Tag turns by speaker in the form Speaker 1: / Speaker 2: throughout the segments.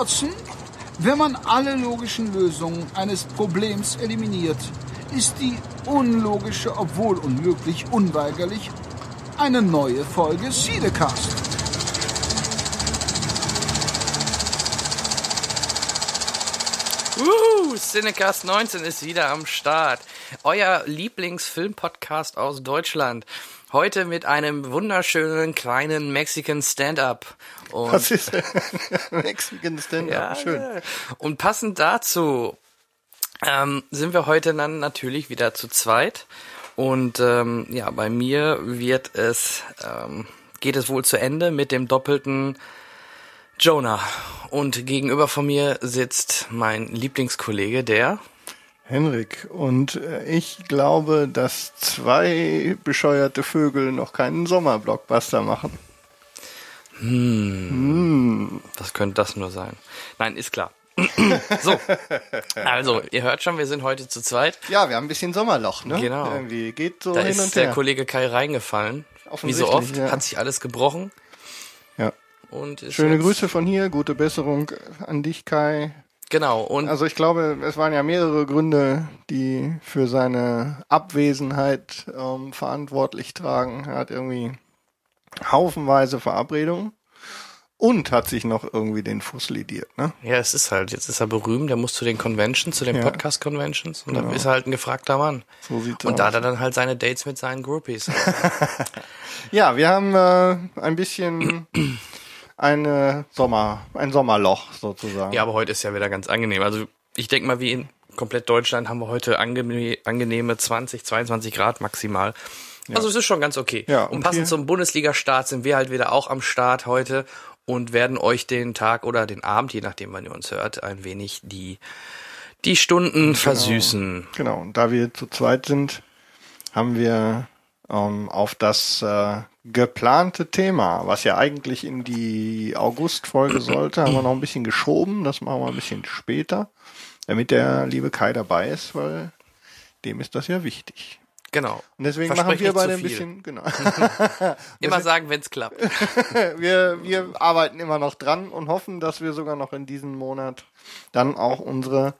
Speaker 1: Watson, wenn man alle logischen Lösungen eines Problems eliminiert, ist die unlogische, obwohl unmöglich, unweigerlich eine neue Folge Siedecast.
Speaker 2: Uh, Cinecast 19 ist wieder am Start. Euer Lieblingsfilmpodcast aus Deutschland. Heute mit einem wunderschönen kleinen Mexican Stand-up.
Speaker 3: Was ist Mexican Stand-up?
Speaker 2: Ja,
Speaker 3: Schön.
Speaker 2: ja. Und passend dazu ähm, sind wir heute dann natürlich wieder zu zweit. Und ähm, ja, bei mir wird es, ähm, geht es wohl zu Ende mit dem doppelten Jonah. Und gegenüber von mir sitzt mein Lieblingskollege, der
Speaker 3: Henrik. Und äh, ich glaube, dass zwei bescheuerte Vögel noch keinen Sommerblockbuster machen.
Speaker 2: Was könnte das nur sein? Nein, ist klar. so, also, ihr hört schon, wir sind heute zu zweit.
Speaker 3: Ja, wir haben ein bisschen Sommerloch, ne?
Speaker 2: Genau.
Speaker 3: Irgendwie geht so
Speaker 2: Da
Speaker 3: hin
Speaker 2: ist
Speaker 3: und
Speaker 2: der
Speaker 3: her.
Speaker 2: Kollege Kai reingefallen. Wie so oft
Speaker 3: ja.
Speaker 2: hat sich alles gebrochen.
Speaker 3: Ja.
Speaker 2: Und
Speaker 3: Schöne Grüße von hier, gute Besserung an dich, Kai.
Speaker 2: Genau, und
Speaker 3: Also ich glaube, es waren ja mehrere Gründe, die für seine Abwesenheit ähm, verantwortlich tragen. Er hat irgendwie haufenweise Verabredungen und hat sich noch irgendwie den Fuß lidiert, ne?
Speaker 2: ja, es ist halt, jetzt ist er berühmt, der muss zu den Conventions, zu den
Speaker 3: Ja.
Speaker 2: Podcast-Conventions und dann
Speaker 3: Genau.
Speaker 2: ist er halt ein gefragter Mann.
Speaker 3: So sieht's
Speaker 2: Und
Speaker 3: aus.
Speaker 2: da hat er dann halt seine Dates mit seinen Groupies.
Speaker 3: Ja, wir haben äh, ein bisschen eine Sommer, ein Sommerloch sozusagen.
Speaker 2: ja, aber heute ist ja wieder ganz angenehm. Also ich denke mal, wie in komplett Deutschland haben wir heute angene angenehme 20, 22 Grad maximal. Also es ist schon ganz okay.
Speaker 3: Ja,
Speaker 2: und
Speaker 3: und
Speaker 2: passend zum Bundesliga-Start sind wir halt wieder auch am Start heute und werden euch den Tag oder den Abend, je nachdem wann ihr uns hört, ein wenig die, die Stunden versüßen.
Speaker 3: Genau, und da wir zu zweit sind, haben wir ähm, auf das äh, geplante Thema, was ja eigentlich in die August-Folge sollte, haben wir noch ein bisschen geschoben. Das machen wir ein bisschen später, damit der liebe Kai dabei ist, weil dem ist das ja wichtig.
Speaker 2: Genau.
Speaker 3: Und deswegen
Speaker 2: Versprech
Speaker 3: machen wir beide ein bisschen, genau.
Speaker 2: Immer sagen, wenn's klappt.
Speaker 3: wir, wir arbeiten immer noch dran und hoffen, dass wir sogar noch in diesem Monat dann auch unsere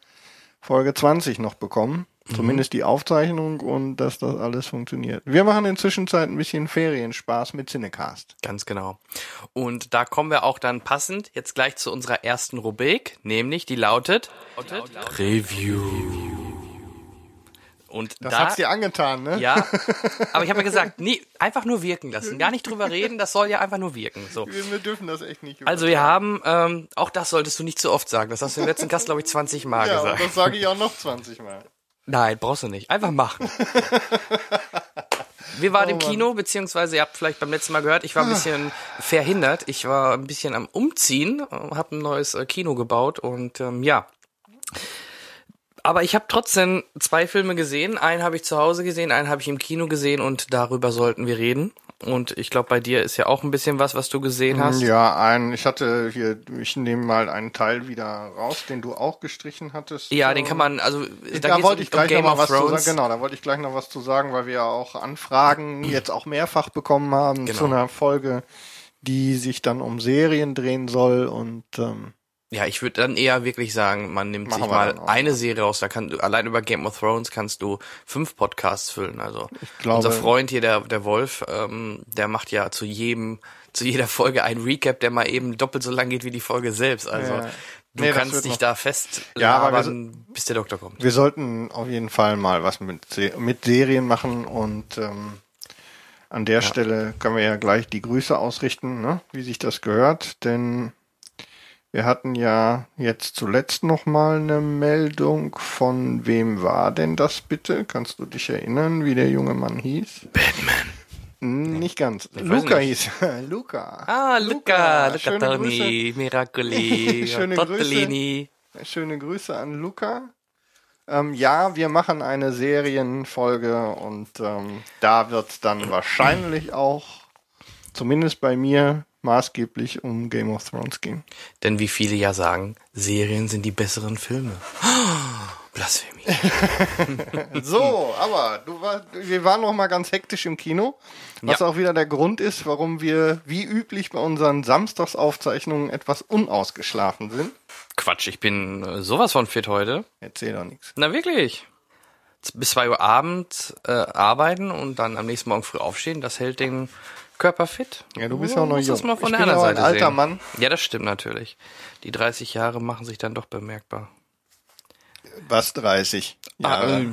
Speaker 3: Folge 20 noch bekommen. Zumindest die Aufzeichnung und dass das alles funktioniert. Wir machen in Zwischenzeit ein bisschen Ferienspaß mit Cinecast.
Speaker 2: Ganz genau. Und da kommen wir auch dann passend jetzt gleich zu unserer ersten Rubrik, nämlich die lautet Review. Und
Speaker 3: Das
Speaker 2: da,
Speaker 3: hat's dir angetan, ne?
Speaker 2: ja, aber ich habe ja gesagt, nee, einfach nur wirken lassen, gar nicht drüber reden, das soll ja einfach nur wirken. So.
Speaker 3: Wir, wir dürfen das echt nicht.
Speaker 2: Also wir haben, ähm, auch das solltest du nicht zu oft sagen, das hast du im letzten Cast, glaube ich, 20 Mal
Speaker 3: ja,
Speaker 2: gesagt.
Speaker 3: das sage ich auch noch 20 Mal.
Speaker 2: Nein, brauchst du nicht. Einfach machen. Wir waren im Kino, beziehungsweise ihr habt vielleicht beim letzten Mal gehört, ich war ein bisschen verhindert. Ich war ein bisschen am Umziehen, habe ein neues äh, Kino gebaut und ähm, ja. Aber ich habe trotzdem zwei Filme gesehen. Einen habe ich zu Hause gesehen, einen habe ich im Kino gesehen und darüber sollten wir reden. Und ich glaube, bei dir ist ja auch ein bisschen was, was du gesehen hast.
Speaker 3: Ja, ein, ich hatte hier, ich nehme mal einen Teil wieder raus, den du auch gestrichen hattest.
Speaker 2: Ja, den kann man, also da,
Speaker 3: da wollte
Speaker 2: um,
Speaker 3: ich gleich
Speaker 2: um
Speaker 3: noch mal was zu
Speaker 2: Thrones.
Speaker 3: sagen. Genau, da wollte ich gleich noch was zu sagen, weil wir ja auch Anfragen jetzt auch mehrfach bekommen haben
Speaker 2: Genau.
Speaker 3: zu einer Folge, die sich dann um Serien drehen soll und ähm,
Speaker 2: Ja, ich würde dann eher wirklich sagen, man nimmt
Speaker 3: Machen
Speaker 2: sich mal eine
Speaker 3: ja.
Speaker 2: Serie raus. Da kann du allein über Game of Thrones kannst du fünf Podcasts füllen. Also
Speaker 3: glaube-
Speaker 2: unser Freund hier, der der Wolf, ähm, der macht ja zu jedem zu jeder Folge ein Recap, der mal eben doppelt so lang geht wie die Folge selbst. Also
Speaker 3: Ja.
Speaker 2: du
Speaker 3: Nee,
Speaker 2: kannst dich
Speaker 3: noch-
Speaker 2: da fest
Speaker 3: Ja, aber wir
Speaker 2: bis der Doktor kommt.
Speaker 3: wir sollten auf jeden Fall mal was mit, mit Serien machen und ähm, an der Stelle können wir ja gleich die Grüße ausrichten, ne? wie sich das gehört, denn wir hatten ja jetzt zuletzt noch mal eine Meldung von wem war denn das bitte? Kannst du dich erinnern, wie der junge Mann hieß?
Speaker 2: Batman.
Speaker 3: Hm, Nicht ganz.
Speaker 2: weiß
Speaker 3: Luca
Speaker 2: nicht.
Speaker 3: hieß. Luca.
Speaker 2: Ah, Luca, Luca
Speaker 3: Schöne
Speaker 2: Toni, Miracoli,
Speaker 3: Schöne
Speaker 2: Tortellini.
Speaker 3: Schöne Grüße an Luca. Ähm, ja, wir machen eine Serienfolge und ähm, da wird dann wahrscheinlich auch, zumindest bei mir, maßgeblich um Game of Thrones gehen.
Speaker 2: Denn wie viele ja sagen, Serien sind die besseren Filme. Blasphemie.
Speaker 3: So, aber du war, wir waren noch mal ganz hektisch im Kino, was
Speaker 2: Ja.
Speaker 3: auch wieder der Grund ist, warum wir wie üblich bei unseren Samstagsaufzeichnungen etwas unausgeschlafen sind.
Speaker 2: Quatsch, ich bin äh, sowas von fit heute.
Speaker 3: Erzähl doch nichts.
Speaker 2: Na wirklich. Bis zwei Uhr abends äh, arbeiten und dann am nächsten Morgen früh aufstehen, das hält den Körper fit.
Speaker 3: Ja, du bist ja auch noch
Speaker 2: Muss das
Speaker 3: jung.
Speaker 2: mal von
Speaker 3: Ich
Speaker 2: der
Speaker 3: bin
Speaker 2: anderen
Speaker 3: auch ein
Speaker 2: Seite
Speaker 3: alter
Speaker 2: sehen.
Speaker 3: Mann.
Speaker 2: Ja, das stimmt natürlich. Die 30 Jahre machen sich dann doch bemerkbar.
Speaker 3: Was 30?
Speaker 2: Ah,
Speaker 3: Ja,
Speaker 2: äh,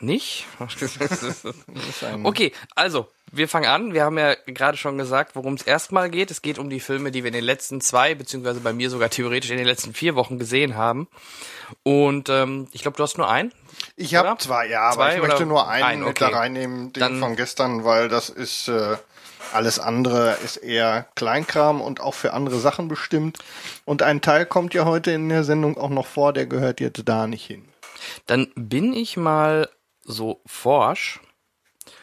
Speaker 2: nicht? Okay, also, wir fangen an. Wir haben ja gerade schon gesagt, worum es erstmal geht. Es geht um die Filme, die wir in den letzten zwei, beziehungsweise bei mir sogar theoretisch in den letzten vier Wochen gesehen haben. Und ähm, ich glaube, du hast nur einen.
Speaker 3: Ich habe zwei, ja, aber
Speaker 2: Zwei
Speaker 3: ich möchte nur einen
Speaker 2: einen,
Speaker 3: mit
Speaker 2: okay.
Speaker 3: da reinnehmen, den
Speaker 2: Dann-
Speaker 3: von gestern, weil das ist äh, alles andere ist eher Kleinkram und auch für andere Sachen bestimmt. Und ein Teil kommt ja heute in der Sendung auch noch vor, der gehört jetzt da nicht hin.
Speaker 2: Dann bin ich mal so forsch.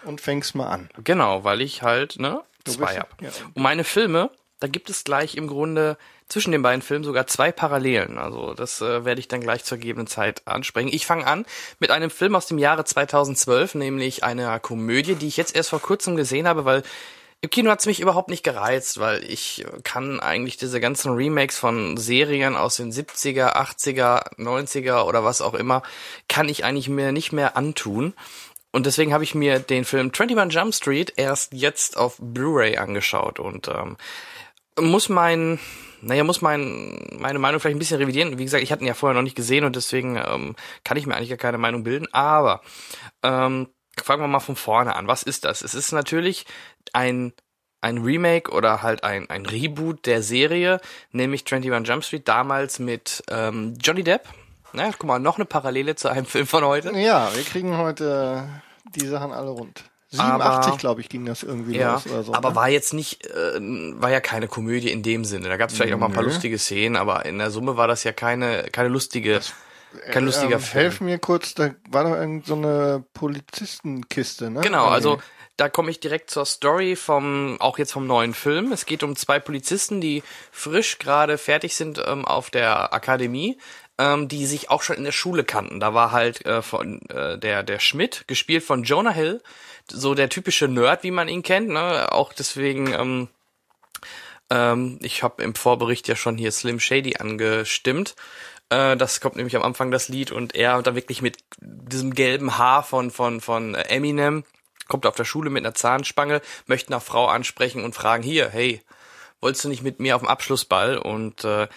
Speaker 3: Und fängst mal an.
Speaker 2: Genau, weil ich halt, ne,
Speaker 3: Du
Speaker 2: zwei hab.
Speaker 3: ja.
Speaker 2: Und meine Filme, da gibt es gleich im Grunde zwischen den beiden Filmen sogar zwei Parallelen. Also das äh, werde ich dann gleich zur gegebenen Zeit ansprechen. Ich fange an mit einem Film aus dem Jahre 2012, nämlich einer Komödie, die ich jetzt erst vor kurzem gesehen habe, weil im Kino hat's mich überhaupt nicht gereizt, weil ich kann eigentlich diese ganzen Remakes von Serien aus den 70er, 80er, 90er oder was auch immer, kann ich eigentlich mir nicht mehr antun. Und deswegen habe ich mir den Film 21 Jump Street erst jetzt auf Blu-ray angeschaut und ähm, muss mein, naja, muss mein, meine Meinung vielleicht ein bisschen revidieren. Wie gesagt, ich hatte ihn ja vorher noch nicht gesehen und deswegen ähm, kann ich mir eigentlich gar keine Meinung bilden. Aber ähm, fangen wir mal von vorne an. Was ist das? Es ist natürlich ein ein Remake oder halt ein, ein Reboot der Serie, nämlich 21 Jump Street, damals mit ähm, Johnny Depp. Na, guck mal, noch eine Parallele zu einem Film von heute.
Speaker 3: Ja, wir kriegen heute die Sachen alle rund. 87, glaube ich, ging das irgendwie
Speaker 2: Ja,
Speaker 3: los oder so.
Speaker 2: aber
Speaker 3: ne?
Speaker 2: war jetzt nicht, äh, war ja keine Komödie in dem Sinne. Da gab es vielleicht auch mal ein paar
Speaker 3: Nö.
Speaker 2: lustige Szenen, aber in der Summe war das ja keine, keine lustige, kein lustiger
Speaker 3: ähm,
Speaker 2: Film.
Speaker 3: Helf mir kurz, da war doch irgend so eine Polizistenkiste, ne?
Speaker 2: Genau, also da komme ich direkt zur Story vom, auch jetzt vom neuen Film. Es geht um zwei Polizisten, die frisch gerade fertig sind ähm, auf der Akademie, ähm, die sich auch schon in der Schule kannten. Da war halt äh, von äh, der der Schmidt, gespielt von Jonah Hill, so der typische Nerd, wie man ihn kennt. Ne? Auch deswegen. Ähm, ähm, ich habe im Vorbericht ja schon hier Slim Shady angestimmt. Äh, das kommt nämlich am Anfang das Lied und er da wirklich mit diesem gelben Haar von von von Eminem kommt auf der Schule mit einer Zahnspange, möchte eine Frau ansprechen und fragen hier, hey, wolltest du nicht mit mir auf dem Abschlussball? Und äh,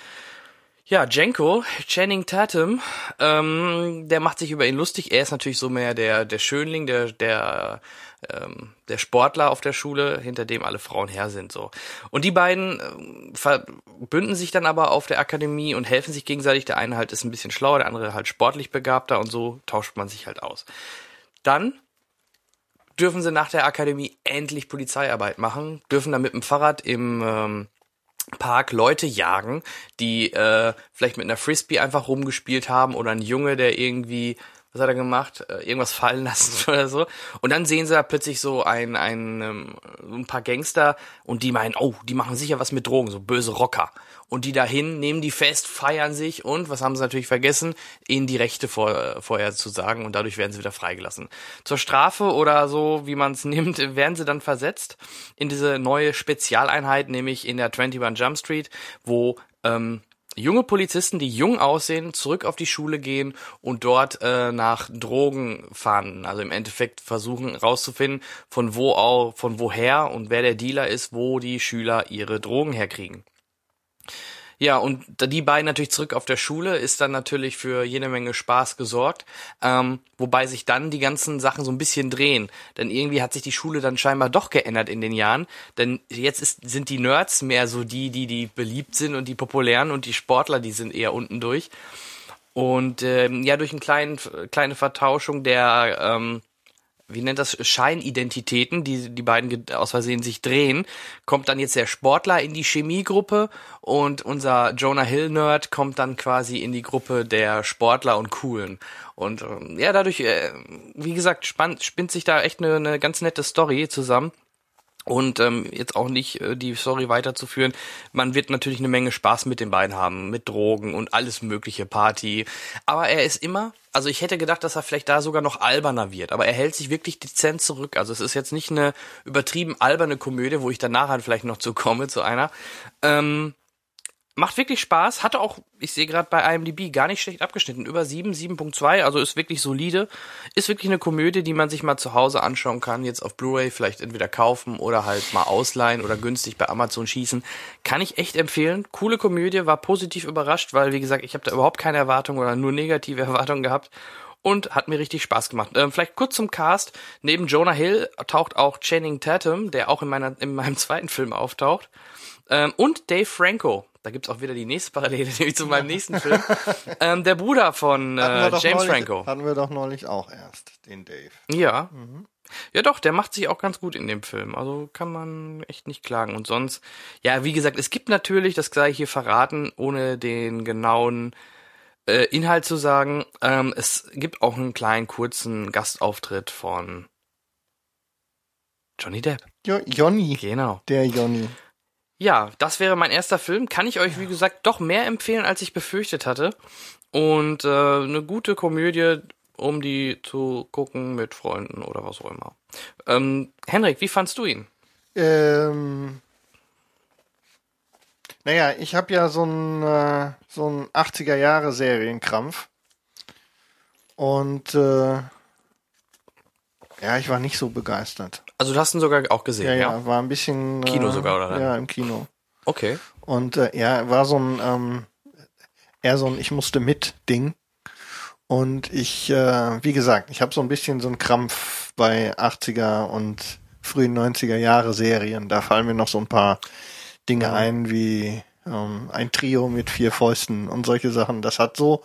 Speaker 2: ja, Jenko, Channing Tatum, ähm, der macht sich über ihn lustig. Er ist natürlich so mehr der der Schönling, der der ähm, der Sportler auf der Schule, hinter dem alle Frauen her sind so. Und die beiden ähm, verbünden sich dann aber auf der Akademie und helfen sich gegenseitig. Der eine halt ist ein bisschen schlauer, der andere halt sportlich begabter und so tauscht man sich halt aus. Dann dürfen sie nach der Akademie endlich Polizeiarbeit machen, dürfen dann mit dem Fahrrad im ähm, Park Leute jagen, die äh, vielleicht mit einer Frisbee einfach rumgespielt haben oder ein Junge, der irgendwie, was hat er gemacht, äh, irgendwas fallen lassen oder so. Und dann sehen sie da plötzlich so ein, ein, ähm, ein paar Gangster und die meinen, oh, die machen sicher was mit Drogen, so böse Rocker. Und die dahin, nehmen die fest, feiern sich und, was haben sie natürlich vergessen, ihnen die Rechte vor, äh, vorher zu sagen und dadurch werden sie wieder freigelassen. Zur Strafe oder so, wie man es nimmt, werden sie dann versetzt in diese neue Spezialeinheit, nämlich in der 21 Jump Street, wo ähm, junge Polizisten, die jung aussehen, zurück auf die Schule gehen und dort äh, nach Drogen fahnden. Also im Endeffekt versuchen rauszufinden, von wo auch, von woher und wer der Dealer ist, wo die Schüler ihre Drogen herkriegen. Ja, und die beiden natürlich zurück auf der Schule ist dann natürlich für jede Menge Spaß gesorgt, ähm, wobei sich dann die ganzen Sachen so ein bisschen drehen. Denn irgendwie hat sich die Schule dann scheinbar doch geändert in den Jahren. Denn jetzt ist, sind die Nerds mehr so die, die, die beliebt sind und die populären und die Sportler, die sind eher unten durch. Und ähm, ja, durch eine kleine, kleine Vertauschung der ähm, wie nennt das, Scheinidentitäten, die die beiden aus Versehen sich drehen, kommt dann jetzt der Sportler in die Chemiegruppe und unser Jonah Hill Nerd kommt dann quasi in die Gruppe der Sportler und Coolen. Und ähm, ja, dadurch, äh, wie gesagt, spannt, spinnt sich da echt eine, eine ganz nette Story zusammen. Und ähm, jetzt auch nicht äh, die Story weiterzuführen. Man wird natürlich eine Menge Spaß mit den beiden haben, mit Drogen und alles mögliche Party. Aber er ist immer, also ich hätte gedacht, dass er vielleicht da sogar noch alberner wird, aber er hält sich wirklich dezent zurück. Also es ist jetzt nicht eine übertrieben alberne Komödie, wo ich danach halt vielleicht noch zu komme zu einer. Ähm, Macht wirklich Spaß, hatte auch, ich sehe gerade bei IMDb, gar nicht schlecht abgeschnitten. Über 7, 7.2, also ist wirklich solide. Ist wirklich eine Komödie, die man sich mal zu Hause anschauen kann. Jetzt auf Blu-ray vielleicht entweder kaufen oder halt mal ausleihen oder günstig bei Amazon schießen. Kann ich echt empfehlen. Coole Komödie, war positiv überrascht, weil, wie gesagt, ich habe da überhaupt keine Erwartungen oder nur negative Erwartungen gehabt und hat mir richtig Spaß gemacht. Ähm, vielleicht kurz zum Cast. Neben Jonah Hill taucht auch Channing Tatum, der auch in, meiner, in meinem zweiten Film auftaucht. Ähm, und Dave Franco, da gibt's auch wieder die nächste Parallele, nämlich zu meinem nächsten Film. ähm, der Bruder von äh, James
Speaker 3: neulich,
Speaker 2: Franco.
Speaker 3: Hatten wir doch neulich auch erst, den Dave.
Speaker 2: Ja. Mhm. Ja, doch, der macht sich auch ganz gut in dem Film. Also kann man echt nicht klagen. Und sonst, ja, wie gesagt, es gibt natürlich, das sei hier verraten, ohne den genauen äh, Inhalt zu sagen, ähm, es gibt auch einen kleinen kurzen Gastauftritt von Johnny Depp.
Speaker 3: Jo Johnny.
Speaker 2: Genau.
Speaker 3: Der Johnny.
Speaker 2: Ja, das wäre mein erster Film. Kann ich euch, wie gesagt, doch mehr empfehlen, als ich befürchtet hatte. Und äh, eine gute Komödie, um die zu gucken mit Freunden oder was auch immer. Ähm, Henrik, wie fandst du ihn?
Speaker 3: Ähm, naja, ich habe ja so ein äh, so ein 80er Jahre Serienkrampf. Und äh, ja, ich war nicht so begeistert.
Speaker 2: Also du hast ihn sogar auch gesehen,
Speaker 3: Ja,
Speaker 2: ja?
Speaker 3: ja, war ein bisschen.
Speaker 2: Kino
Speaker 3: äh,
Speaker 2: sogar, oder?
Speaker 3: Ja, im Kino.
Speaker 2: Okay.
Speaker 3: Und äh, ja, war so ein, ähm, eher so ein Ich musste mit Ding. Und ich, äh, wie gesagt, ich habe so ein bisschen so einen Krampf bei 80er und frühen 90er Jahre Serien. Da fallen mir noch so ein paar Dinge
Speaker 2: Ja.
Speaker 3: ein wie ähm, ein Trio mit vier Fäusten und solche Sachen. Das hat so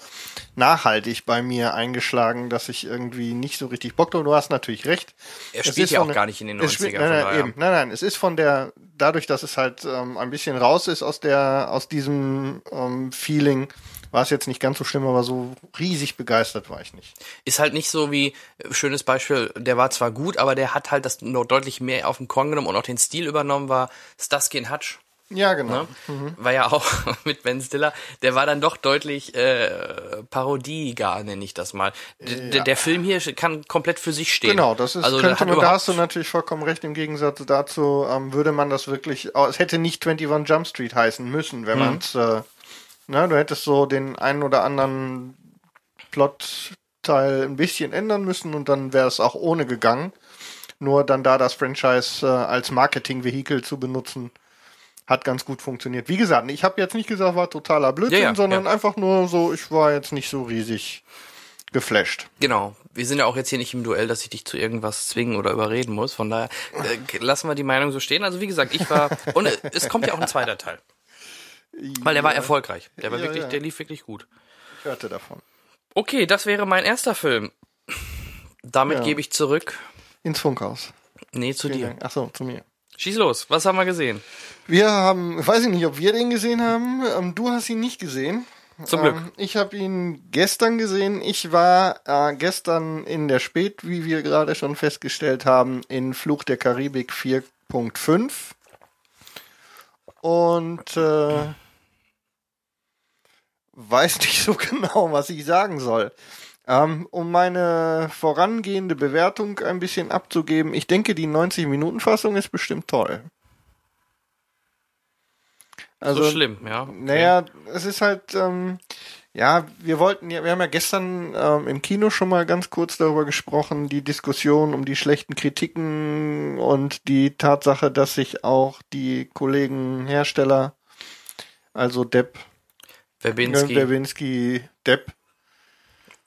Speaker 3: nachhaltig bei mir eingeschlagen, dass ich irgendwie nicht so richtig Bock habe. Du hast natürlich recht.
Speaker 2: Er
Speaker 3: Es
Speaker 2: spielt ja auch gar nicht in den
Speaker 3: es
Speaker 2: 90ern.
Speaker 3: spielt- Nein, nein, eben. nein, nein, es ist von der, dadurch, dass es halt ähm, ein bisschen raus ist aus der, aus diesem ähm, Feeling, war es jetzt nicht ganz so schlimm, aber so riesig begeistert war ich nicht.
Speaker 2: Ist halt nicht so wie, äh, schönes Beispiel, der war zwar gut, aber der hat halt das noch deutlich mehr auf den Korn genommen und auch den Stil übernommen, war Starsky Hutch.
Speaker 3: Ja, genau.
Speaker 2: Ne? War ja auch mit Ben Stiller. Der war dann doch deutlich äh, Parodie gar, nenne ich das mal. D der- Der Film hier kann komplett für sich stehen.
Speaker 3: Genau, das ist,
Speaker 2: also,
Speaker 3: könnte man, da hast du natürlich vollkommen recht. Im Gegensatz dazu ähm, würde man das wirklich, oh, es hätte nicht 21 Jump Street heißen müssen, wenn
Speaker 2: Mhm.
Speaker 3: man es, äh, na, du hättest so den einen oder anderen Plotteil ein bisschen ändern müssen und dann wäre es auch ohne gegangen. Nur dann da das Franchise äh, als Marketingvehikel zu benutzen, hat ganz gut funktioniert. Wie gesagt, ich habe jetzt nicht gesagt, war totaler Blödsinn,
Speaker 2: Ja, ja,
Speaker 3: sondern
Speaker 2: ja.
Speaker 3: einfach nur so, ich war jetzt nicht so riesig geflasht.
Speaker 2: Genau. Wir sind ja auch jetzt hier nicht im Duell, dass ich dich zu irgendwas zwingen oder überreden muss. Von daher äh, lassen wir die Meinung so stehen. Also wie gesagt, ich war und es kommt ja auch ein zweiter Teil, weil der war erfolgreich. Der war wirklich, der lief wirklich gut.
Speaker 3: Ich hörte davon.
Speaker 2: Okay, das wäre mein erster Film. Damit gebe ich zurück.
Speaker 3: Ins Funkhaus.
Speaker 2: Nee, zu dir.
Speaker 3: Ach so, zu mir.
Speaker 2: Schieß los. Was haben wir gesehen?
Speaker 3: Wir haben, weiß ich nicht, ob wir den gesehen haben. Ähm, du hast ihn nicht gesehen.
Speaker 2: Zum Glück.
Speaker 3: Ähm, ich habe ihn gestern gesehen. Ich war äh, gestern in der Spät, wie wir gerade schon festgestellt haben, in Fluch der Karibik 4.5. Und äh, weiß nicht so genau, was ich sagen soll. Ähm, um meine vorangehende Bewertung ein bisschen abzugeben, ich denke, die 90-Minuten-Fassung ist bestimmt toll. Also,
Speaker 2: so schlimm, ja. Okay.
Speaker 3: naja, es ist halt, ähm, ja, wir wollten ja, wir haben ja gestern ähm, im Kino schon mal ganz kurz darüber gesprochen, die Diskussion um die schlechten Kritiken und die Tatsache, dass sich auch die Kollegen Hersteller, also Depp,
Speaker 2: Verbinski,
Speaker 3: Verbinski, Depp,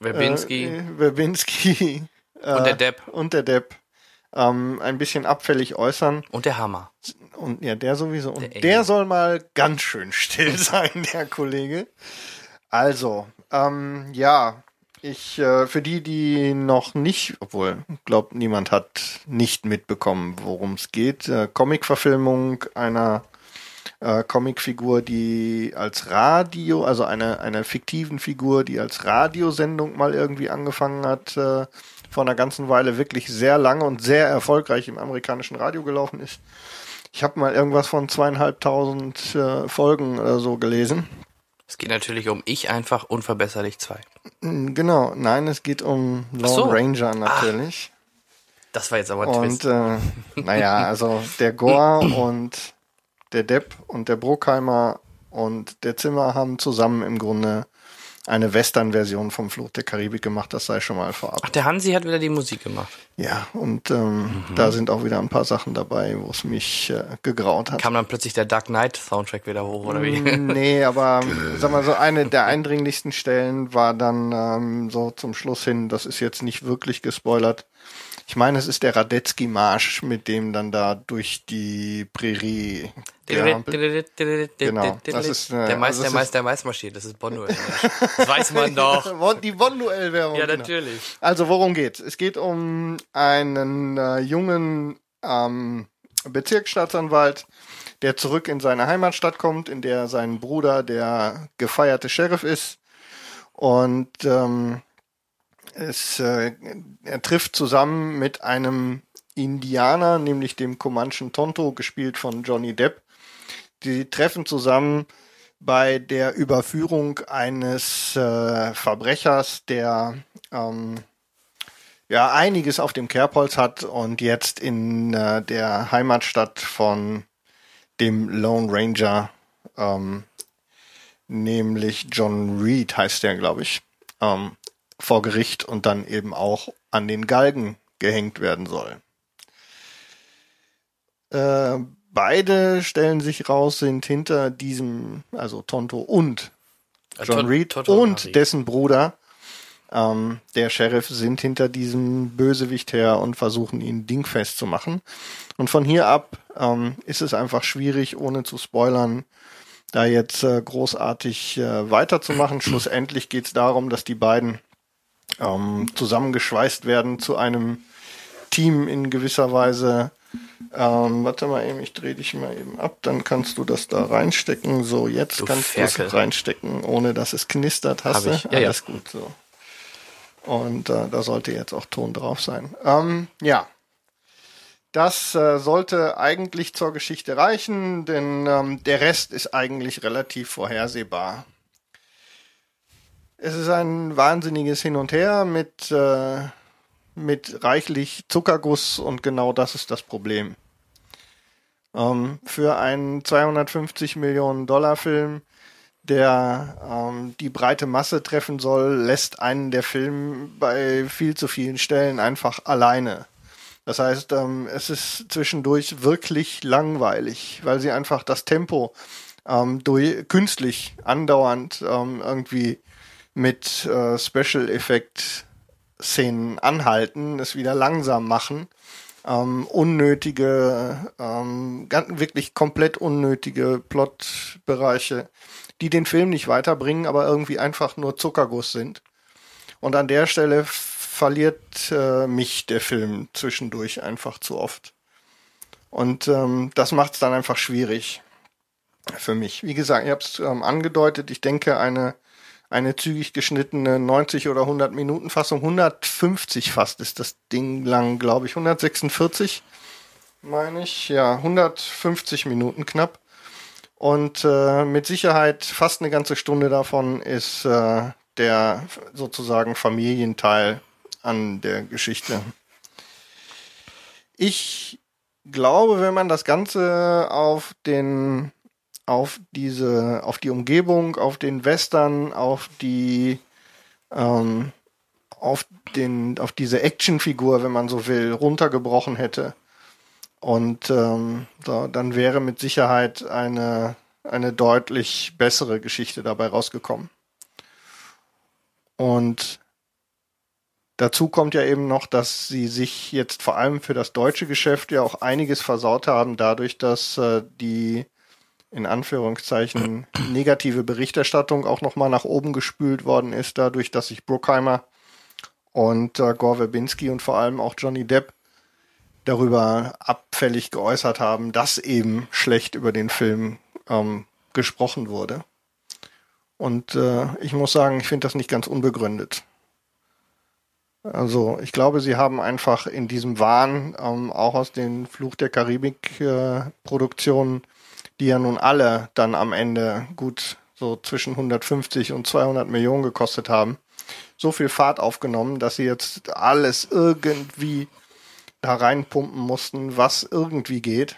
Speaker 2: Verbinski
Speaker 3: äh, Verbinski äh,
Speaker 2: und der Depp
Speaker 3: und der Depp ähm, ein bisschen abfällig äußern.
Speaker 2: und der Hammer.
Speaker 3: Und ja, der sowieso. Und
Speaker 2: Der
Speaker 3: der, soll mal ganz schön still sein, der Kollege. Also, ähm, ja, ich, äh, für die, die noch nicht, obwohl, glaubt, niemand hat nicht mitbekommen, worum es geht. Äh, Comic-Verfilmung einer äh, Comicfigur, die als Radio, also einer einer fiktiven Figur, die als Radiosendung mal irgendwie angefangen hat, äh, vor einer ganzen Weile wirklich sehr lange und sehr erfolgreich im amerikanischen Radio gelaufen ist. Ich habe mal irgendwas von zweieinhalbtausend äh, Folgen oder so gelesen.
Speaker 2: Es geht natürlich um Ich einfach unverbesserlich 2.
Speaker 3: Mm, Genau, nein, es geht um Lone
Speaker 2: so.
Speaker 3: Ranger natürlich.
Speaker 2: Das war jetzt aber ein
Speaker 3: Und
Speaker 2: Twist.
Speaker 3: äh, naja, also der Gore und der Depp und der Bruckheimer und der Zimmer haben zusammen im Grunde eine Western-Version vom Fluch der Karibik gemacht, das sei schon mal vorab.
Speaker 2: Ach, der Hansi hat wieder die Musik gemacht.
Speaker 3: Ja, und ähm, da sind auch wieder ein paar Sachen dabei, wo es mich äh, gegraut hat.
Speaker 2: Kam dann plötzlich der Dark Knight Soundtrack wieder hoch, oder wie?
Speaker 3: Mm, Nee, aber sag mal so, eine der eindringlichsten Stellen war dann ähm, so zum Schluss hin, das ist jetzt nicht wirklich gespoilert. Ich meine, es ist der Radetzky-Marsch, mit dem dann da durch die Prärie. Genau, das ist, äh,
Speaker 2: der Mais,
Speaker 3: also
Speaker 2: der Mais,
Speaker 3: ist-
Speaker 2: der Mais marschiert. Das ist Bonduell. Das weiß man doch.
Speaker 3: Die Bonduell-Werbung.
Speaker 2: Ja,
Speaker 3: genau.
Speaker 2: natürlich.
Speaker 3: Also worum geht's? Es geht um einen äh, jungen ähm, Bezirksstaatsanwalt, der zurück in seine Heimatstadt kommt, in der sein Bruder der gefeierte Sheriff ist. Und ähm, es, äh, er trifft zusammen mit einem Indianer, nämlich dem Comanchen Tonto, gespielt von Johnny Depp. Die treffen zusammen bei der Überführung eines äh, Verbrechers, der ähm, ja einiges auf dem Kerbholz hat und jetzt in äh, der Heimatstadt von dem Lone Ranger, ähm, nämlich John Reed heißt der, glaube ich, ähm, vor Gericht und dann eben auch an den Galgen gehängt werden soll. Äh, beide stellen sich raus, sind hinter diesem, also Tonto und John
Speaker 2: Ton-
Speaker 3: Reed
Speaker 2: Toto
Speaker 3: und
Speaker 2: Harry.
Speaker 3: dessen Bruder, ähm, der Sheriff, sind hinter diesem Bösewicht her und versuchen ihn dingfest zu machen. Und von hier ab ähm, ist es einfach schwierig, ohne zu spoilern, da jetzt äh, großartig äh, weiterzumachen. Schlussendlich geht es darum, dass die beiden ähm, zusammengeschweißt werden zu einem Team in gewisser Weise. Ähm, warte mal eben, ich drehe dich mal eben ab, dann kannst du das da reinstecken. So, jetzt
Speaker 2: Du
Speaker 3: kannst du es reinstecken, ohne dass es knistert. Hast du?
Speaker 2: Ja, ja.
Speaker 3: Alles gut, so. Und äh, da sollte jetzt auch Ton drauf sein. Ähm, ja. Das äh, sollte eigentlich zur Geschichte reichen, denn ähm, der Rest ist eigentlich relativ vorhersehbar. Es ist ein wahnsinniges Hin und Her mit, äh, mit reichlich Zuckerguss und genau das ist das Problem. Ähm, für einen 250 Millionen Dollar Film, der ähm, die breite Masse treffen soll, lässt einen der Film bei viel zu vielen Stellen einfach alleine. Das heißt, ähm, es ist zwischendurch wirklich langweilig, weil sie einfach das Tempo ähm, durch, künstlich andauernd ähm, irgendwie mit äh, Special Effect Szenen anhalten, es wieder langsam machen, ähm, unnötige, ähm, ganz, wirklich komplett unnötige Plotbereiche, die den Film nicht weiterbringen, aber irgendwie einfach nur Zuckerguss sind. Und an der Stelle verliert äh, mich der Film zwischendurch einfach zu oft. Und ähm, das macht es dann einfach schwierig für mich. Wie gesagt, ich habe es ähm, angedeutet, ich denke, eine, eine zügig geschnittene 90 oder 100 Minuten Fassung, 150 fast ist das Ding lang, glaube ich, 146 meine ich, ja, 150 Minuten knapp. Und äh, mit Sicherheit fast eine ganze Stunde davon ist äh, der sozusagen Familienteil an der Geschichte. Ich glaube, wenn man das Ganze auf den auf diese, auf die Umgebung, auf den Western, auf die, ähm, auf den, auf diese Actionfigur, wenn man so will, runtergebrochen hätte. Und ähm, so, dann wäre mit Sicherheit eine, eine deutlich bessere Geschichte dabei rausgekommen. Und dazu kommt ja eben noch, dass sie sich jetzt vor allem für das deutsche Geschäft ja auch einiges versaut haben, dadurch, dass äh, die in Anführungszeichen negative Berichterstattung auch nochmal nach oben gespült worden ist, dadurch, dass sich Bruckheimer und äh, Gore Verbinski und vor allem auch Johnny Depp darüber abfällig geäußert haben, dass eben schlecht über den Film ähm, gesprochen wurde. Und äh, ich muss sagen, ich finde das nicht ganz unbegründet. Also ich glaube, sie haben einfach in diesem Wahn ähm, auch aus den Fluch der Karibik-Produktionen, äh, die ja nun alle dann am Ende gut so zwischen 150 und 200 Millionen gekostet haben, so viel Fahrt aufgenommen, dass sie jetzt alles irgendwie da reinpumpen mussten, was irgendwie geht.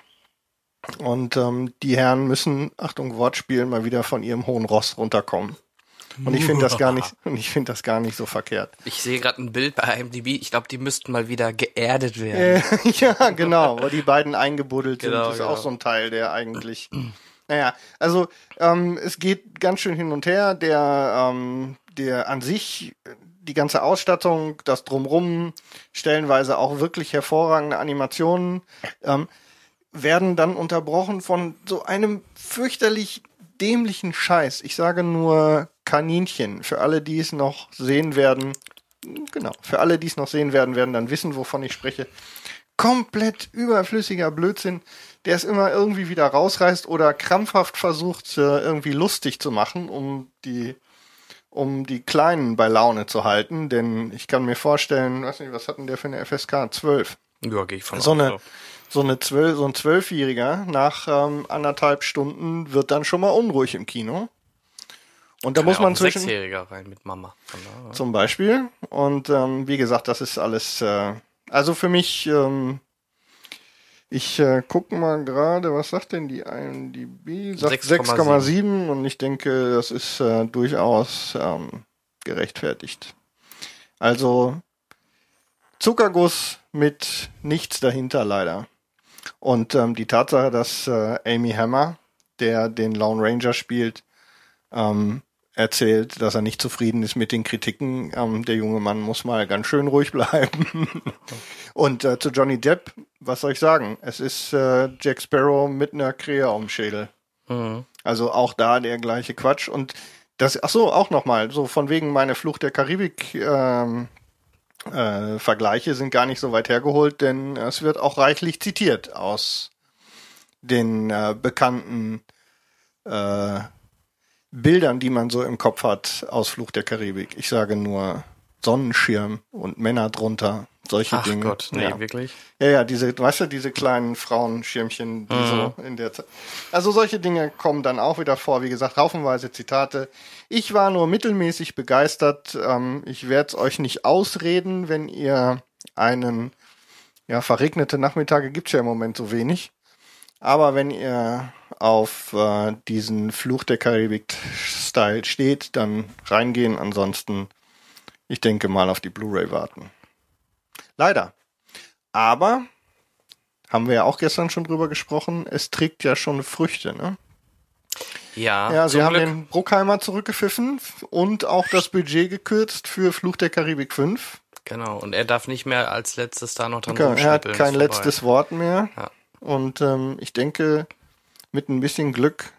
Speaker 3: Und ähm, die Herren müssen, Achtung, Wortspiel, mal wieder von ihrem hohen Ross runterkommen. Und ich finde das gar nicht, und ich finde das gar nicht so verkehrt.
Speaker 2: Ich sehe gerade ein Bild bei IMDb. Ich glaube, die müssten mal wieder geerdet werden.
Speaker 3: Äh, ja, genau, wo die beiden eingebuddelt sind.
Speaker 2: Genau,
Speaker 3: das ist
Speaker 2: genau.
Speaker 3: auch so ein Teil, der eigentlich. Naja, also ähm, es geht ganz schön hin und her. Der, ähm, der an sich die ganze Ausstattung, das drumrum, stellenweise auch wirklich hervorragende Animationen, ähm, werden dann unterbrochen von so einem fürchterlich dämlichen Scheiß. Ich sage nur Kaninchen. Für alle, die es noch sehen werden, genau, für alle, die es noch sehen werden, werden dann wissen, wovon ich spreche. Komplett überflüssiger Blödsinn, der es immer irgendwie wieder rausreißt oder krampfhaft versucht, äh, irgendwie lustig zu machen, um die um die Kleinen bei Laune zu halten, denn ich kann mir vorstellen, weiß nicht, was hatten der für eine FSK? 12.
Speaker 2: Ja, gehe ich von
Speaker 3: So eine, so eine zwölf, so ein Zwölfjähriger nach ähm, anderthalb Stunden wird dann schon mal unruhig im Kino. Und da
Speaker 2: Kann
Speaker 3: muss
Speaker 2: ja
Speaker 3: man
Speaker 2: ein
Speaker 3: zwischen
Speaker 2: Sechsjähriger rein mit Mama. Daher.
Speaker 3: zum Beispiel. Und ähm, wie gesagt, das ist alles. Äh, also für mich. Ähm, ich äh, gucke mal gerade, was sagt denn die IMDb? Sagt
Speaker 2: 6,7.
Speaker 3: 6,7 und ich denke, das ist äh, durchaus ähm, gerechtfertigt. Also Zuckerguss mit nichts dahinter leider. Und ähm, die Tatsache, dass äh, Amy Hammer, der den Lone Ranger spielt, ähm, erzählt, dass er nicht zufrieden ist mit den Kritiken. Ähm, der junge Mann muss mal ganz schön ruhig bleiben. Und äh, zu Johnny Depp, was soll ich sagen? Es ist äh, Jack Sparrow mit einer Krähe am Schädel.
Speaker 2: Mhm.
Speaker 3: Also auch da der gleiche Quatsch. Und das, ach so, auch nochmal, so von wegen meine Flucht der Karibik ähm, äh, Vergleiche sind gar nicht so weit hergeholt, denn es wird auch reichlich zitiert aus den äh, bekannten äh, Bildern, die man so im Kopf hat aus Fluch der Karibik. Ich sage nur Sonnenschirm und Männer drunter, solche
Speaker 2: Ach
Speaker 3: Dinge.
Speaker 2: Gott, nee,
Speaker 3: ja.
Speaker 2: wirklich.
Speaker 3: Ja, ja, diese, weißt du, diese kleinen Frauenschirmchen, die
Speaker 2: Mhm.
Speaker 3: so in der Zeit. Also solche Dinge kommen dann auch wieder vor. Wie gesagt, haufenweise Zitate. Ich war nur mittelmäßig begeistert. Ähm, ich werde es euch nicht ausreden, wenn ihr einen, ja, verregnete Nachmittage gibt's ja im Moment so wenig. Aber wenn ihr auf äh, diesen Fluch der Karibik-Style steht, dann reingehen. Ansonsten, ich denke mal auf die Blu-ray warten. Leider. Aber, haben wir ja auch gestern schon drüber gesprochen, es trägt ja schon Früchte, ne?
Speaker 2: Ja,
Speaker 3: Ja, sie haben
Speaker 2: Glück.
Speaker 3: den Bruckheimer zurückgepfiffen und auch das Budget gekürzt für Fluch der Karibik 5.
Speaker 2: Genau, und er darf nicht mehr als letztes da noch dran
Speaker 3: Er hat kein
Speaker 2: vorbei.
Speaker 3: letztes Wort mehr.
Speaker 2: Ja.
Speaker 3: Und ähm, ich denke, mit ein bisschen Glück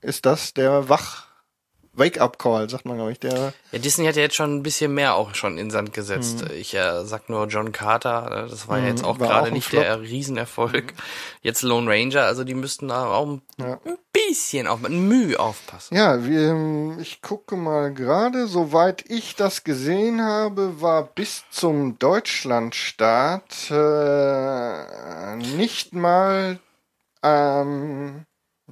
Speaker 3: ist das der Wach Wake-up-Call, sagt man, glaube ich. Der,
Speaker 2: Ja, Disney hat ja jetzt schon ein bisschen mehr auch schon in Sand gesetzt. Ich äh, sag nur John Carter, äh, das war ja jetzt auch
Speaker 3: Mhm.
Speaker 2: gerade
Speaker 3: auch ein
Speaker 2: nicht
Speaker 3: Flop. Mhm.
Speaker 2: der Riesenerfolg. Jetzt Lone Ranger, also die müssten da auch ein
Speaker 3: Ja.
Speaker 2: bisschen auf, ein Mühe aufpassen.
Speaker 3: ja, wir, ähm, ich gucke mal gerade, soweit ich das gesehen habe, war bis zum Deutschlandstart äh, nicht mal ähm,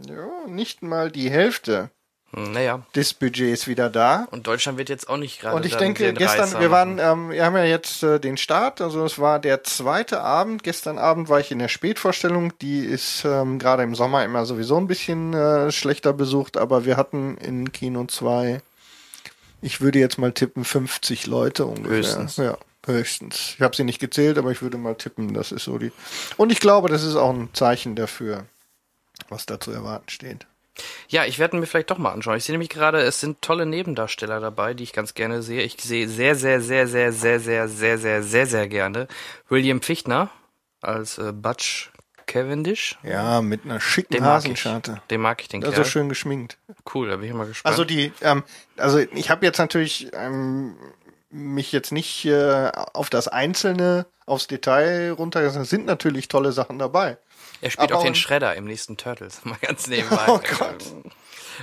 Speaker 3: ja, nicht mal die Hälfte
Speaker 2: Hm, Naja,
Speaker 3: des Budgets wieder da.
Speaker 2: und Deutschland wird jetzt auch nicht gerade
Speaker 3: Und ich denke,
Speaker 2: den
Speaker 3: gestern,
Speaker 2: Reißer
Speaker 3: wir waren, ähm, wir haben ja jetzt äh, den Start, also es war der zweite Abend. Gestern Abend war ich in der Spätvorstellung, die ist ähm, gerade im Sommer immer sowieso ein bisschen äh, schlechter besucht, aber wir hatten in Kino 2, ich würde jetzt mal tippen, 50 Leute ungefähr.
Speaker 2: Höchstens.
Speaker 3: Ja, höchstens. Ich habe sie nicht gezählt, aber ich würde mal tippen, das ist so die. Und ich glaube, das ist auch ein Zeichen dafür, was da zu erwarten steht.
Speaker 2: Ja, ich werde mir vielleicht doch mal anschauen. Ich sehe nämlich gerade, es sind tolle Nebendarsteller dabei, die ich ganz gerne sehe. Ich sehe sehr, sehr, sehr, sehr, sehr, sehr, sehr, sehr, sehr, sehr gerne William Pfichtner als äh, Butch Cavendish.
Speaker 3: Ja, mit einer schicken
Speaker 2: Den mag ich.
Speaker 3: Hasenscharte.
Speaker 2: Den mag ich, den
Speaker 3: Also
Speaker 2: Kerl.
Speaker 3: schön geschminkt.
Speaker 2: Cool, da bin ich mal gespannt.
Speaker 3: Also die, ähm, also ich habe jetzt natürlich ähm, mich jetzt nicht äh, auf das Einzelne, aufs Detail runter. Es sind natürlich tolle Sachen dabei.
Speaker 2: Er spielt auch den
Speaker 3: und-
Speaker 2: Shredder im nächsten Turtles, mal ganz nebenbei.
Speaker 3: Oh Gott.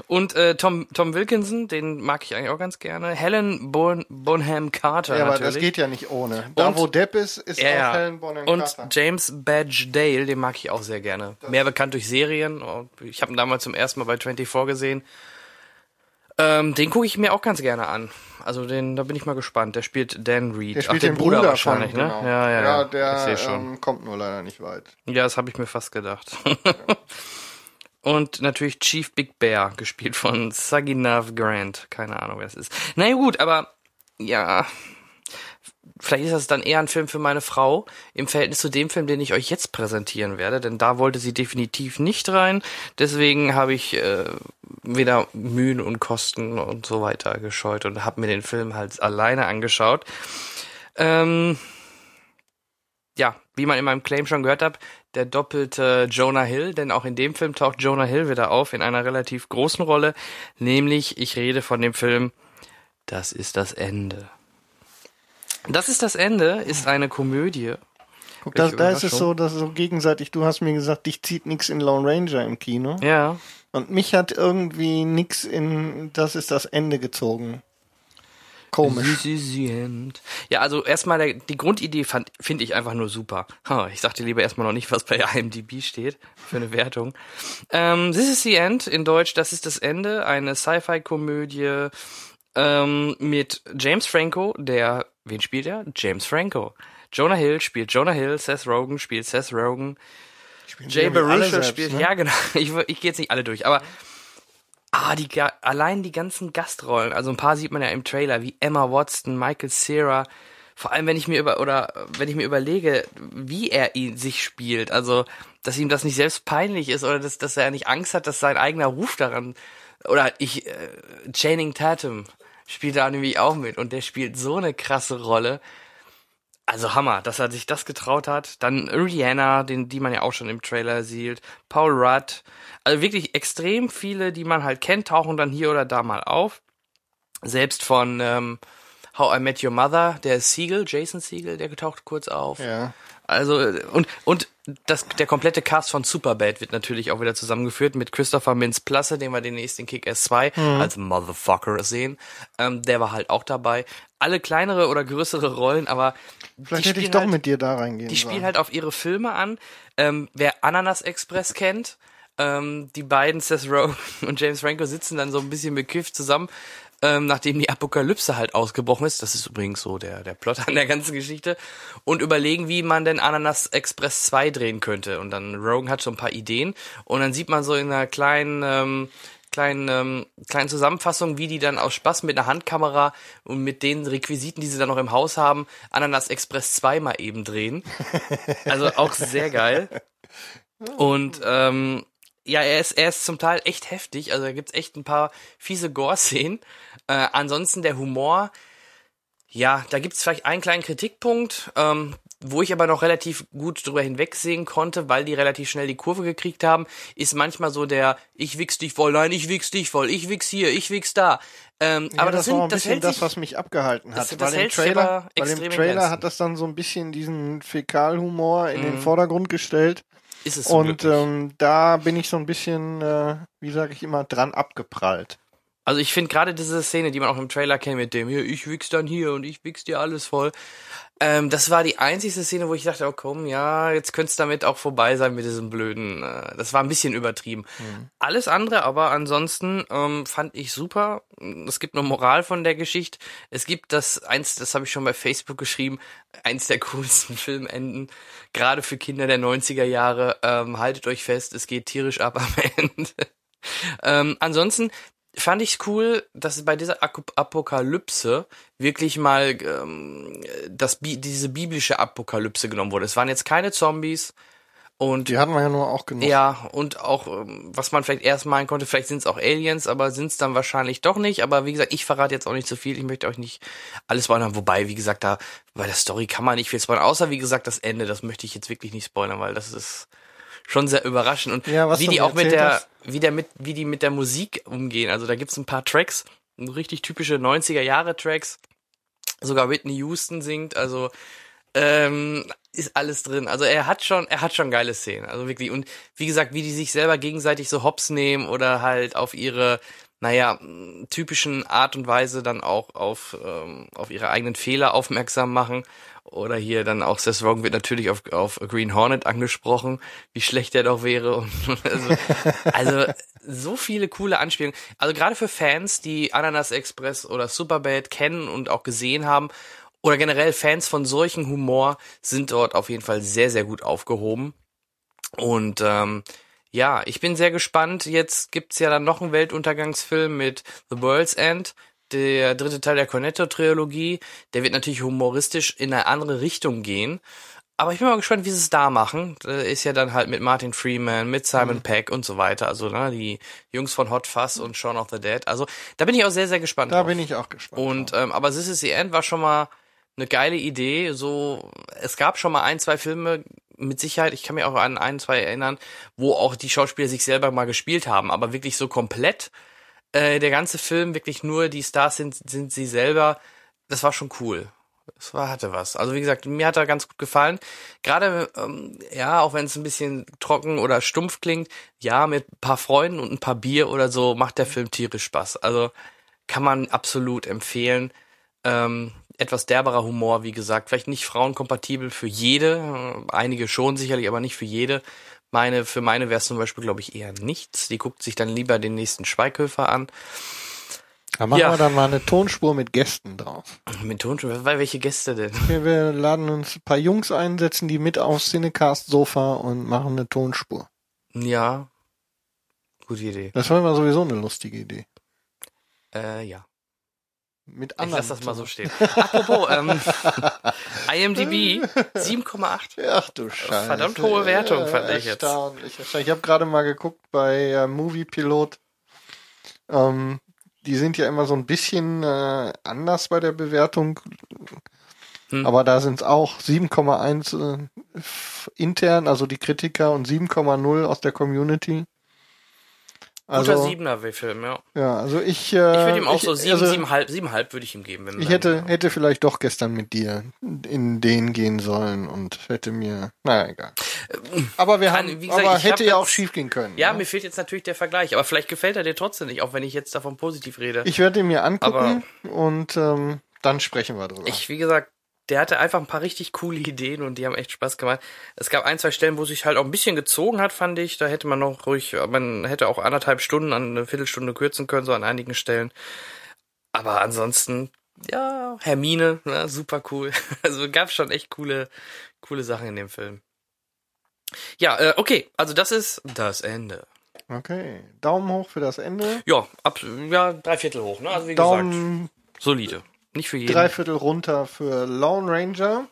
Speaker 2: Und äh, Tom, Tom Wilkinson, den mag ich eigentlich auch ganz gerne. Helen bon, Bonham Carter
Speaker 3: Ja, aber
Speaker 2: natürlich.
Speaker 3: das geht ja nicht ohne. Da,
Speaker 2: Und-
Speaker 3: wo Depp ist, ist
Speaker 2: ja,
Speaker 3: auch. Helen Bonham
Speaker 2: Und
Speaker 3: Carter.
Speaker 2: James Badge Dale, den mag ich auch sehr gerne. Mehr bekannt durch Serien. Und Ich habe ihn damals zum ersten Mal bei 24 gesehen. Ähm, den gucke ich mir auch ganz gerne an. Also den, da bin ich mal gespannt. Der spielt Dan Reed.
Speaker 3: Der spielt
Speaker 2: Ach,
Speaker 3: den Bruder,
Speaker 2: wahrscheinlich,
Speaker 3: von,
Speaker 2: ne?
Speaker 3: genau.
Speaker 2: Ja, ja, ja.
Speaker 3: der
Speaker 2: ich schon.
Speaker 3: ähm, kommt nur leider nicht weit.
Speaker 2: Ja, das habe ich mir fast gedacht. Und natürlich Chief Big Bear, gespielt von Saginaw Grant. Keine Ahnung, wer das ist. Na ja, gut, aber ja, vielleicht ist das dann eher ein Film für meine Frau im Verhältnis zu dem Film, den ich euch jetzt präsentieren werde, denn da wollte sie definitiv nicht rein. Deswegen habe ich äh, weder Mühen und Kosten und so weiter gescheut und habe mir den Film halt alleine angeschaut. Ähm, ja, wie man in meinem Claim schon gehört hat, der doppelte Jonah Hill, denn auch in dem Film taucht Jonah Hill wieder auf in einer relativ großen Rolle, nämlich ich rede von dem Film Das ist das Ende. Das ist das Ende ist eine Komödie.
Speaker 3: Guck, da,
Speaker 2: Welche
Speaker 3: da ist es so, dass so gegenseitig, du hast mir gesagt, dich zieht nix in Lone Ranger im Kino.
Speaker 2: Ja,
Speaker 3: Und mich hat irgendwie nix in Das ist das Ende gezogen. Komisch.
Speaker 2: This is the end. Ja, also erstmal der, die Grundidee fand finde ich einfach nur super. Ha, Ich sagte lieber erstmal noch nicht, was bei IMDb steht für eine Wertung. Ähm, This is the End in Deutsch, das ist das Ende, eine Sci-Fi-Komödie ähm, mit James Franco, der wen spielt er? James Franco. Jonah Hill spielt Jonah Hill, Seth Rogen spielt Seth Rogen, Jay Baruchel spielt,
Speaker 3: ne?
Speaker 2: ja genau, ich, ich gehe jetzt nicht alle durch, aber ah, die, allein die ganzen Gastrollen, also ein paar sieht man ja im Trailer, wie Emma Watson, Michael Cera, vor allem wenn ich mir über, oder wenn ich mir überlege, wie er ihn sich spielt, also, dass ihm das nicht selbst peinlich ist oder dass, dass er nicht Angst hat, dass sein eigener Ruf daran, oder ich, äh, Channing Tatum spielt da nämlich auch mit und der spielt so eine krasse Rolle. Also Hammer, dass er sich das getraut hat. Dann Rihanna, den, die man ja auch schon im Trailer sieht. Paul Rudd. Also wirklich extrem viele, die man halt kennt, tauchen dann hier oder da mal auf. Selbst von ähm, How I Met Your Mother, der Siegel, Jason Siegel, der taucht kurz auf.
Speaker 3: Ja.
Speaker 2: Also und und das der komplette Cast von Superbad wird natürlich auch wieder zusammengeführt mit Christopher Mintz Plasse, den wir demnächst in Kick-Ass 2
Speaker 3: Mhm.
Speaker 2: als Motherfucker sehen. Ähm, der war halt auch dabei. Alle kleinere oder größere Rollen, aber
Speaker 3: Vielleicht hätte ich
Speaker 2: spielen
Speaker 3: doch
Speaker 2: halt,
Speaker 3: mit dir da reingehen
Speaker 2: die spielen
Speaker 3: sollen.
Speaker 2: halt auf ihre Filme an. Ähm, wer Ananas Express kennt, ähm, die beiden Seth Rogen und James Franco sitzen dann so ein bisschen bekifft zusammen, ähm, nachdem die Apokalypse halt ausgebrochen ist. Das ist übrigens so der, der Plot an der ganzen Geschichte. Und überlegen, wie man denn Ananas Express 2 drehen könnte. Und dann Rogan hat so ein paar Ideen. Und dann sieht man so in einer kleinen, ähm, kleinen, ähm, kleinen Zusammenfassung, wie die dann aus Spaß mit einer Handkamera und mit den Requisiten, die sie dann noch im Haus haben, Ananas Express 2 mal eben drehen. Also auch sehr geil. Und ähm, ja, er ist, er ist zum Teil echt heftig. Also da gibt's echt ein paar fiese Gore-Szenen. Äh, ansonsten der Humor, ja, da gibt's vielleicht einen kleinen Kritikpunkt, ähm, wo ich aber noch relativ gut drüber hinwegsehen konnte, weil die relativ schnell die Kurve gekriegt haben, ist manchmal so der Ich wichs dich voll, nein, ich wichs dich voll, ich wichs hier, ich wichs da. Ähm,
Speaker 3: Ja,
Speaker 2: aber
Speaker 3: das,
Speaker 2: das,
Speaker 3: war
Speaker 2: sind,
Speaker 3: ein
Speaker 2: das
Speaker 3: bisschen das,
Speaker 2: sich,
Speaker 3: was mich abgehalten hat.
Speaker 2: das- das
Speaker 3: weil im Trailer, weil im Trailer hat das dann so ein bisschen diesen Fäkalhumor in den Vordergrund gestellt.
Speaker 2: ist es so
Speaker 3: Und ähm, da bin ich so ein bisschen, äh, wie sage ich immer, dran abgeprallt.
Speaker 2: Also ich finde gerade diese Szene, die man auch im Trailer kennt mit dem hier, ich wichs dann hier und ich wichs dir alles voll. Ähm, das war die einzigste Szene, wo ich dachte, oh komm, ja, jetzt könnte es damit auch vorbei sein mit diesem blöden. Äh, das war ein bisschen übertrieben. Alles andere, aber ansonsten ähm, fand ich super. Es gibt eine Moral von der Geschichte. Es gibt das eins, das habe ich schon bei Facebook geschrieben, eins der coolsten Filmenden, gerade für Kinder der 90er Jahre. Ähm, haltet euch fest, es geht tierisch ab am Ende. Ähm, ansonsten fand ich cool, dass bei dieser Apokalypse wirklich mal ähm, das, Bi diese biblische Apokalypse genommen wurde. Es waren jetzt keine Zombies und
Speaker 3: Die hatten wir ja nur auch genug.
Speaker 2: ja, und auch, ähm, was man vielleicht erst meinen konnte, vielleicht sind es auch Aliens, aber sind es dann wahrscheinlich doch nicht. Aber wie gesagt, ich verrate jetzt auch nicht zu viel. Ich möchte euch nicht alles spoilern. Wobei, wie gesagt, da bei der Story kann man nicht viel spoilern. Außer, wie gesagt, das Ende. Das möchte ich jetzt wirklich nicht spoilern, weil das ist schon sehr überraschend. Und
Speaker 3: Ja,
Speaker 2: wie die auch mit der,
Speaker 3: hast.
Speaker 2: wie der mit, wie die mit der Musik umgehen. Also da gibt's ein paar Tracks, richtig typische 90er Jahre Tracks. Sogar Whitney Houston singt, also ähm, ist alles drin. Also er hat schon, er hat schon geile Szenen. Also wirklich. Und wie gesagt, wie die sich selber gegenseitig so hops nehmen oder halt auf ihre, naja, typischen Art und Weise dann auch auf, ähm, auf ihre eigenen Fehler aufmerksam machen. Oder hier dann auch Seth Rogen wird natürlich auf, auf Green Hornet angesprochen, wie schlecht er doch wäre. Und, also, also so viele coole Anspielungen. Also gerade für Fans, die Ananas Express oder Superbad kennen und auch gesehen haben, oder generell Fans von solchen Humor sind dort auf jeden Fall sehr, sehr gut aufgehoben. Und ähm, ja, ich bin sehr gespannt. Jetzt gibt's ja dann noch einen Weltuntergangsfilm mit The World's End der dritte Teil der Cornetto-Trilogie, der wird natürlich humoristisch in eine andere Richtung gehen. Aber ich bin mal gespannt, wie sie es da machen. Da ist ja dann halt mit Martin Freeman, mit Simon mhm. Peck und so weiter. Also ne, die Jungs von Hot Fuzz und Shaun of the Dead. Also da bin ich auch sehr, sehr gespannt.
Speaker 3: Da drauf. bin ich auch gespannt.
Speaker 2: Und ähm, aber This is the End war schon mal eine geile Idee. So, es gab schon mal ein, zwei Filme mit Sicherheit. Ich kann mich auch an ein, zwei erinnern, wo auch die Schauspieler sich selber mal gespielt haben, aber wirklich so komplett äh, der ganze Film wirklich nur die Stars sind, sind sie selber. Das war schon cool. Das war, hatte was. Also wie gesagt, mir hat er ganz gut gefallen. Gerade, ähm, ja, auch wenn es ein bisschen trocken oder stumpf klingt, ja, mit ein paar Freunden und ein paar Bier oder so macht der Film tierisch Spaß. Also kann man absolut empfehlen. Ähm, etwas derberer Humor, wie gesagt, vielleicht nicht frauenkompatibel für jede, einige schon sicherlich, aber nicht für jede. Meine, für meine wäre es zum Beispiel, glaube ich, eher nichts. Die guckt sich dann lieber den nächsten Schweighöfer an.
Speaker 3: Da machen ja. wir dann mal eine Tonspur mit Gästen drauf.
Speaker 2: Mit Tonspur? Weil welche Gäste denn?
Speaker 3: Wir, wir laden uns ein paar Jungs ein, setzen die mit aufs Cinecast-Sofa und machen eine Tonspur.
Speaker 2: Ja. Gute Idee.
Speaker 3: Das war immer sowieso eine lustige Idee.
Speaker 2: Äh, ja.
Speaker 3: Mit anderen.
Speaker 2: Ich lass das mal so stehen. Apropos, ähm, IMDb 7,8.
Speaker 3: Ach du Scheiße.
Speaker 2: Verdammt hohe Wertung, fand ich
Speaker 3: jetzt. Ich habe gerade mal geguckt bei äh, Movie Pilot. Ähm, die sind ja immer so ein bisschen äh, anders bei der Bewertung. Hm. Aber da sind es auch 7,1 äh, intern, also die Kritiker, und 7,0 aus der Community.
Speaker 2: Also, Guter Siebener Film, ja.
Speaker 3: Ja, also ich.
Speaker 2: Äh, ich würde ihm auch ich, so sieben, also, siebenhalb, siebenhalb würde ich ihm geben.
Speaker 3: Wenn ich hätte, ja. hätte vielleicht doch gestern mit dir in den gehen sollen und hätte mir, naja, egal. Äh, aber wir Kann, haben, gesagt, aber hätte ja auch schief gehen können.
Speaker 2: Ja, ne? mir fehlt jetzt natürlich der Vergleich, aber vielleicht gefällt er dir trotzdem nicht, auch wenn ich jetzt davon positiv rede.
Speaker 3: Ich werde ihn mir angucken aber und ähm, dann sprechen wir drüber.
Speaker 2: Ich, wie gesagt, der hatte einfach ein paar richtig coole Ideen und die haben echt Spaß gemacht. Es gab ein, zwei Stellen, wo sich halt auch ein bisschen gezogen hat, fand ich. Da hätte man noch ruhig, man hätte auch anderthalb Stunden an eine Viertelstunde kürzen können, so an einigen Stellen. Aber ansonsten, ja, Hermine, ja, super cool. Also gab schon echt coole, coole Sachen in dem Film. Ja, äh, okay, also das ist das Ende.
Speaker 3: Okay, Daumen hoch für das Ende.
Speaker 2: Ja, ab, ja, drei Viertel hoch, ne? Also wie Daumen gesagt, solide. Nicht für jeden.
Speaker 3: Dreiviertel runter für Lone Ranger.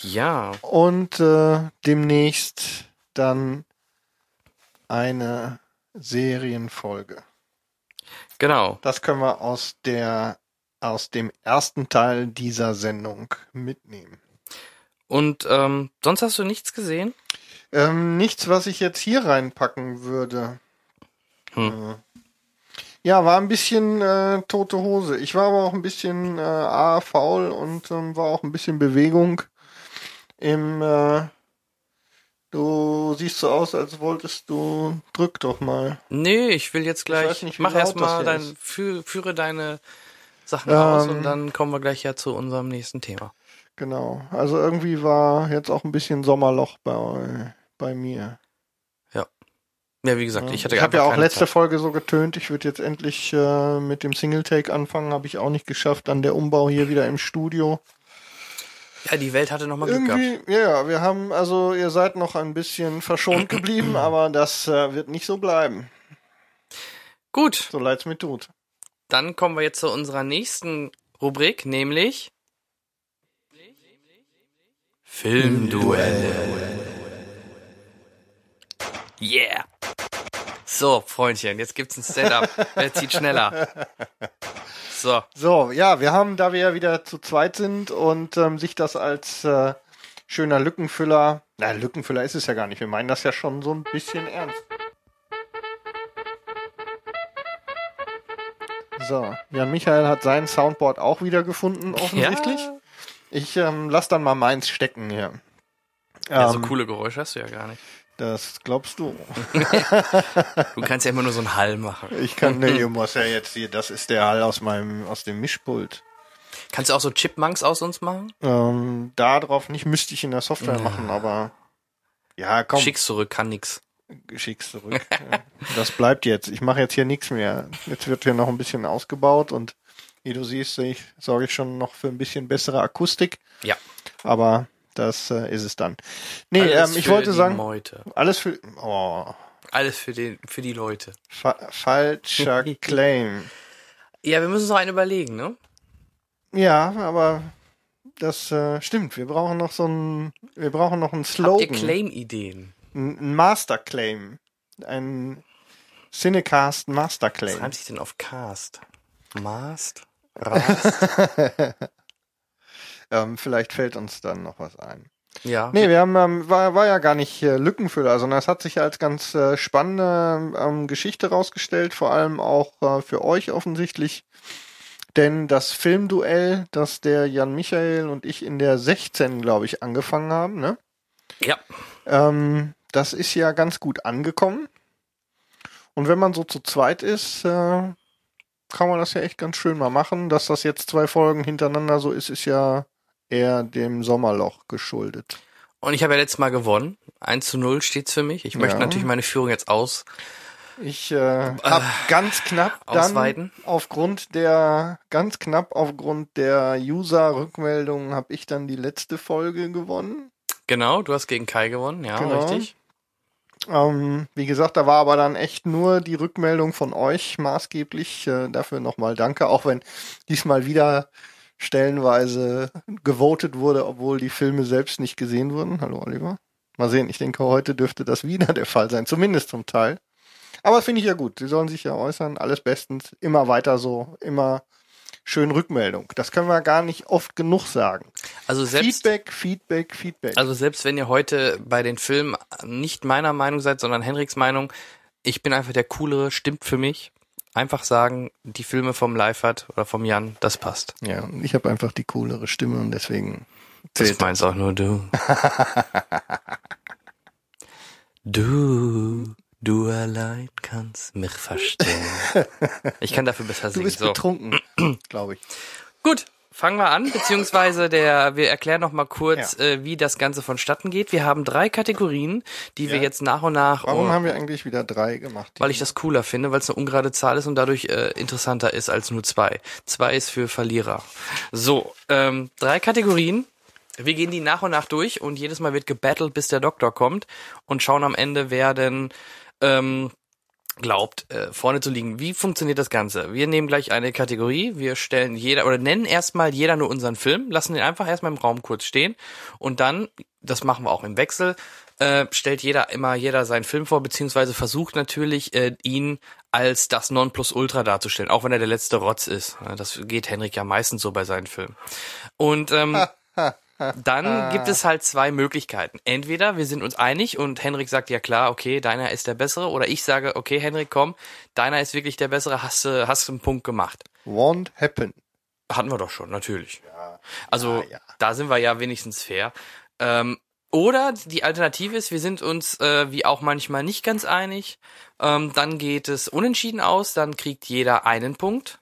Speaker 2: Ja.
Speaker 3: Und äh, demnächst dann eine Serienfolge.
Speaker 2: Genau.
Speaker 3: Das können wir aus der aus dem ersten Teil dieser Sendung mitnehmen.
Speaker 2: Und ähm, sonst hast du nichts gesehen?
Speaker 3: Ähm, nichts, was ich jetzt hier reinpacken würde. Hm. Äh, ja, war ein bisschen äh, tote Hose. Ich war aber auch ein bisschen äh, A, faul und ähm, war auch ein bisschen Bewegung im äh, Du siehst so aus, als wolltest du. Drück doch mal.
Speaker 2: Nee, ich will jetzt gleich. Nicht, mach erstmal dein. Führe, führe deine Sachen ähm, aus und dann kommen wir gleich ja zu unserem nächsten Thema.
Speaker 3: Genau. Also irgendwie war jetzt auch ein bisschen Sommerloch bei, bei mir.
Speaker 2: Ja, wie gesagt, ich hatte
Speaker 3: Ich habe ja auch letzte Zeit. Folge so getönt, ich würde jetzt endlich äh, mit dem Single-Take anfangen, habe ich auch nicht geschafft. Dann der Umbau hier wieder im Studio.
Speaker 2: Ja, die Welt hatte nochmal Glück
Speaker 3: gehabt. Ja, wir haben, also ihr seid noch ein bisschen verschont geblieben, aber das äh, wird nicht so bleiben.
Speaker 2: Gut.
Speaker 3: So leid's mir tut.
Speaker 2: Dann kommen wir jetzt zu unserer nächsten Rubrik, nämlich Filmduelle. Yeah. So, Freundchen, jetzt gibt's ein Setup. Wer zieht schneller?
Speaker 3: So. So, ja, wir haben, da wir ja wieder zu zweit sind und ähm, sich das als äh, schöner Lückenfüller, na, Lückenfüller ist es ja gar nicht. Wir meinen das ja schon so ein bisschen ernst. So, Jan Michael hat sein Soundboard auch wieder gefunden, offensichtlich. Ja. Ich ähm, lass dann mal meins stecken hier.
Speaker 2: Ja, so
Speaker 3: Ähm,
Speaker 2: coole Geräusche hast du ja gar nicht.
Speaker 3: Das glaubst du.
Speaker 2: Du kannst ja immer nur so einen Hall machen.
Speaker 3: Ich kann, nee, du musst ja jetzt hier, das ist der Hall aus meinem, aus dem Mischpult.
Speaker 2: Kannst du auch so Chipmunks aus uns machen?
Speaker 3: Ähm, da drauf nicht müsste ich in der Software machen, aber ja, komm,
Speaker 2: Schick's zurück, kann nix.
Speaker 3: schick's zurück. Ja. das bleibt jetzt. Ich mache jetzt hier nichts mehr. Jetzt wird hier noch ein bisschen ausgebaut und wie du siehst, ich sorge ich schon noch für ein bisschen bessere Akustik,
Speaker 2: Ja.
Speaker 3: aber das äh, ist es dann. Nee,
Speaker 2: Alles
Speaker 3: ähm, ich
Speaker 2: für
Speaker 3: wollte
Speaker 2: die
Speaker 3: sagen,
Speaker 2: Meute.
Speaker 3: alles für oh,
Speaker 2: Alles für, den, für die Leute.
Speaker 3: fa falscher Claim.
Speaker 2: Ja, wir müssen uns noch einen überlegen, ne?
Speaker 3: Ja, aber das äh, stimmt. Wir brauchen noch so ein, wir brauchen noch einen
Speaker 2: Habt ihr
Speaker 3: Slogan,
Speaker 2: Claim-Ideen?
Speaker 3: ein ein Master Claim, ein Cinecast Master
Speaker 2: Was reimt sich denn auf Cast? Mast? Rast?
Speaker 3: Ähm, vielleicht fällt uns dann noch was ein.
Speaker 2: ja.
Speaker 3: Nee, wir haben ähm, war, war ja gar nicht äh, Lückenfüller, sondern es hat sich als ganz äh, spannende ähm, Geschichte rausgestellt, vor allem auch äh, für euch offensichtlich. Denn das Filmduell, das der Jan Michael und ich in der 16, glaube ich, angefangen haben, ne?
Speaker 2: ja.
Speaker 3: Ähm, das ist ja ganz gut angekommen. Und wenn man so zu zweit ist, äh, kann man das ja echt ganz schön mal machen. Dass das jetzt zwei Folgen hintereinander so ist, ist ja eher dem Sommerloch geschuldet.
Speaker 2: Und ich habe ja letztes Mal gewonnen. 1 zu 0 steht's für mich. Ich möchte
Speaker 3: Ja.
Speaker 2: natürlich meine Führung jetzt aus.
Speaker 3: Ich äh, habe ganz knapp dann
Speaker 2: ausweiten?
Speaker 3: aufgrund der ganz knapp aufgrund der User-Rückmeldungen habe ich dann die letzte Folge gewonnen.
Speaker 2: Genau, du hast gegen Kai gewonnen, ja,
Speaker 3: Genau.
Speaker 2: richtig.
Speaker 3: Ähm, wie gesagt, da war aber dann echt nur die Rückmeldung von euch maßgeblich. Äh, dafür nochmal danke, auch wenn diesmal wieder stellenweise gewotet wurde, obwohl die Filme selbst nicht gesehen wurden. Hallo Oliver. Mal sehen, ich denke, heute dürfte das wieder der Fall sein, zumindest zum Teil. Aber finde ich ja gut. Sie sollen sich ja äußern, alles bestens, immer weiter so, immer schön Rückmeldung. Das können wir gar nicht oft genug sagen.
Speaker 2: Also selbst,
Speaker 3: Feedback, Feedback, Feedback.
Speaker 2: also selbst wenn ihr heute bei den Filmen nicht meiner Meinung seid, sondern Henriks Meinung, ich bin einfach der coolere, stimmt für mich. Einfach sagen, die Filme vom Leifert oder vom Jan, das passt.
Speaker 3: ja, ich habe einfach die coolere Stimme und deswegen
Speaker 2: Das
Speaker 3: zählt
Speaker 2: meinst auch nur du. du, du allein kannst mich verstehen. Ich kann dafür besser
Speaker 3: Du
Speaker 2: singen.
Speaker 3: bist
Speaker 2: So.
Speaker 3: betrunken, glaube ich.
Speaker 2: Gut, fangen wir an, beziehungsweise der, wir erklären noch mal kurz, äh, wie das Ganze vonstatten geht. Wir haben drei Kategorien, die wir
Speaker 3: Ja.
Speaker 2: jetzt nach und nach,
Speaker 3: Warum
Speaker 2: oh,
Speaker 3: haben wir eigentlich wieder drei gemacht?
Speaker 2: weil ich das cooler finde, weil es eine ungerade Zahl ist und dadurch äh, interessanter ist als nur zwei. Zwei ist für Verlierer. So, ähm, drei Kategorien. Wir gehen die nach und nach durch und jedes Mal wird gebattelt, bis der Doktor kommt und schauen am Ende, wer denn ähm, glaubt, äh, vorne zu liegen. Wie funktioniert das Ganze? Wir nehmen gleich eine Kategorie, wir stellen jeder oder nennen erstmal jeder nur unseren Film, lassen den einfach erstmal im Raum kurz stehen und dann, das machen wir auch im Wechsel, äh, stellt jeder immer jeder seinen Film vor, beziehungsweise versucht natürlich, äh, ihn als das Nonplusultra darzustellen, auch wenn er der letzte Rotz ist. Das geht Henrik ja meistens so bei seinen Filmen. Und ähm, dann gibt es halt zwei Möglichkeiten. Entweder wir sind uns einig und Henrik sagt, ja klar, okay, deiner ist der bessere. Oder ich sage, okay, Henrik, komm, deiner ist wirklich der bessere, hast du hast einen Punkt gemacht.
Speaker 3: Won't happen.
Speaker 2: Hatten wir doch schon, natürlich. Also
Speaker 3: Ja, ja.
Speaker 2: da sind wir ja wenigstens fair. Ähm, oder die Alternative ist, wir sind uns äh, wie auch manchmal nicht ganz einig. Ähm, dann geht es unentschieden aus, dann kriegt jeder einen Punkt.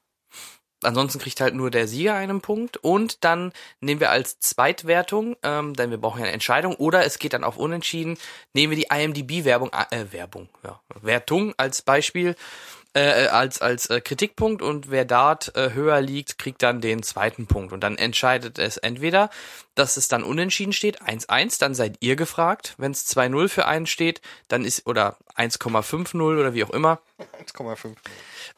Speaker 2: Ansonsten kriegt halt nur der Sieger einen Punkt. Und dann nehmen wir als Zweitwertung, ähm, denn wir brauchen ja eine Entscheidung, oder es geht dann auf Unentschieden, nehmen wir die IMDB-Werbung, äh, Werbung, ja, Wertung als Beispiel, äh, als, als äh, Kritikpunkt und wer dort äh, höher liegt, kriegt dann den zweiten Punkt. Und dann entscheidet es entweder, dass es dann unentschieden steht, 1-1, dann seid ihr gefragt. Wenn es 2-0 für einen steht, dann ist, oder 1,50 oder wie auch immer,
Speaker 3: 1,5.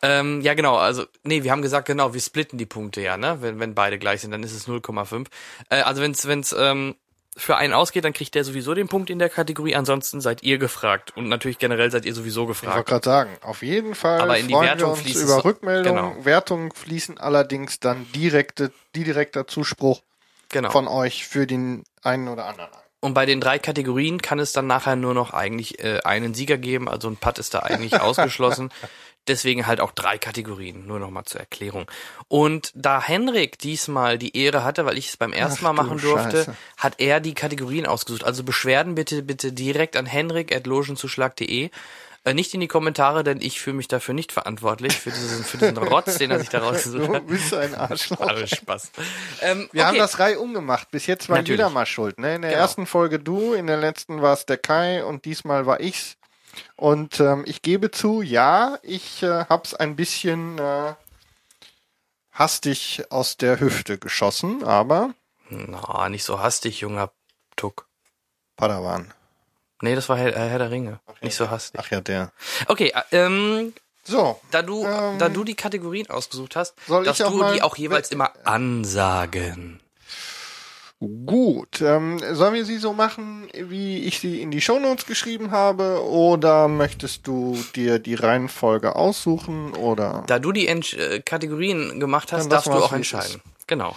Speaker 2: ähm, ja, genau. Also, nee, wir haben gesagt, genau, wir splitten die Punkte ja, ne? Wenn, wenn beide gleich sind, dann ist es 0,5. Äh, also, wenn es wenn's, ähm, für einen ausgeht, dann kriegt der sowieso den Punkt in der Kategorie. Ansonsten seid ihr gefragt. Und natürlich generell seid ihr sowieso
Speaker 3: Ich wollte
Speaker 2: gefragt.
Speaker 3: gerade sagen, auf jeden Fall
Speaker 2: Aber in die Wertung
Speaker 3: wir über Rückmeldungen.
Speaker 2: genau.
Speaker 3: Wertungen fließen allerdings dann direkte, direkter Zuspruch
Speaker 2: Genau.
Speaker 3: von euch für den einen oder anderen.
Speaker 2: Und bei den drei Kategorien kann es dann nachher nur noch eigentlich äh, einen Sieger geben. Also ein Putt ist da eigentlich ausgeschlossen. Deswegen halt auch drei Kategorien, nur nochmal zur Erklärung. Und da Henrik diesmal die Ehre hatte, weil ich es beim ersten
Speaker 3: Ach
Speaker 2: Mal
Speaker 3: du
Speaker 2: machen durfte,
Speaker 3: Scheiße.
Speaker 2: hat er die Kategorien ausgesucht. Also Beschwerden bitte, bitte direkt an henrik.logenzuschlag.de. Äh, nicht in die Kommentare, denn ich fühle mich dafür nicht verantwortlich, für diesen, für diesen Rotz, den er sich da rausgesucht
Speaker 3: Du
Speaker 2: hat.
Speaker 3: bist ein Arschloch.
Speaker 2: Alles Spaß. Ähm,
Speaker 3: Wir haben
Speaker 2: okay.
Speaker 3: das Reihe umgemacht. Bis jetzt war
Speaker 2: Natürlich.
Speaker 3: jeder mal schuld. Ne? In der
Speaker 2: Genau.
Speaker 3: ersten Folge du, in der letzten war es der Kai und diesmal war ich's. Und ähm, ich gebe zu, ja, ich äh, hab's ein bisschen äh, hastig aus der Hüfte geschossen, aber
Speaker 2: Na, nicht so hastig, junger Tuck.
Speaker 3: Padawan.
Speaker 2: Nee, das war Herr, Herr der Ringe. nicht so hastig.
Speaker 3: Ach ja, der.
Speaker 2: Okay, äh, ähm,
Speaker 3: So,
Speaker 2: da du,
Speaker 3: Ähm,
Speaker 2: da du die Kategorien ausgesucht hast,
Speaker 3: soll
Speaker 2: darfst
Speaker 3: ich auch
Speaker 2: du die auch jeweils immer ansagen.
Speaker 3: Gut. Ähm, sollen wir sie so machen, wie ich sie in die Shownotes geschrieben habe? Oder möchtest du dir die Reihenfolge aussuchen? Oder?
Speaker 2: Da du die Entsch äh, Kategorien gemacht hast, darfst du auch entscheiden. Genau.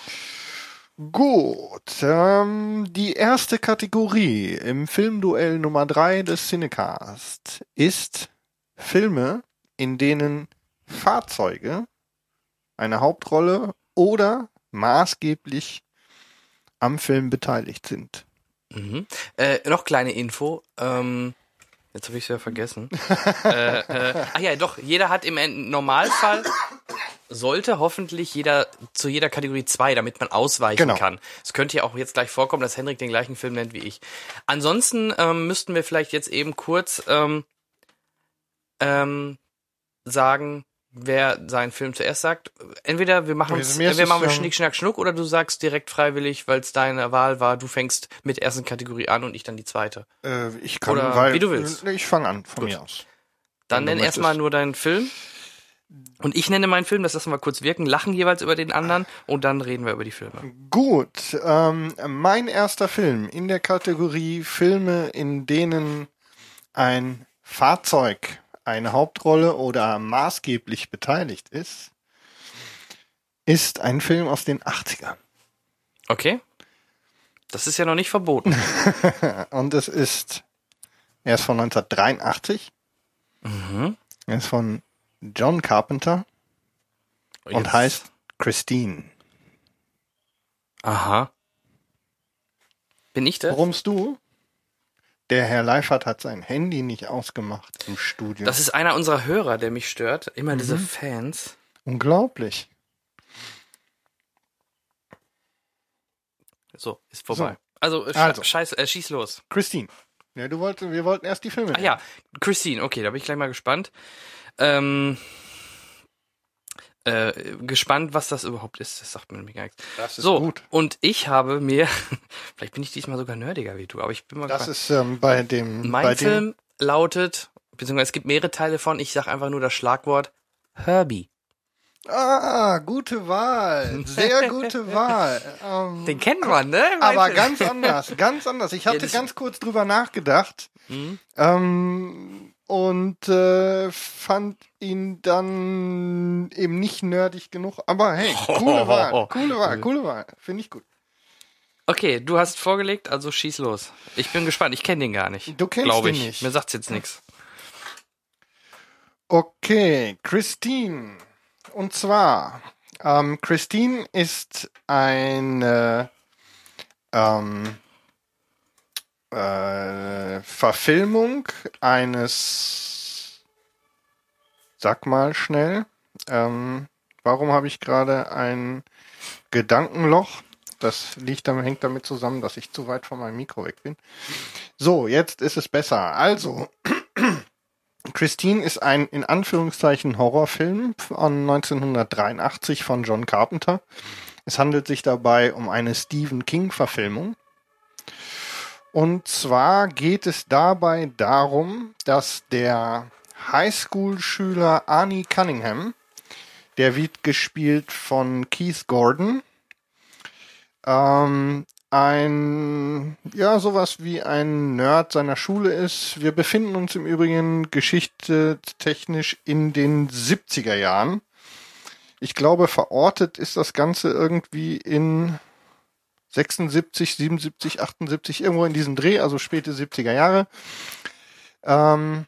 Speaker 3: Gut, ähm, die erste Kategorie im Filmduell Nummer drei des Cinecast ist Filme, in denen Fahrzeuge eine Hauptrolle oder maßgeblich am Film beteiligt sind.
Speaker 2: Mhm. Äh, noch kleine Info. Ähm, jetzt habe ich es ja vergessen. äh, äh, ach ja, doch. Jeder hat im Normalfall sollte hoffentlich jeder zu jeder Kategorie zwei, damit man ausweichen
Speaker 3: Genau.
Speaker 2: kann. Es könnte ja auch jetzt gleich vorkommen, dass Henrik den gleichen Film nennt wie ich. Ansonsten ähm, müssten wir vielleicht jetzt eben kurz ähm, ähm, sagen, wer seinen Film zuerst sagt. Entweder wir machen
Speaker 3: Also
Speaker 2: entweder machen wir Schnick, Schnack, Schnuck oder du sagst direkt freiwillig, weil es deine Wahl war, du fängst mit der ersten Kategorie an und ich dann die zweite.
Speaker 3: Äh, ich kann,
Speaker 2: Oder
Speaker 3: weil,
Speaker 2: wie du willst.
Speaker 3: Ich fange an, von
Speaker 2: Gut.
Speaker 3: mir aus.
Speaker 2: Dann nenn erstmal nur deinen Film. Und ich nenne meinen Film, das lassen wir kurz wirken, lachen jeweils über den anderen und dann reden wir über die Filme.
Speaker 3: Gut, ähm, mein erster Film in der Kategorie Filme, in denen ein Fahrzeug eine Hauptrolle oder maßgeblich beteiligt ist, ist ein Film aus den 80ern.
Speaker 2: Okay? Das ist ja noch nicht verboten.
Speaker 3: Und es ist, er ist von 1983. Er ist von John Carpenter und
Speaker 2: Jetzt-
Speaker 3: heißt Christine.
Speaker 2: Aha. Bin ich das?
Speaker 3: Warumst du? Der Herr Leifert hat sein Handy nicht ausgemacht im Studio.
Speaker 2: Das ist einer unserer Hörer, der mich stört. Immer
Speaker 3: Mhm.
Speaker 2: diese Fans.
Speaker 3: Unglaublich.
Speaker 2: So, ist vorbei.
Speaker 3: So.
Speaker 2: Also, äh,
Speaker 3: Also.
Speaker 2: Scheiß, äh, schieß los.
Speaker 3: Christine. Ja, du wolltest, wir wollten erst die Filme.
Speaker 2: Ach ja, Christine, okay, da bin ich gleich mal gespannt. Ähm, äh, gespannt, was das überhaupt ist. Das sagt mir nämlich gar nichts.
Speaker 3: Das ist
Speaker 2: so,
Speaker 3: gut.
Speaker 2: und ich habe mir, vielleicht bin ich diesmal sogar nerdiger wie du, aber ich bin mal
Speaker 3: Das
Speaker 2: gespannt.
Speaker 3: ist ähm, bei dem.
Speaker 2: mein
Speaker 3: bei
Speaker 2: Film lautet, beziehungsweise es gibt mehrere Teile von, ich sag einfach nur das Schlagwort Herbie.
Speaker 3: Dem, ah, gute Wahl. Sehr gute Wahl. Ähm,
Speaker 2: Den kennt man, ne?
Speaker 3: Aber ganz anders, ganz anders. Ich hatte
Speaker 2: das-
Speaker 3: ganz kurz drüber nachgedacht
Speaker 2: Mhm.
Speaker 3: ähm, und äh, fand ihn dann eben nicht nerdig genug. Aber hey, coole Wahl, coole Wahl, coole Wahl. Finde ich gut.
Speaker 2: Okay, du hast vorgelegt, also schieß los. Ich bin gespannt, ich kenne den gar nicht.
Speaker 3: Du kennst
Speaker 2: glaube
Speaker 3: ihn
Speaker 2: ich.
Speaker 3: nicht.
Speaker 2: Mir sagt's jetzt nichts.
Speaker 3: Okay, Christine. Und zwar, ähm, Christine ist eine ähm, äh, Verfilmung eines, sag mal schnell, ähm, warum habe ich gerade ein Gedankenloch? Das liegt damit, hängt damit zusammen, dass ich zu weit von meinem Mikro weg bin. So, jetzt ist es besser. Also, Christine ist ein in Anführungszeichen Horrorfilm von 1983 von John Carpenter. Es handelt sich dabei um eine Stephen King-Verfilmung. Und zwar geht es dabei darum, dass der Highschool-Schüler Arnie Cunningham, der wird gespielt von Keith Gordon, ähm, ein, ja, sowas wie ein Nerd seiner Schule ist. Wir befinden uns im Übrigen geschichtstechnisch in den 70er Jahren. Ich glaube, verortet ist das Ganze irgendwie in 76, 77, 78, irgendwo in diesem Dreh, also späte 70er Jahre. Ähm,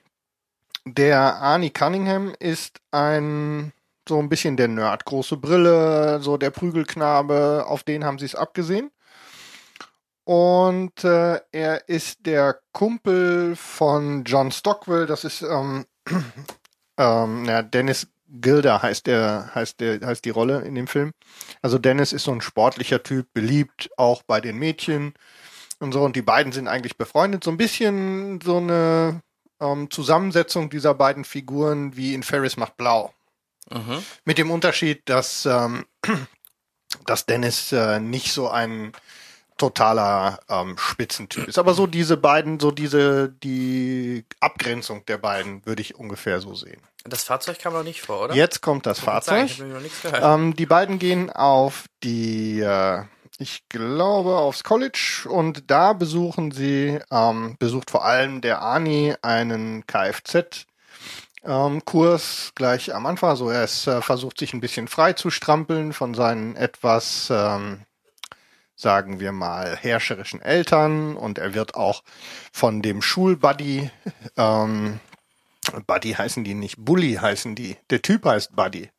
Speaker 3: der Arnie Cunningham ist ein so ein bisschen der Nerd, große Brille, so der Prügelknabe, auf den haben sie es abgesehen. Und äh, er ist der Kumpel von John Stockwell, das ist ähm, ähm, ja, Dennis Gilder heißt der, heißt der, heißt die Rolle in dem Film. Also Dennis ist so ein sportlicher Typ, beliebt auch bei den Mädchen und so. Und die beiden sind eigentlich befreundet. So ein bisschen so eine ähm, Zusammensetzung dieser beiden Figuren wie in Ferris macht blau. Mhm. Mit dem Unterschied, dass, ähm, dass Dennis äh, nicht so ein totaler ähm, Spitzentyp ist. Aber so diese beiden, so diese, die Abgrenzung der beiden würde ich ungefähr so sehen.
Speaker 2: Das Fahrzeug kam noch nicht vor, oder?
Speaker 3: Jetzt kommt das Fahrzeug. Ähm, die beiden gehen auf die, äh, ich glaube, aufs College und da besuchen sie, ähm, besucht vor allem der Ani einen Kfz ähm, Kurs gleich am Anfang. Also er ist, äh, versucht sich ein bisschen frei zu strampeln von seinen etwas, ähm, sagen wir mal, herrscherischen Eltern und er wird auch von dem Schulbuddy, ähm, Buddy heißen die nicht, Bully heißen die. Der Typ heißt Buddy.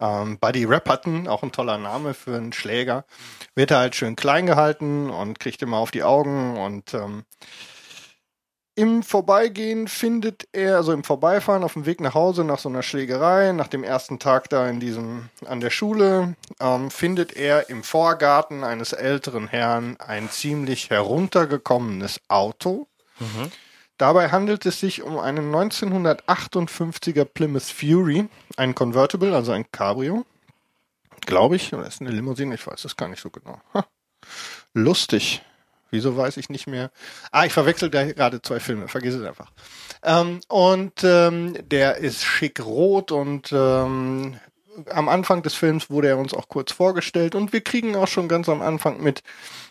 Speaker 3: Ähm, Buddy Rapperton, auch ein toller Name für einen Schläger, wird er halt schön klein gehalten und kriegt immer auf die Augen und ähm, im Vorbeigehen findet er, also im Vorbeifahren auf dem Weg nach Hause nach so einer Schlägerei, nach dem ersten Tag da in diesem, an der Schule, ähm, findet er im Vorgarten eines älteren Herrn ein ziemlich heruntergekommenes Auto. Mhm. Dabei handelt es sich um einen 1958er Plymouth Fury, ein Convertible, also ein Cabrio. Glaube ich, oder ist eine Limousine, ich weiß das gar nicht so genau. Ha. Lustig. Wieso weiß ich nicht mehr? Ah, ich verwechsel da gerade zwei Filme, vergiss es einfach. Ähm, und ähm, der ist schick rot und ähm, am Anfang des Films wurde er uns auch kurz vorgestellt und wir kriegen auch schon ganz am Anfang mit,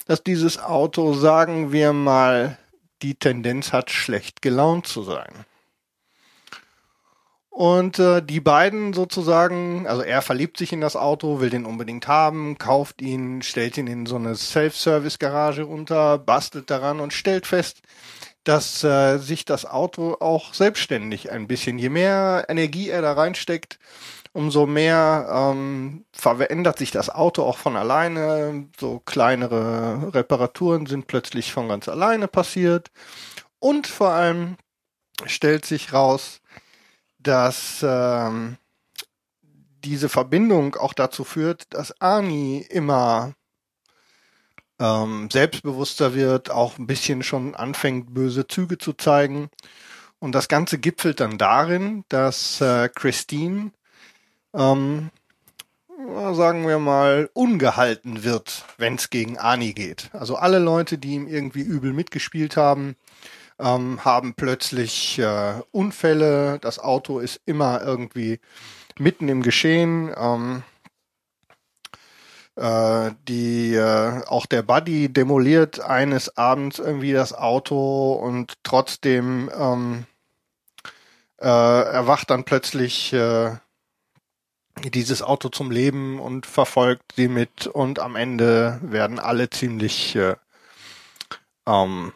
Speaker 3: dass dieses Auto, sagen wir mal, die Tendenz hat, schlecht gelaunt zu sein. Und äh, die beiden sozusagen, also er verliebt sich in das Auto, will den unbedingt haben, kauft ihn, stellt ihn in so eine Self-Service-Garage unter, bastelt daran und stellt fest, dass äh, sich das Auto auch selbstständig ein bisschen, je mehr Energie er da reinsteckt, umso mehr ähm, verändert sich das Auto auch von alleine. So kleinere Reparaturen sind plötzlich von ganz alleine passiert. Und vor allem stellt sich raus, dass ähm, diese Verbindung auch dazu führt, dass Ani immer ähm, selbstbewusster wird, auch ein bisschen schon anfängt, böse Züge zu zeigen. Und das Ganze gipfelt dann darin, dass äh, Christine, ähm, sagen wir mal, ungehalten wird, wenn es gegen Ani geht. Also alle Leute, die ihm irgendwie übel mitgespielt haben, ähm, haben plötzlich äh, Unfälle. Das Auto ist immer irgendwie mitten im Geschehen. Ähm, äh, die äh, auch der Buddy demoliert eines Abends irgendwie das Auto und trotzdem ähm, äh, erwacht dann plötzlich äh, dieses Auto zum Leben und verfolgt sie mit und am Ende werden alle ziemlich äh, ähm,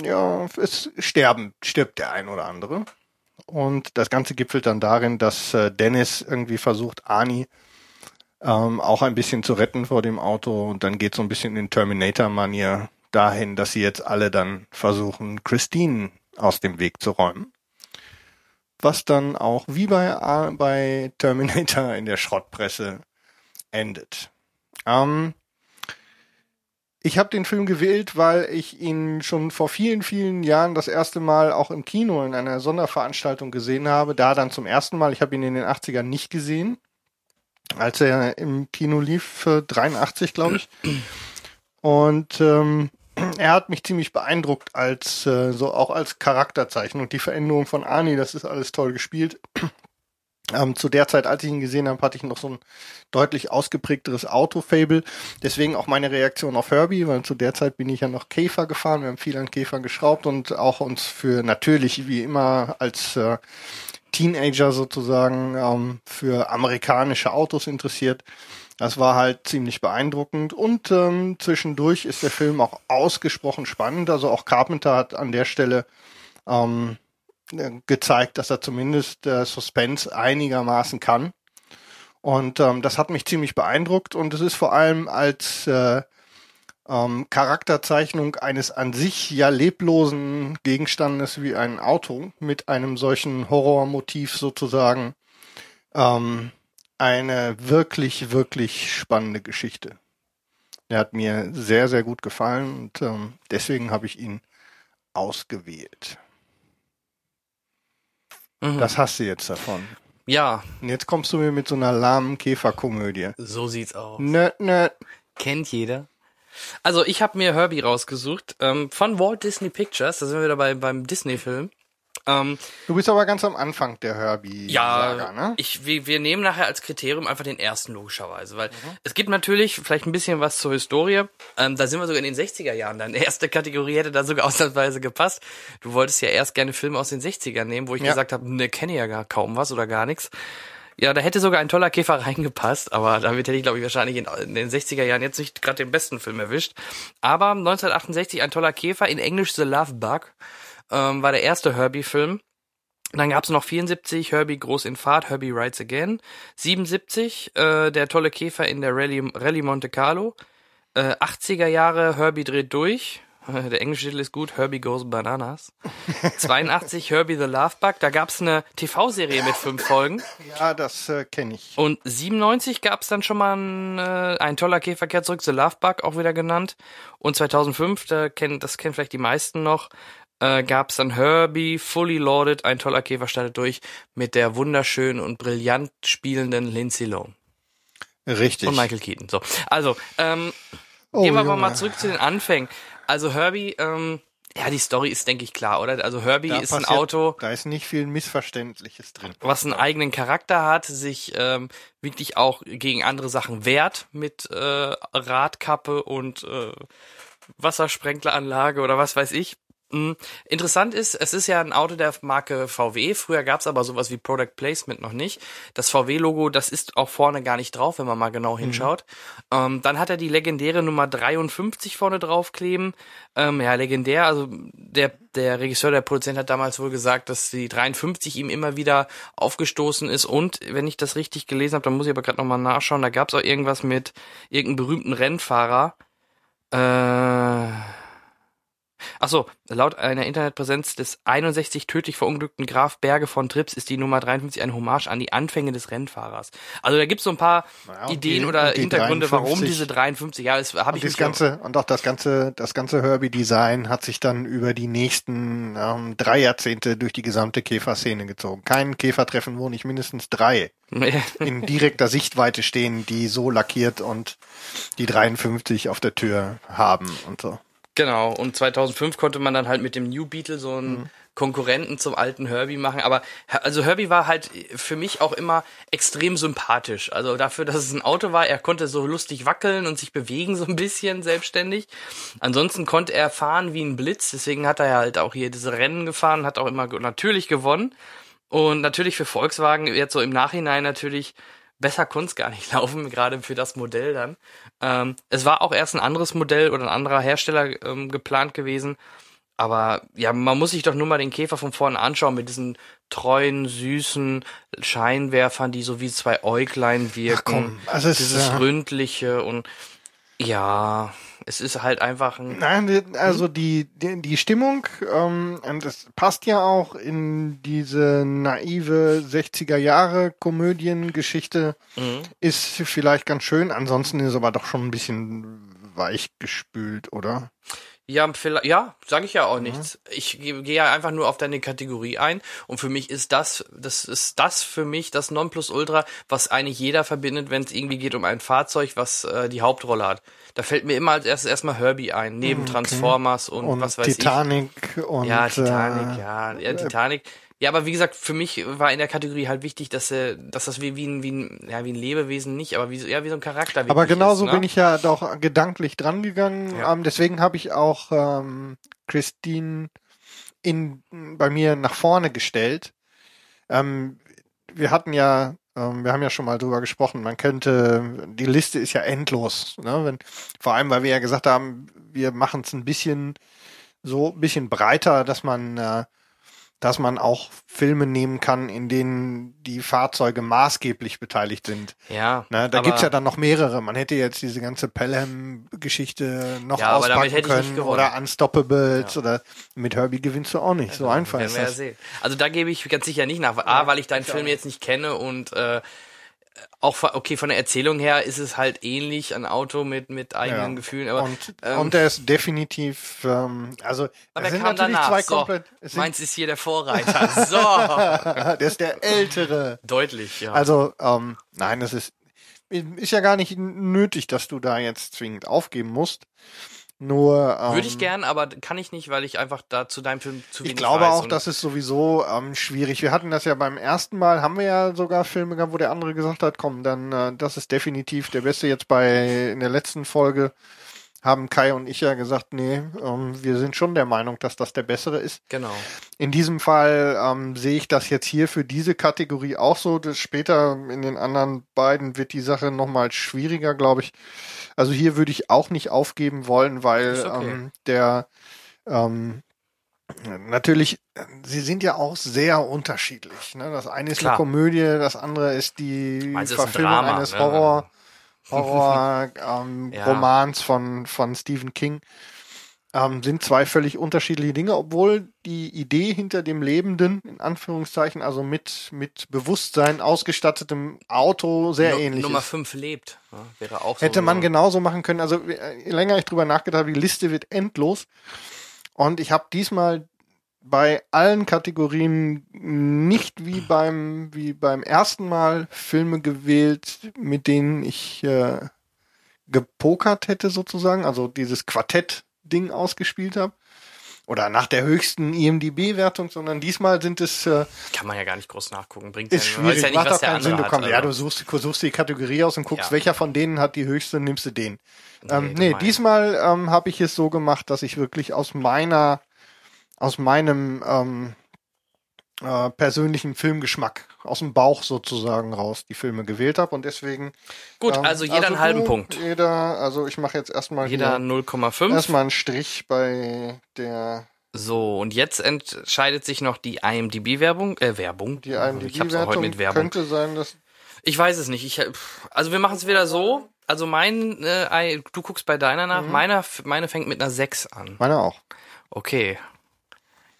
Speaker 3: ja, es sterben, stirbt der ein oder andere. Und das Ganze gipfelt dann darin, dass äh, Dennis irgendwie versucht, Ani ähm, auch ein bisschen zu retten vor dem Auto. Und dann geht so ein bisschen in Terminator-Manier dahin, dass sie jetzt alle dann versuchen, Christine aus dem Weg zu räumen. Was dann auch wie bei, bei Terminator in der Schrottpresse endet. Ähm, ich habe den Film gewählt, weil ich ihn schon vor vielen, vielen Jahren das erste Mal auch im Kino in einer Sonderveranstaltung gesehen habe. Da dann zum ersten Mal. Ich habe ihn in den 80ern nicht gesehen, als er im Kino lief, 83, glaube ich. Und ähm, er hat mich ziemlich beeindruckt als äh, so auch als Charakterzeichnung. Die Veränderung von Arnie, das ist alles toll gespielt. Ähm, zu der Zeit, als ich ihn gesehen habe, hatte ich noch so ein deutlich ausgeprägteres Auto-Fable. Deswegen auch meine Reaktion auf Herbie, weil zu der Zeit bin ich ja noch Käfer gefahren. Wir haben viel an Käfer geschraubt und auch uns für natürlich wie immer als äh, Teenager sozusagen ähm, für amerikanische Autos interessiert. Das war halt ziemlich beeindruckend und ähm, zwischendurch ist der Film auch ausgesprochen spannend. Also auch Carpenter hat an der Stelle ähm, gezeigt, dass er zumindest äh, Suspense einigermaßen kann. Und ähm, das hat mich ziemlich beeindruckt und es ist vor allem als äh, ähm, Charakterzeichnung eines an sich ja leblosen Gegenstandes wie ein Auto mit einem solchen Horrormotiv sozusagen ähm, eine wirklich, wirklich spannende Geschichte. Er hat mir sehr, sehr gut gefallen und ähm, deswegen habe ich ihn ausgewählt. Mhm. Das hast du jetzt davon.
Speaker 2: Ja.
Speaker 3: Und jetzt kommst du mir mit so einer lahmen Käferkomödie.
Speaker 2: So sieht's aus.
Speaker 3: Nö, nö.
Speaker 2: Kennt jeder. Also ich habe mir Herbie rausgesucht ähm, von Walt Disney Pictures. Da sind wir wieder bei, beim Disney-Film.
Speaker 3: Ähm, du bist aber ganz am Anfang der Herbie.
Speaker 2: Ja,
Speaker 3: Saga, ne?
Speaker 2: ich, wir, wir nehmen nachher als Kriterium einfach den ersten logischerweise, weil mhm. es gibt natürlich vielleicht ein bisschen was zur Historie. Ähm, da sind wir sogar in den 60er Jahren. Deine erste Kategorie hätte da sogar ausnahmsweise gepasst. Du wolltest ja erst gerne Filme aus den 60ern nehmen, wo ich ja. gesagt habe, ne, kenne ja gar kaum was oder gar nichts. Ja, da hätte sogar ein toller Käfer reingepasst, aber damit hätte ich, glaube ich, wahrscheinlich in, in den 60er Jahren jetzt nicht gerade den besten Film erwischt. Aber 1968 ein toller Käfer, in Englisch The Love Bug ähm, war der erste Herbie-Film. Dann gab's noch 74 Herbie Groß in Fahrt, Herbie Rides Again. 77 äh, der tolle Käfer in der Rallye, Rallye Monte Carlo. Äh, 80er Jahre Herbie dreht durch. Der englische Titel ist gut, Herbie Goes Bananas. 82 Herbie the Love Bug, da gab's eine TV-Serie mit fünf Folgen.
Speaker 3: Ja, das äh, kenne ich.
Speaker 2: Und 97 gab's dann schon mal ein, äh, ein toller Käfer kehrt zurück, The Love Bug auch wieder genannt. Und 2005, da kennen, das kennen vielleicht die meisten noch, äh, gab es dann Herbie, Fully Loaded, ein toller Käfer startet durch mit der wunderschönen und brillant spielenden Lindsay Lohan.
Speaker 3: Richtig.
Speaker 2: Und Michael Keaton. So, also ähm, oh, gehen wir aber mal zurück zu den Anfängen. Also Herbie, ähm, ja, die Story ist, denke ich, klar, oder? Also Herbie da ist ein Auto.
Speaker 3: Da ist nicht viel Missverständliches drin.
Speaker 2: Was einen eigenen Charakter hat, sich ähm, wirklich auch gegen andere Sachen wehrt mit äh, Radkappe und äh, Wassersprenkleranlage oder was weiß ich. Mhm. Interessant ist, es ist ja ein Auto der Marke VW. Früher gab es aber sowas wie Product Placement noch nicht. Das VW-Logo, das ist auch vorne gar nicht drauf, wenn man mal genau mhm. hinschaut. Mhm. Ähm, dann hat er die legendäre Nummer 53 vorne draufkleben. Ähm, ja, legendär. Also der, der Regisseur, der Produzent hat damals wohl gesagt, dass die 53 ihm immer wieder aufgestoßen ist. Und wenn ich das richtig gelesen habe, dann muss ich aber gerade nochmal nachschauen, da gab es auch irgendwas mit irgendeinem berühmten Rennfahrer. Äh Achso, laut einer Internetpräsenz des 61 tödlich verunglückten Graf Berge von Trips ist die Nummer 53 ein Hommage an die Anfänge des Rennfahrers. Also da gibt's so ein paar ja, Ideen die, oder Hintergründe, 53. warum diese 53. Ja, das habe ich
Speaker 3: das ganze und auch das ganze das ganze Herbie Design hat sich dann über die nächsten ähm, drei Jahrzehnte durch die gesamte Käferszene gezogen. Kein Käfertreffen, wo nicht mindestens drei in direkter Sichtweite stehen, die so lackiert und die 53 auf der Tür haben und so.
Speaker 2: Genau, und 2005 konnte man dann halt mit dem New Beetle so einen mhm. Konkurrenten zum alten Herbie machen. Aber also Herbie war halt für mich auch immer extrem sympathisch. Also dafür, dass es ein Auto war, er konnte so lustig wackeln und sich bewegen so ein bisschen selbstständig. Ansonsten konnte er fahren wie ein Blitz. Deswegen hat er halt auch hier diese Rennen gefahren, hat auch immer natürlich gewonnen. Und natürlich für Volkswagen jetzt so im Nachhinein natürlich besser konnte es gar nicht laufen, gerade für das Modell dann. Ähm, es war auch erst ein anderes Modell oder ein anderer Hersteller ähm, geplant gewesen. Aber ja, man muss sich doch nur mal den Käfer von vorne anschauen mit diesen treuen, süßen Scheinwerfern, die so wie zwei Äuglein wirken. Ach komm, also dieses ja. ründliche und ja, es ist halt einfach ein.
Speaker 3: Nein, also die, die, die Stimmung, ähm, und das passt ja auch in diese naive 60er Jahre Komödiengeschichte, mhm. ist vielleicht ganz schön. Ansonsten ist aber doch schon ein bisschen weichgespült, oder?
Speaker 2: Ja, vielleicht, ja, sage ich ja auch nichts. Ich gehe ja einfach nur auf deine Kategorie ein und für mich ist das, das ist das für mich das Nonplusultra, was eigentlich jeder verbindet, wenn es irgendwie geht um ein Fahrzeug, was äh, die Hauptrolle hat. Da fällt mir immer als erstes erstmal Herbie ein, neben okay. Transformers und, und, was weiß
Speaker 3: Titanic ich.
Speaker 2: Titanic
Speaker 3: und
Speaker 2: ja, Titanic, äh, ja, ja, Titanic. Ja, aber wie gesagt, für mich war in der Kategorie halt wichtig, dass er, dass das wie, wie ein, wie ein, ja, wie ein Lebewesen nicht, aber wie, ja, wie so ein Charakter.
Speaker 3: Aber genauso ist, ne? bin ich ja doch gedanklich dran gegangen. Ja. Ähm, deswegen habe ich auch ähm, Christine in, bei mir nach vorne gestellt. Ähm, wir hatten ja, ähm, wir haben ja schon mal drüber gesprochen, man könnte, die Liste ist ja endlos. Ne? Wenn, vor allem, weil wir ja gesagt haben, wir machen es ein bisschen so, ein bisschen breiter, dass man äh, dass man auch Filme nehmen kann, in denen die Fahrzeuge maßgeblich beteiligt sind.
Speaker 2: Ja.
Speaker 3: Ne, da gibt's ja dann noch mehrere. Man hätte jetzt diese ganze Pelham-Geschichte noch
Speaker 2: Ja, aber damit
Speaker 3: auspacken können oder Unstoppables oder mit Herbie gewinnst du auch nicht. So einfach ist
Speaker 2: ja
Speaker 3: das.
Speaker 2: sehen. Also da gebe ich ganz sicher nicht nach. A, weil ich deinen Film jetzt nicht kenne und äh, auch okay von der Erzählung her ist es halt ähnlich ein Auto mit mit eigenen
Speaker 3: Ja.
Speaker 2: Gefühlen. Aber
Speaker 3: und,
Speaker 2: ähm,
Speaker 3: und der ist definitiv, ähm, also
Speaker 2: aber
Speaker 3: es
Speaker 2: er
Speaker 3: sind
Speaker 2: kam
Speaker 3: natürlich
Speaker 2: danach.
Speaker 3: zwei
Speaker 2: so,
Speaker 3: komplett. Sind,
Speaker 2: meins ist hier der Vorreiter. So
Speaker 3: der ist der ältere.
Speaker 2: deutlich. Ja.
Speaker 3: Also, ähm, nein, das ist, ist ja gar nicht nötig, dass du da jetzt zwingend aufgeben musst. Nur, ähm,
Speaker 2: Würde ich gern, aber kann ich nicht, weil ich einfach da zu deinem Film zu wenig
Speaker 3: Ich glaube auch, das ist sowieso ähm, schwierig. Wir hatten das ja beim ersten Mal, haben wir ja sogar Filme gehabt, wo der andere gesagt hat, komm, dann äh, das ist definitiv der beste. Jetzt bei in der letzten Folge haben Kai und ich ja gesagt, nee, ähm, wir sind schon der Meinung, dass das der bessere ist.
Speaker 2: genau.
Speaker 3: In diesem Fall ähm, sehe ich das jetzt hier für diese Kategorie auch so. Das später in den anderen beiden wird die Sache nochmal schwieriger, glaube ich. Also hier würde ich auch nicht aufgeben wollen, weil
Speaker 2: okay.
Speaker 3: ähm, der ähm, natürlich, sie sind ja auch sehr unterschiedlich. Ne? Das eine ist
Speaker 2: Klar.
Speaker 3: eine Komödie, das andere ist die Verfilmung
Speaker 2: Drama,
Speaker 3: eines
Speaker 2: ne?
Speaker 3: Horror, Horror ähm,
Speaker 2: Ja.
Speaker 3: Romans von, von Stephen King ähm, sind zwei völlig unterschiedliche Dinge, obwohl die Idee hinter dem lebenden, in Anführungszeichen, also mit, mit Bewusstsein ausgestattetem Auto sehr
Speaker 2: Nu-
Speaker 3: ähnlich
Speaker 2: Nummer
Speaker 3: ist.
Speaker 2: 5 lebt. Ja, wäre auch so
Speaker 3: Hätte man
Speaker 2: so.
Speaker 3: genauso machen können. Also äh, je länger ich drüber nachgedacht habe, die Liste wird endlos. Und ich habe diesmal bei allen Kategorien nicht wie beim wie beim ersten Mal Filme gewählt, mit denen ich äh, gepokert hätte sozusagen, also dieses Quartett-Ding ausgespielt habe. Oder nach der höchsten IMDB-Wertung, sondern diesmal sind es äh,
Speaker 2: Kann man ja gar nicht groß nachgucken. Bringt
Speaker 3: ist schwierig,
Speaker 2: ja nicht,
Speaker 3: macht auch keinen Sinn. Du, kommst, ja, du
Speaker 2: also.
Speaker 3: suchst, suchst die Kategorie aus und guckst,
Speaker 2: Ja.
Speaker 3: welcher von denen hat die höchste, nimmst du den. ähm,
Speaker 2: Nee,
Speaker 3: nee,
Speaker 2: gemein.
Speaker 3: diesmal ähm, habe ich es so gemacht, dass ich wirklich aus meiner, aus meinem ähm, äh, persönlichen Filmgeschmack, aus dem Bauch sozusagen raus, die Filme gewählt habe und deswegen.
Speaker 2: Gut,
Speaker 3: ähm,
Speaker 2: also jeder einen halben Punkt.
Speaker 3: Jeder, also ich mache jetzt erstmal
Speaker 2: Jeder
Speaker 3: hier
Speaker 2: 0,5.
Speaker 3: erstmal einen Strich bei der
Speaker 2: So, und jetzt entscheidet sich noch die IMDb-Werbung. Äh, Werbung.
Speaker 3: die
Speaker 2: ich hab's auch heute
Speaker 3: IMDb-Wertung
Speaker 2: mit Werbung.
Speaker 3: könnte sein, dass
Speaker 2: Ich weiß es nicht. Ich, äh, also wir machen es wieder so. Also mein, äh, du guckst bei deiner nach.
Speaker 3: Mhm.
Speaker 2: Meiner, meine fängt mit einer 6 an.
Speaker 3: meine auch.
Speaker 2: Okay.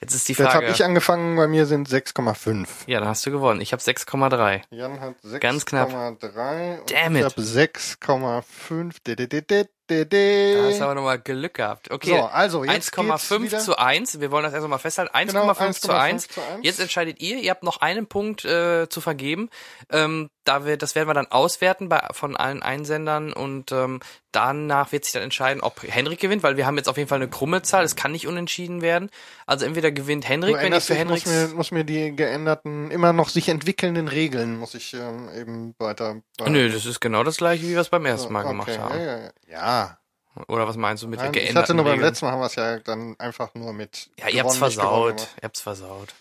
Speaker 2: Jetzt ist die
Speaker 3: Jetzt habe
Speaker 2: Frage.
Speaker 3: ich angefangen, bei mir sind 6,5.
Speaker 2: ja, dann hast du gewonnen. Ich habe 6,3.
Speaker 3: Jan hat 6,3.
Speaker 2: Ganz knapp.
Speaker 3: und
Speaker 2: Damn
Speaker 3: ich
Speaker 2: it.
Speaker 3: habe 6,5. De, de,
Speaker 2: Da hast du
Speaker 3: de.
Speaker 2: aber nochmal Glück gehabt. Okay.
Speaker 3: So, also jetzt geht's
Speaker 2: 1,5
Speaker 3: wieder.
Speaker 2: zu 1. Wir wollen das erstmal festhalten. 1,5
Speaker 3: Genau,
Speaker 2: zu 1.
Speaker 3: 1,5 zu 1.
Speaker 2: Jetzt entscheidet ihr. Ihr habt noch einen Punkt äh, zu vergeben. Ähm, da wir, das werden wir dann auswerten bei, von allen Einsendern und ähm, danach wird sich dann entscheiden, ob Henrik gewinnt, weil wir haben jetzt auf jeden Fall eine krumme Zahl. Es kann nicht unentschieden werden. Also entweder gewinnt Henrik, wenn ich für
Speaker 3: dich, muss mir, muss mir die geänderten, immer noch sich entwickelnden Regeln, muss ich ähm, eben weiter.
Speaker 2: Nö, das ist genau das gleiche, wie wir es beim ersten Mal
Speaker 3: okay,
Speaker 2: gemacht haben.
Speaker 3: Ja, ja, ja. ja.
Speaker 2: Oder was meinst du mit
Speaker 3: Nein, ich
Speaker 2: geänderten
Speaker 3: hatte nur beim
Speaker 2: Regeln?
Speaker 3: letzten Mal haben wir es ja dann einfach nur mit.
Speaker 2: Ja, ihr habt's versaut. Ihr habt's versaut.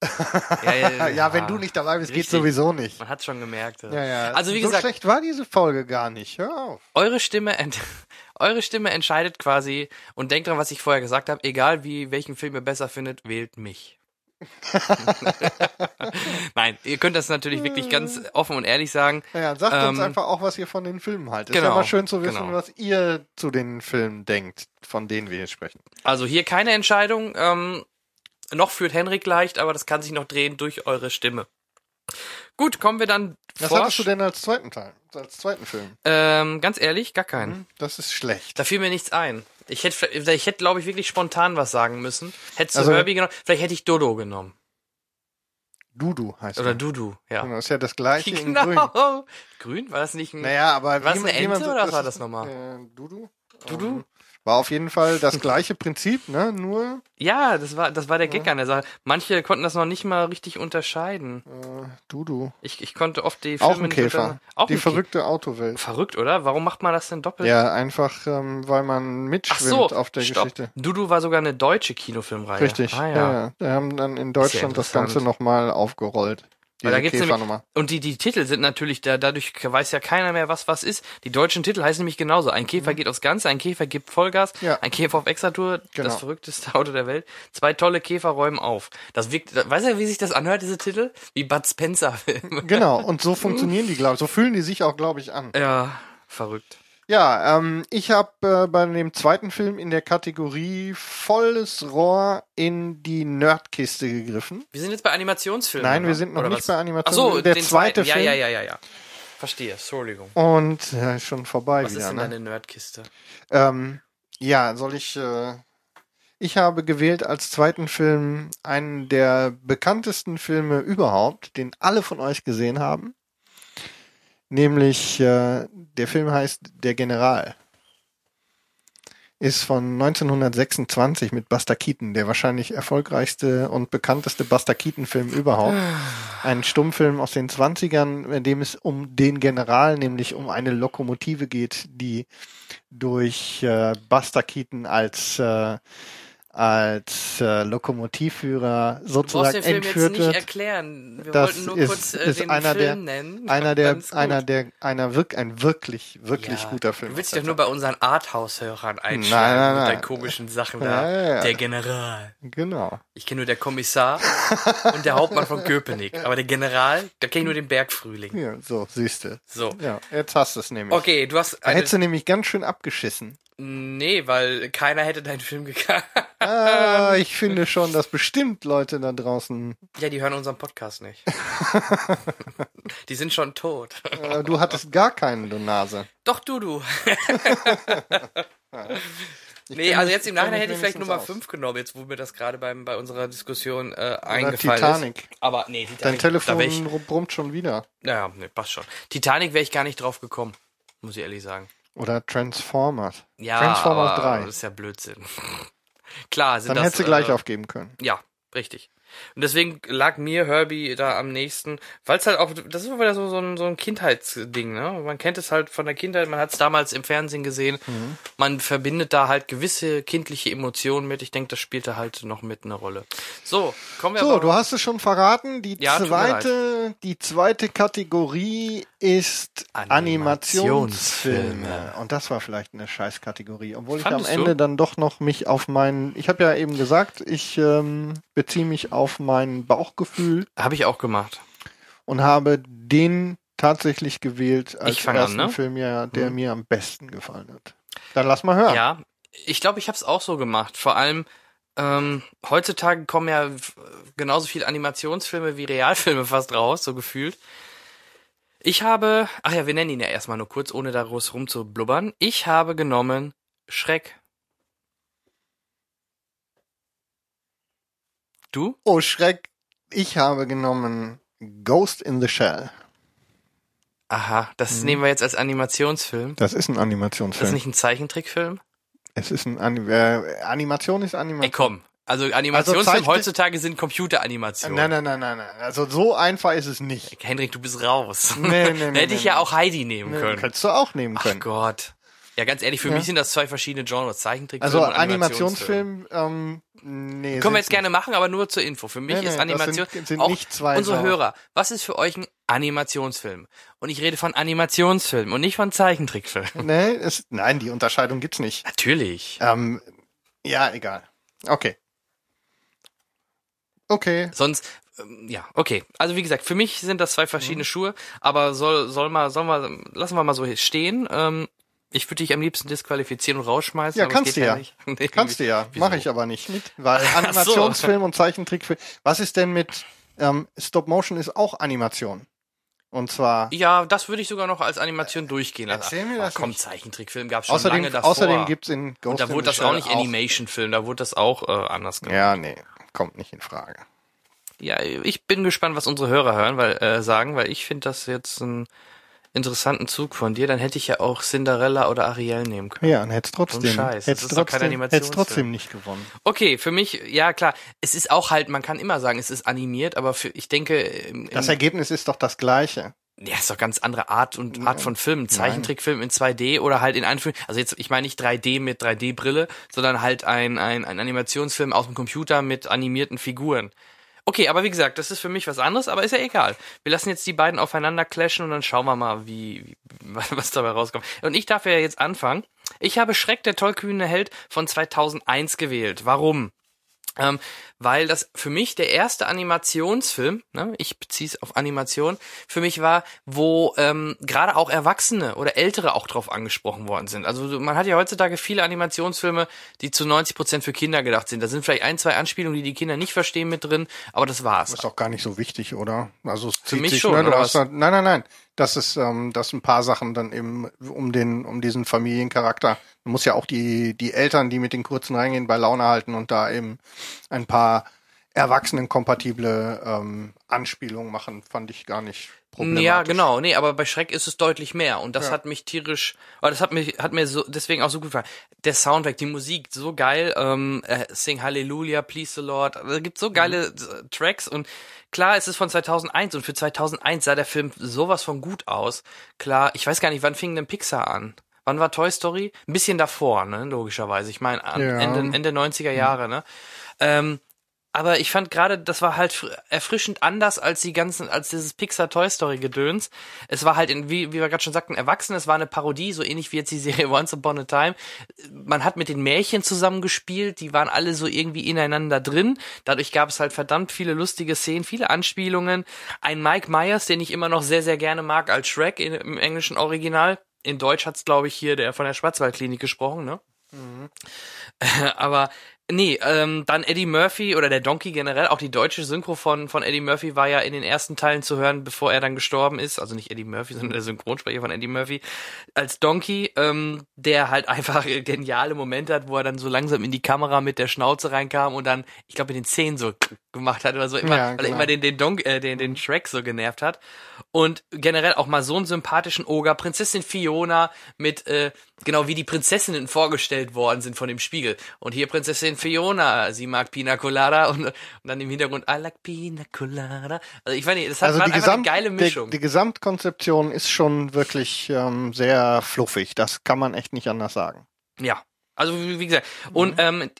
Speaker 2: ja, ja,
Speaker 3: Ja, wenn du nicht dabei bist, geht's
Speaker 2: Richtig.
Speaker 3: sowieso nicht.
Speaker 2: Man hat's schon gemerkt. Also wie
Speaker 3: so
Speaker 2: gesagt,
Speaker 3: schlecht war diese Folge gar nicht. Hör auf.
Speaker 2: eure Stimme, eure Stimme entscheidet quasi und denkt dran, was ich vorher gesagt habe. Egal wie welchen Film ihr besser findet, wählt mich. Nein, ihr könnt das natürlich wirklich ganz offen und ehrlich sagen.
Speaker 3: Ja, sagt uns
Speaker 2: Ähm,
Speaker 3: einfach auch, was ihr von den Filmen haltet. ist
Speaker 2: genau,
Speaker 3: ja mal schön zu wissen,
Speaker 2: genau.
Speaker 3: was ihr zu den Filmen denkt, von denen wir hier sprechen.
Speaker 2: Also hier keine Entscheidung. Ähm, noch führt Henrik leicht, aber das kann sich noch drehen durch eure Stimme. Gut, kommen wir dann
Speaker 3: Was
Speaker 2: vor.
Speaker 3: hattest du denn als zweiten Teil, als zweiten Film?
Speaker 2: Ähm, ganz ehrlich, gar keinen.
Speaker 3: Hm, Das ist schlecht.
Speaker 2: Da fiel mir nichts ein. Ich hätte, ich hätte, glaube ich, wirklich spontan was sagen müssen. Hättest du
Speaker 3: Also-
Speaker 2: Herbie genommen, vielleicht hätte ich Dodo genommen.
Speaker 3: Dudu heißt
Speaker 2: Oder
Speaker 3: er.
Speaker 2: Dudu, ja.
Speaker 3: Genau, Das ist ja das gleiche in grün.
Speaker 2: Genau. Grün? War das nicht ein.
Speaker 3: Naja, aber
Speaker 2: War
Speaker 3: man-
Speaker 2: eine Ente
Speaker 3: so-
Speaker 2: oder was
Speaker 3: das
Speaker 2: war das nochmal?
Speaker 3: Äh, Dudu?
Speaker 2: Dudu?
Speaker 3: Ähm, war auf jeden Fall das gleiche Prinzip, ne? Nur
Speaker 2: Ja, das war, das war der Gag an der Sache. Manche konnten das noch nicht mal richtig unterscheiden.
Speaker 3: äh, Dudu.
Speaker 2: Ich, ich konnte oft die
Speaker 3: Auch
Speaker 2: Filme
Speaker 3: ein
Speaker 2: nicht
Speaker 3: Käfer.
Speaker 2: Auch
Speaker 3: Die
Speaker 2: ein Kä-
Speaker 3: verrückte Autowelt.
Speaker 2: Verrückt, oder? Warum macht man das denn doppelt?
Speaker 3: Ja, einfach, ähm, weil man mitschwimmt
Speaker 2: so,
Speaker 3: auf der
Speaker 2: stopp.
Speaker 3: Geschichte.
Speaker 2: Dudu war sogar eine deutsche Kinofilmreihe.
Speaker 3: Richtig.
Speaker 2: Ah,
Speaker 3: ja.
Speaker 2: ja.
Speaker 3: Ja, Wir haben dann in Deutschland das. Ganze nochmal aufgerollt.
Speaker 2: Weil da
Speaker 3: Diese
Speaker 2: gibt's nämlich, und die, die Titel sind natürlich, da, dadurch weiß ja keiner mehr, was was ist. Die deutschen Titel heißen nämlich genauso. Ein Käfer geht aufs Ganze, ein Käfer gibt Vollgas,
Speaker 3: Mhm. Ja.
Speaker 2: ein Käfer auf Extratour,
Speaker 3: Genau.
Speaker 2: das verrückteste Auto der Welt. Zwei tolle Käfer räumen auf. Das wirkt, weißt du, wie sich das anhört, diese Titel? Wie Bud Spencer-Filme.
Speaker 3: Genau, und so funktionieren die, glaube ich. So fühlen die sich auch, glaube ich, an.
Speaker 2: Ja, verrückt.
Speaker 3: Ja, ähm, ich habe äh, bei dem zweiten Film in der Kategorie volles Rohr in die Nerdkiste gegriffen.
Speaker 2: Wir sind jetzt bei Animationsfilmen.
Speaker 3: Nein, wir
Speaker 2: oder?
Speaker 3: sind noch
Speaker 2: Oder
Speaker 3: nicht
Speaker 2: was?
Speaker 3: bei
Speaker 2: Ach
Speaker 3: Animationsfilmen.
Speaker 2: so,
Speaker 3: Der
Speaker 2: den
Speaker 3: zweite
Speaker 2: zweiten.
Speaker 3: Film.
Speaker 2: Ja, ja, ja, ja, ja. Verstehe, Entschuldigung.
Speaker 3: Und ja, ist schon vorbei
Speaker 2: Was
Speaker 3: wieder.
Speaker 2: ist denn
Speaker 3: ne?
Speaker 2: deine Nerdkiste?
Speaker 3: Ähm, ja, soll ich. Äh, ich habe gewählt als zweiten Film einen der bekanntesten Filme überhaupt, den alle von euch gesehen haben. Nämlich äh, der Film heißt Der General. Ist von 1926 mit Buster Keaton, der wahrscheinlich erfolgreichste und bekannteste Buster Keaton-Film überhaupt. Ein Stummfilm aus den 20ern, in dem es um den General, nämlich um eine Lokomotive geht, die durch äh, Buster Keaton als äh, als äh, Lokomotivführer sozusagen
Speaker 2: den Film jetzt
Speaker 3: entführt
Speaker 2: nicht
Speaker 3: wird.
Speaker 2: erklären. Wir
Speaker 3: Das
Speaker 2: wollten nur
Speaker 3: ist-
Speaker 2: kurz äh,
Speaker 3: ist
Speaker 2: den
Speaker 3: einer der-
Speaker 2: Film nennen.
Speaker 3: Einer der, einer der, einer wirk, ein wirklich, wirklich
Speaker 2: Ja,
Speaker 3: guter Film.
Speaker 2: Du willst dich doch nur bei unseren Arthouse-Hörern einschlagen
Speaker 3: Nein, nein,
Speaker 2: mit
Speaker 3: nein.
Speaker 2: deinen komischen Sachen da.
Speaker 3: ja, ja.
Speaker 2: Der General.
Speaker 3: Genau.
Speaker 2: Ich kenne nur der Kommissar und der Hauptmann von Köpenick. Aber der General, da kenne ich nur den Bergfrühling.
Speaker 3: Ja, so, siehste.
Speaker 2: So.
Speaker 3: Ja, jetzt hast du es nämlich.
Speaker 2: Okay, du hast
Speaker 3: Da
Speaker 2: eine,
Speaker 3: hättest du nämlich ganz schön abgeschissen.
Speaker 2: Nee, weil keiner hätte deinen Film gekannt.
Speaker 3: Ah, ich finde schon, dass bestimmt Leute da draußen.
Speaker 2: Ja, die hören unseren Podcast nicht. die sind schon tot.
Speaker 3: Äh, du hattest gar keinen, du Nase.
Speaker 2: Doch, du, du.
Speaker 3: Ich
Speaker 2: Nee, also jetzt im Nachhinein hätte ich vielleicht Nummer
Speaker 3: aus.
Speaker 2: 5 genommen, jetzt wo mir das gerade beim, bei unserer Diskussion äh,
Speaker 3: Oder
Speaker 2: eingefallen
Speaker 3: Titanic.
Speaker 2: ist. Aber nee, Titanic.
Speaker 3: Dein Telefon
Speaker 2: ich,
Speaker 3: brummt schon wieder.
Speaker 2: ja, nee, passt schon. Titanic wäre ich gar nicht drauf gekommen, muss ich ehrlich sagen.
Speaker 3: Oder Transformers.
Speaker 2: Ja,
Speaker 3: Transformers
Speaker 2: aber
Speaker 3: 3.
Speaker 2: das ist ja Blödsinn. Klar, sind
Speaker 3: Dann
Speaker 2: das,
Speaker 3: hättest du gleich
Speaker 2: äh,
Speaker 3: aufgeben können.
Speaker 2: Ja, richtig. Und deswegen lag mir Herbie da am nächsten, weil es halt auch, das ist wieder so, so, ein, so ein Kindheitsding, ne? Man kennt es halt von der Kindheit, man hat es damals im Fernsehen gesehen,
Speaker 3: Mhm.
Speaker 2: man verbindet da halt gewisse kindliche Emotionen mit. Ich denke, das spielte halt noch mit eine Rolle. So, kommen wir
Speaker 3: So, du hast es schon verraten. Die
Speaker 2: Ja,
Speaker 3: zweite, die zweite Kategorie ist
Speaker 2: Animationsfilme.
Speaker 3: Animationsfilme. Und das war vielleicht eine Scheißkategorie, obwohl
Speaker 2: Fandest
Speaker 3: ich am
Speaker 2: du?
Speaker 3: Ende dann doch noch mich auf meinen, ich habe ja eben gesagt, ich ähm, beziehe mich auf mein Bauchgefühl
Speaker 2: habe ich auch gemacht.
Speaker 3: und habe den tatsächlich gewählt als
Speaker 2: fang an,
Speaker 3: ersten
Speaker 2: ne?
Speaker 3: Film, ja, der
Speaker 2: Mhm.
Speaker 3: mir am besten gefallen hat. Dann lass mal hören.
Speaker 2: Ja, ich glaube, ich habe es auch so gemacht. Vor allem ähm, heutzutage kommen ja genauso viele Animationsfilme wie Realfilme fast raus, so gefühlt. Ich habe, ach ja, wir nennen ihn ja erstmal nur kurz, ohne da groß rumzublubbern. Ich habe genommen Schreck. Du?
Speaker 3: Oh, Schreck. Ich habe genommen Ghost in the Shell.
Speaker 2: Aha, das
Speaker 3: Mhm.
Speaker 2: nehmen wir jetzt als Animationsfilm.
Speaker 3: Das ist ein
Speaker 2: Das
Speaker 3: Animationsfilm.
Speaker 2: ist nicht ein Zeichentrickfilm?
Speaker 3: Es ist ein Anim äh, Animation ist
Speaker 2: Ey,
Speaker 3: Animation.
Speaker 2: komm. Also Animationsfilme
Speaker 3: Zeichentrick-
Speaker 2: heutzutage sind Computeranimationen.
Speaker 3: nein, nein, nein, nein, nein. Also so einfach ist es nicht.
Speaker 2: Henrik, du bist raus.
Speaker 3: Nee, nee, nee,
Speaker 2: hätte ich
Speaker 3: nee,
Speaker 2: ja auch Heidi nehmen
Speaker 3: Nee,
Speaker 2: können.
Speaker 3: Könntest du auch nehmen
Speaker 2: Ach
Speaker 3: können.
Speaker 2: Gott. Ja, ganz ehrlich, für
Speaker 3: Ja.
Speaker 2: mich sind das zwei verschiedene Genres. Zeichentrickfilm
Speaker 3: Also
Speaker 2: und Animationsfilm.
Speaker 3: Animationsfilm, ähm, nee.
Speaker 2: Können wir jetzt gerne machen, aber nur zur Info. Für mich ist Animation
Speaker 3: sind- sind
Speaker 2: auch
Speaker 3: nicht zwei
Speaker 2: unsere
Speaker 3: Genres.
Speaker 2: Hörer. Was ist für euch ein Animationsfilm? Und ich rede von Animationsfilm und nicht von Zeichentrickfilm.
Speaker 3: Nee, es, nein, die Unterscheidung gibt's nicht.
Speaker 2: Natürlich.
Speaker 3: Ähm, ja, egal. Okay. Okay.
Speaker 2: Sonst, ähm, ja, okay. Also wie gesagt, für mich sind das zwei
Speaker 3: Mhm.
Speaker 2: verschiedene Schuhe, aber soll, soll mal, soll mal, lassen wir mal so hier stehen. Ähm, ich würde dich am liebsten disqualifizieren und rausschmeißen.
Speaker 3: Ja, kannst du ja.
Speaker 2: nicht. Nee,
Speaker 3: Kannst du ja. Mache ich aber nicht mit. Weil
Speaker 2: Ach so.
Speaker 3: Animationsfilm und Zeichentrickfilm. Was ist denn mit ähm, Stop Motion ist auch Animation. Und zwar
Speaker 2: Ja, das würde ich sogar noch als Animation durchgehen lassen.
Speaker 3: Erzähl mir das
Speaker 2: komm,
Speaker 3: nicht.
Speaker 2: Zeichentrickfilm gab es schon
Speaker 3: außerdem,
Speaker 2: lange davor.
Speaker 3: außerdem gibt's in Ghost
Speaker 2: Und da wurde das auch nicht Animation-Film, da wurde das auch äh, anders gemacht.
Speaker 3: Ja, nee, kommt nicht in Frage.
Speaker 2: Ja, ich bin gespannt, was unsere Hörer hören, weil äh, sagen, weil ich finde das jetzt einen interessanten Zug von dir. Dann hätte ich ja auch Cinderella oder Ariel nehmen können.
Speaker 3: Ja, und hättest trotzdem,
Speaker 2: ein Scheiß, das
Speaker 3: hättest trotzdem, hättest trotzdem nicht gewonnen.
Speaker 2: Okay, für mich, ja klar, es ist auch halt, man kann immer sagen, es ist animiert, aber für, ich denke, im, im,
Speaker 3: Das Ergebnis ist doch das gleiche.
Speaker 2: Ja, ist doch ganz andere Art und Art von Film. Zeichentrickfilm in 2D oder halt in Anführung, also jetzt, ich meine nicht 3D mit 3D-Brille, sondern halt ein, ein, ein Animationsfilm aus dem Computer mit animierten Figuren. Okay, aber wie gesagt, das ist für mich was anderes, aber ist ja egal. Wir lassen jetzt die beiden aufeinander clashen und dann schauen wir mal, wie, wie was dabei rauskommt. Und ich darf ja jetzt anfangen. Ich habe Schreck der tollkühne Held von 2001 gewählt. Warum? Ähm, weil das für mich der erste Animationsfilm, ne, ich beziehe es auf Animation, für mich war, wo ähm, gerade auch Erwachsene oder Ältere auch drauf angesprochen worden sind. Also man hat ja heutzutage viele Animationsfilme, die zu 90 Prozent für Kinder gedacht sind. Da sind vielleicht ein, zwei Anspielungen, die die Kinder nicht verstehen mit drin, aber das war's.
Speaker 3: Das ist auch gar nicht so wichtig, oder? Also es
Speaker 2: Für
Speaker 3: zieht
Speaker 2: mich
Speaker 3: sich,
Speaker 2: schon,
Speaker 3: ne?
Speaker 2: oder
Speaker 3: hast
Speaker 2: was?
Speaker 3: halt, nein, nein, nein. Das ist, ähm, dass ein paar Sachen dann eben um den, um diesen Familiencharakter. Man muss ja auch die, die Eltern, die mit den kurzen reingehen, bei Laune halten und da eben ein paar erwachsenenkompatible ähm, Anspielungen machen, fand ich gar nicht problematisch.
Speaker 2: Ja, genau. Nee, aber bei Schreck ist es deutlich mehr. Und das
Speaker 3: Ja.
Speaker 2: hat mich tierisch, aber das hat mich, hat mir so, deswegen auch so gut gefallen. Der Soundtrack, die Musik, so geil. Ähm, äh, Sing Hallelujah, Please the Lord. Also, Es gibt so geile äh, Tracks und klar, es ist von 2001 und für 2001 sah der Film sowas von gut aus. Klar, ich weiß gar nicht, wann fing denn Pixar an? Wann war Toy Story? Ein bisschen davor, ne, logischerweise. Ich meine,
Speaker 3: Ja.
Speaker 2: Ende, Ende 90er Jahre, ne? Ähm, aber ich fand gerade, das war halt fr- erfrischend anders als die ganzen, als dieses Pixar Toy Story Gedöns. Es war halt, in, wie, wie wir gerade schon sagten, erwachsen. Es war eine Parodie, so ähnlich wie jetzt die Serie Once Upon a Time. Man hat mit den Märchen zusammengespielt, die waren alle so irgendwie ineinander drin. Dadurch gab es halt verdammt viele lustige Szenen, viele Anspielungen. Ein Mike Myers, den ich immer noch sehr, sehr gerne mag als Shrek in, im englischen Original. In Deutsch hat's, glaube ich, hier der von der Schwarzwaldklinik gesprochen, ne? Aber nee, ähm, dann Eddie Murphy oder der Donkey generell, auch die deutsche Synchro von, von Eddie Murphy war ja in den ersten Teilen zu hören, bevor er dann gestorben ist. Also nicht Eddie Murphy, sondern der Synchronsprecher von Eddie Murphy als Donkey, ähm, der halt einfach geniale Momente hat, wo er dann so langsam in die Kamera mit der Schnauze reinkam und dann, ich glaube, mit den Zähnen so gemacht hat oder so, immer,
Speaker 3: Ja,
Speaker 2: weil er immer den, den, Don äh, den, den Shrek so genervt hat. Und generell auch mal so einen sympathischen Oger, Prinzessin Fiona mit, äh, genau wie die Prinzessinnen vorgestellt worden sind von dem Spiegel. Und hier Prinzessin Fiona, sie mag Pina Colada und, und dann im Hintergrund I like Pina Colada. Also ich weiß nicht, das hat
Speaker 3: Also
Speaker 2: war
Speaker 3: die,
Speaker 2: einfach
Speaker 3: Gesamt,
Speaker 2: eine geile Mischung.
Speaker 3: Die, die Gesamtkonzeption ist schon wirklich ähm, sehr fluffig. Das kann man echt nicht anders sagen.
Speaker 2: Ja. Also wie, wie gesagt, und ähm,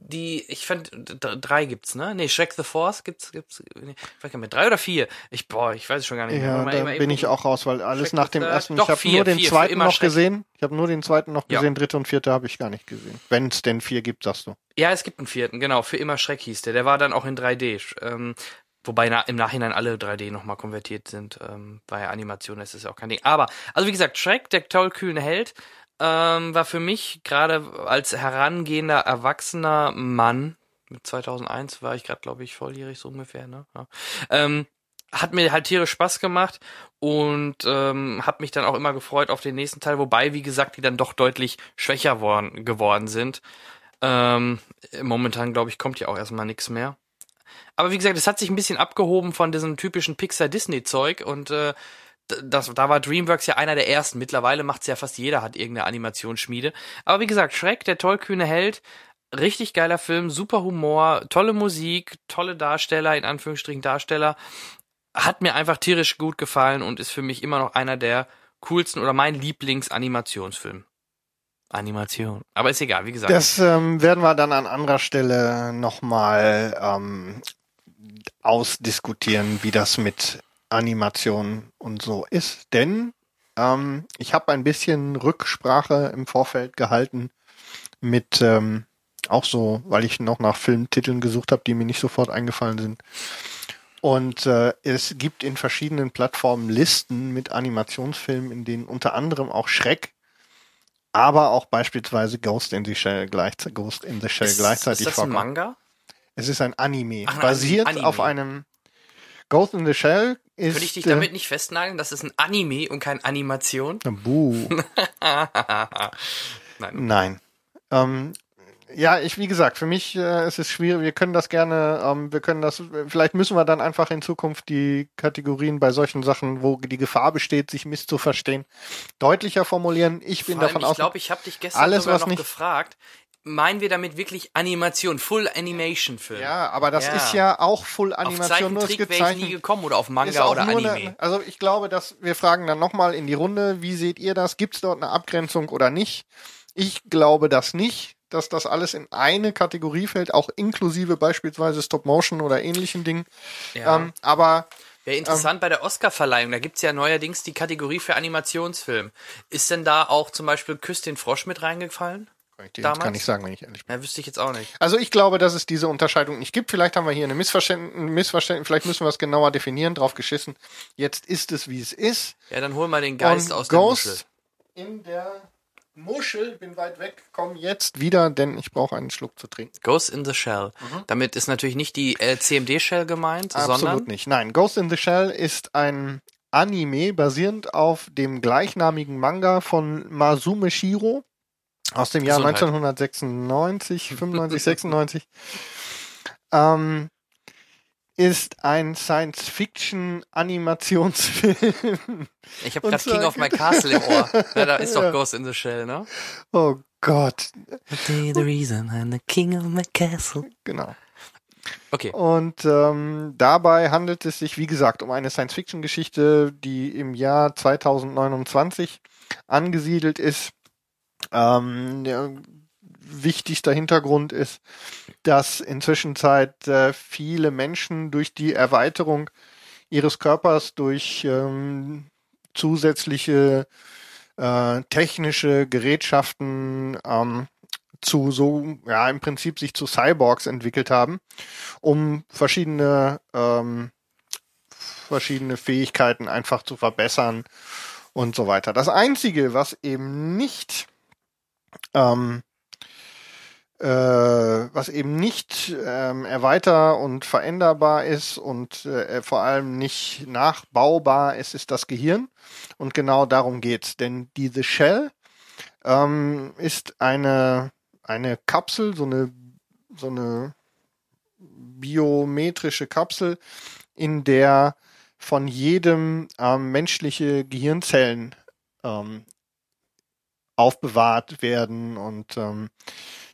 Speaker 2: die, ich fand, drei gibt's, ne? Nee, Shrek the Force gibt's, gibt's, nee, ich weiß gar nicht mehr, drei oder vier? Ich, boah, ich weiß es schon gar nicht mehr.
Speaker 3: Ja,
Speaker 2: Mal-
Speaker 3: da bin ich auch raus, weil alles
Speaker 2: Schreck
Speaker 3: nach dem ersten,
Speaker 2: Doch,
Speaker 3: ich habe nur den
Speaker 2: vier,
Speaker 3: zweiten noch
Speaker 2: Schreck.
Speaker 3: gesehen. Ich habe nur den zweiten noch
Speaker 2: Ja.
Speaker 3: gesehen, dritte und vierte habe ich gar nicht gesehen. Wenn es denn vier gibt, sagst du.
Speaker 2: Ja, es gibt einen vierten, genau, für immer Schreck hieß der. Der war dann auch in 3D. Ähm, wobei na, im Nachhinein alle 3D nochmal konvertiert sind. Ähm, bei Animation ist es ja auch kein Ding. Aber, also wie gesagt, Shrek, der tollkühne Held, ähm, war für mich gerade als herangehender, erwachsener Mann, mit 2001 war ich gerade, glaube ich, volljährig so ungefähr, ne? Ja. Ähm, hat mir halt tierisch Spaß gemacht und ähm, hat mich dann auch immer gefreut auf den nächsten Teil, wobei, wie gesagt, die dann doch deutlich schwächer worden, geworden sind. Ähm, momentan, glaube ich, kommt ja auch erstmal nichts mehr. Aber wie gesagt, es hat sich ein bisschen abgehoben von diesem typischen Pixar-Disney-Zeug und äh, das, da war DreamWorks ja einer der ersten. Mittlerweile macht's ja fast jeder, hat irgendeine Animationsschmiede. Aber wie gesagt, Shrek, der tollkühne Held, richtig geiler Film, super Humor, tolle Musik, tolle Darsteller, in Anführungsstrichen Darsteller. Hat mir einfach tierisch gut gefallen und ist für mich immer noch einer der coolsten oder mein Lieblings-Animationsfilm. Animation. Aber ist egal, wie gesagt.
Speaker 3: Das ähm, werden wir dann an anderer Stelle nochmal ähm, ausdiskutieren, wie das mit Animation und so ist. Denn ähm, ich habe ein bisschen Rücksprache im Vorfeld gehalten mit ähm, auch so, weil ich noch nach Filmtiteln gesucht habe, die mir nicht sofort eingefallen sind. Und äh, es gibt in verschiedenen Plattformen Listen mit Animationsfilmen, in denen unter anderem auch Schreck, aber auch beispielsweise Ghost in the Shell, gleichzeitig, Ghost in the Shell
Speaker 2: ist,
Speaker 3: gleichzeitig
Speaker 2: ist das ein
Speaker 3: vorkommt.
Speaker 2: Manga?
Speaker 3: Es ist ein Anime,
Speaker 2: Ach,
Speaker 3: basiert
Speaker 2: Anime.
Speaker 3: auf einem Ghost in the Shell ist
Speaker 2: Könnte ich dich damit nicht festnageln? Das ist ein Anime und kein Animation?
Speaker 3: Buh.
Speaker 2: Nein.
Speaker 3: Nein. Ähm, ja, ich, wie gesagt, für mich äh, ist es schwierig. Wir können das gerne, ähm, wir können das, vielleicht müssen wir dann einfach in Zukunft die Kategorien bei solchen Sachen, wo die Gefahr besteht, sich misszuverstehen, deutlicher formulieren. Ich bin davon
Speaker 2: ich
Speaker 3: aus.
Speaker 2: glaube, ich habe dich gestern
Speaker 3: alles,
Speaker 2: sogar
Speaker 3: was
Speaker 2: noch
Speaker 3: nicht-
Speaker 2: gefragt. Meinen wir damit wirklich Animation, Full Animation Film?
Speaker 3: ja, aber das
Speaker 2: Ja.
Speaker 3: ist ja auch Full
Speaker 2: Auf
Speaker 3: Animation, ist
Speaker 2: Zeichentrick wäre ich nie gekommen oder auf Manga oder Anime.
Speaker 3: Eine, also ich glaube, dass wir fragen dann nochmal in die Runde, wie seht ihr das? Gibt es dort eine Abgrenzung oder nicht? Ich glaube das nicht. dass das alles in eine Kategorie fällt, auch inklusive beispielsweise Stop-Motion oder ähnlichen Dingen.
Speaker 2: Ja.
Speaker 3: Ähm, aber
Speaker 2: Wäre interessant bei der Oscar-Verleihung, da gibt's ja neuerdings die Kategorie für Animationsfilm. Ist denn da auch zum Beispiel Küss den Frosch mit reingefallen?
Speaker 3: Kann ich dir
Speaker 2: Damals?
Speaker 3: gar nicht sagen, wenn ich ehrlich bin.
Speaker 2: Ja, wüsste ich jetzt auch nicht.
Speaker 3: Also ich glaube, dass es diese Unterscheidung nicht gibt. Vielleicht haben wir hier eine Missverständnis, Missverständnis vielleicht müssen wir es genauer definieren, drauf geschissen. Jetzt ist es, wie es ist.
Speaker 2: Ja, dann hol mal den Geist
Speaker 3: Und
Speaker 2: aus der Muschel.
Speaker 3: Ghost in der Muschel, bin weit weg, komm jetzt wieder, denn ich brauche einen Schluck zu trinken.
Speaker 2: Ghost in the Shell. Damit ist natürlich nicht die äh, CMD-Shell gemeint,
Speaker 3: Absolut
Speaker 2: sondern
Speaker 3: nicht. Nein, Ghost in the Shell ist ein Anime basierend auf dem gleichnamigen Manga von Masume Shiro aus dem Jahr
Speaker 2: Gesundheit.
Speaker 3: 1996, 95, 96. Ähm, ist ein Science-Fiction-Animationsfilm.
Speaker 2: ich habe gerade King of My Castle im Ohr. Ja, da ist doch
Speaker 3: Ja.
Speaker 2: Ghost in the Shell, ne?
Speaker 3: oh Gott,
Speaker 2: The reason I'm the king of my castle.
Speaker 3: genau.
Speaker 2: Okay.
Speaker 3: Und ähm, dabei handelt es sich, wie gesagt, um eine Science-Fiction-Geschichte, die im Jahr 2029 angesiedelt ist. Ähm, der wichtigster Hintergrund ist, dass inzwischen Zeit äh, viele Menschen durch die Erweiterung ihres Körpers durch ähm, zusätzliche äh, technische Gerätschaften ähm, zu so, ja, im Prinzip sich zu Cyborgs entwickelt haben, um verschiedene, ähm, verschiedene Fähigkeiten einfach zu verbessern und so weiter. Das Einzige, was eben nicht, ähm, äh, was eben nicht ähm, erweiter und veränderbar ist und äh, vor allem nicht nachbaubar ist, ist das Gehirn. Und genau darum geht's. Denn diese Shell ähm, ist eine, eine Kapsel, so eine, so eine biometrische Kapsel, in der von jedem ähm, menschliche Gehirnzellen ähm, aufbewahrt werden und ähm,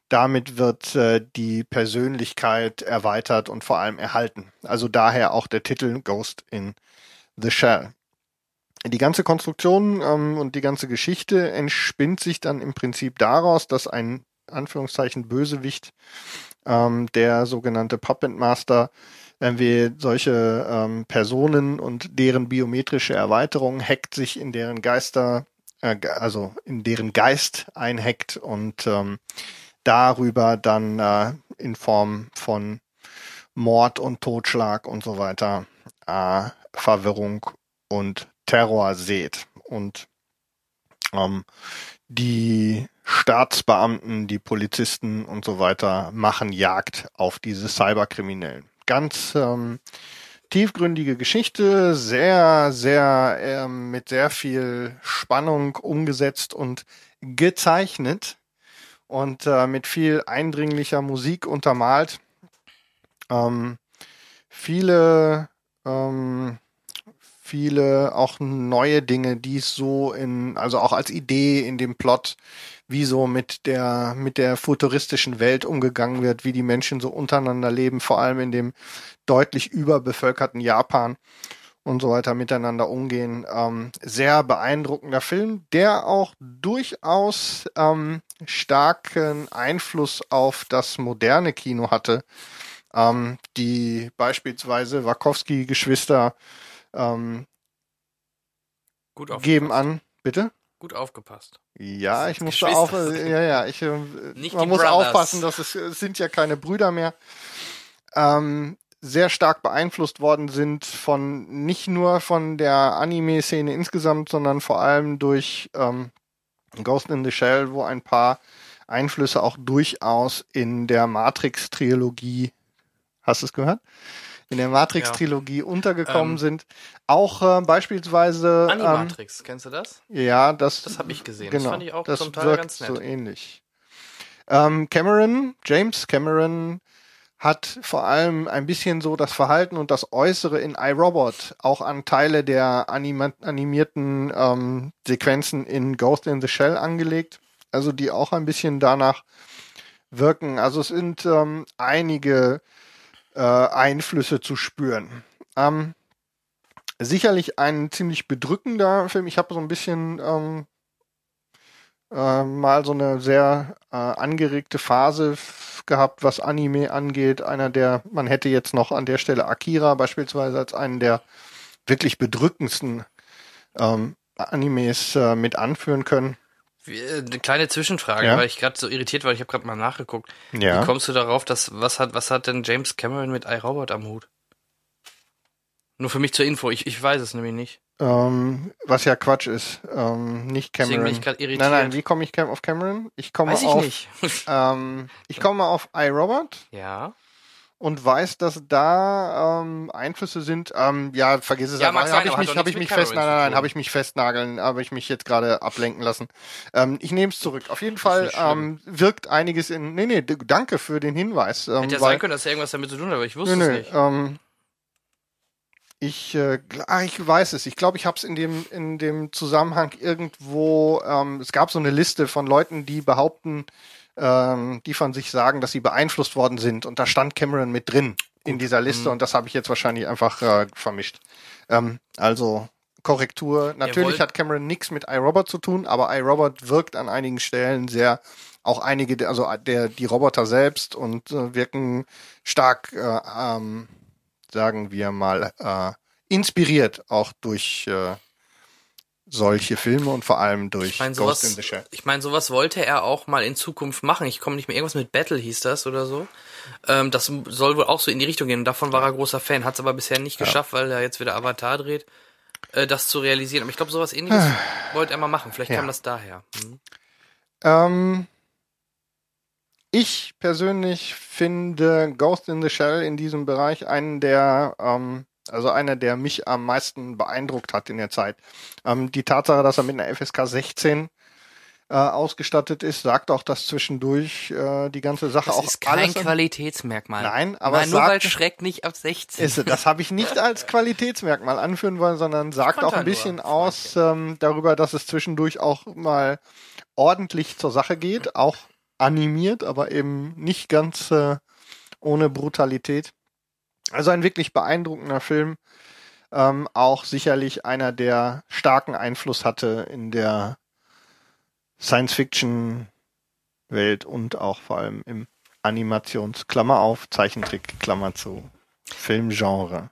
Speaker 3: damit wird äh, die Persönlichkeit erweitert und vor allem erhalten. Also daher auch der Titel Ghost in the Shell. Die ganze Konstruktion ähm, und die ganze Geschichte entspinnt sich dann im Prinzip daraus, dass ein Anführungszeichen Bösewicht, ähm, der sogenannte Puppet Master, wenn wir solche ähm, Personen und deren biometrische Erweiterung hackt sich in deren Geister, äh, also in deren Geist einhackt und ähm, darüber dann äh, in Form von Mord und Totschlag und so weiter äh, Verwirrung und Terror sät. Und ähm, die Staatsbeamten, die Polizisten und so weiter machen Jagd auf diese Cyberkriminellen. Ganz ähm, tiefgründige Geschichte, sehr, sehr ähm, mit sehr viel Spannung umgesetzt und gezeichnet und äh, mit viel eindringlicher Musik untermalt. Ähm, viele, ähm, viele auch neue Dinge, die es so in, also auch als Idee in dem Plot, wie so mit der, mit der futuristischen Welt umgegangen wird, wie die Menschen so untereinander leben, vor allem in dem deutlich überbevölkerten Japan und so weiter miteinander umgehen. Ähm, sehr beeindruckender Film, der auch durchaus ähm, starken Einfluss auf das moderne Kino hatte, ähm, die beispielsweise Wachowski-Geschwister ähm, geben an. Bitte?
Speaker 2: Gut aufgepasst.
Speaker 3: Ja, ich musste auf, äh, ja, ja, ich, äh, man muss
Speaker 2: Brothers.
Speaker 3: aufpassen, dass es, es sind ja keine Brüder mehr. Ähm, sehr stark beeinflusst worden sind von nicht nur von der Anime-Szene insgesamt, sondern vor allem durch ähm, Ghost in the Shell, wo ein paar Einflüsse auch durchaus in der Matrix-Trilogie, hast du es gehört? In der Matrix-Trilogie untergekommen
Speaker 2: Ähm.
Speaker 3: sind. Auch äh, beispielsweise ähm,
Speaker 2: Animatrix, kennst du das?
Speaker 3: ja, das,
Speaker 2: Das habe ich gesehen.
Speaker 3: Genau,
Speaker 2: Das fand ich auch
Speaker 3: das
Speaker 2: zum Teil
Speaker 3: wirkt
Speaker 2: ganz nett.
Speaker 3: so ähnlich. Ähm, Cameron, James Cameron hat vor allem ein bisschen so das Verhalten und das Äußere in iRobot auch an Teile der anima animierten ähm, Sequenzen in Ghost in the Shell angelegt. Also die auch ein bisschen danach wirken. Also es sind ähm, einige äh, Einflüsse zu spüren. Ähm, sicherlich ein ziemlich bedrückender Film. Ich habe so ein bisschen ähm, äh, mal so eine sehr äh, angeregte Phase gehabt, was Anime angeht. Einer der, man hätte jetzt noch an der Stelle Akira beispielsweise als einen der wirklich bedrückendsten ähm, Animes äh, mit anführen können.
Speaker 2: Äh, Eine kleine Zwischenfrage,
Speaker 3: Ja.
Speaker 2: weil ich gerade so irritiert war. Ich habe gerade mal nachgeguckt.
Speaker 3: Ja.
Speaker 2: Wie kommst du darauf, dass was hat was hat denn James Cameron mit iRobot am Hut? Nur für mich zur Info. Ich, ich weiß es nämlich nicht.
Speaker 3: Ähm, was ja Quatsch ist. Ähm, nicht
Speaker 2: Deswegen
Speaker 3: Cameron.
Speaker 2: bin ich irritiert.
Speaker 3: Nein, nein, wie komme ich auf Cameron? Ich komme
Speaker 2: weiß ich
Speaker 3: auf,
Speaker 2: nicht.
Speaker 3: Ähm, ich komme auf iRobot
Speaker 2: ja.
Speaker 3: Und weiß, dass da ähm, Einflüsse sind. Ähm, ja, vergiss es
Speaker 2: Ja,
Speaker 3: einfach. Habe ich mich, habe ich mich fest, nein, nein, nein, habe ich mich festnageln, habe ich mich jetzt gerade ablenken lassen. Ähm, ich nehme es zurück. Auf jeden Fall ähm, wirkt einiges in. Nee, nee, danke für den Hinweis. Ähm,
Speaker 2: Hätte ja
Speaker 3: weil-
Speaker 2: sein können, dass er irgendwas damit zu tun hat, aber ich wusste
Speaker 3: Nö,
Speaker 2: es
Speaker 3: nö,
Speaker 2: nicht.
Speaker 3: ähm, ich, äh, ah, ich weiß es. Ich glaube, ich habe es in dem, in dem Zusammenhang irgendwo, ähm, es gab so eine Liste von Leuten, die behaupten, ähm, die von sich sagen, dass sie beeinflusst worden sind. Und da stand Cameron mit drin in dieser Liste
Speaker 2: Mhm.
Speaker 3: und das habe ich jetzt wahrscheinlich einfach äh, vermischt. Ähm, also Korrektur. Natürlich hat Cameron nichts mit iRobot zu tun, aber iRobot wirkt an einigen Stellen sehr, auch einige, der- also der, die Roboter selbst und äh, wirken stark, äh, ähm, sagen wir mal, äh, inspiriert auch durch äh, solche Filme und vor allem durch
Speaker 2: Ich
Speaker 3: Ghost
Speaker 2: sowas,
Speaker 3: in the Shell.
Speaker 2: ich meine, sowas wollte er auch mal in Zukunft machen. Ich komme nicht mehr, irgendwas mit Battle hieß das oder so. Ähm, das soll wohl auch so in die Richtung gehen. Und davon war er großer Fan, hat es aber bisher nicht geschafft, weil er jetzt wieder Avatar dreht, äh, das zu realisieren. Aber ich glaube, sowas ähnliches wollte er mal machen. Vielleicht
Speaker 3: Ja.
Speaker 2: kam das daher. Hm.
Speaker 3: Ähm, ich persönlich finde Ghost in the Shell in diesem Bereich einen der, ähm, also einer, der mich am meisten beeindruckt hat in der Zeit. Ähm, die Tatsache, dass er mit einer FSK 16 äh, ausgestattet ist, sagt auch, dass zwischendurch äh, die ganze Sache
Speaker 2: Das
Speaker 3: auch
Speaker 2: ist kein
Speaker 3: alles
Speaker 2: Qualitätsmerkmal.
Speaker 3: Nein, aber
Speaker 2: Nein, nur
Speaker 3: sagt-
Speaker 2: weil Schreck nicht auf 16
Speaker 3: ist, das habe ich nicht als Qualitätsmerkmal anführen wollen, sondern sagt auch ein
Speaker 2: nur,
Speaker 3: bisschen
Speaker 2: das
Speaker 3: aus ähm, darüber, dass es zwischendurch auch mal ordentlich zur Sache geht, auch animiert, aber eben nicht ganz äh, ohne Brutalität. Also ein wirklich beeindruckender Film, ähm, auch sicherlich einer, der starken Einfluss hatte in der Science-Fiction-Welt und auch vor allem im Animations, Klammer auf, Zeichentrick, Klammer zu, Filmgenre.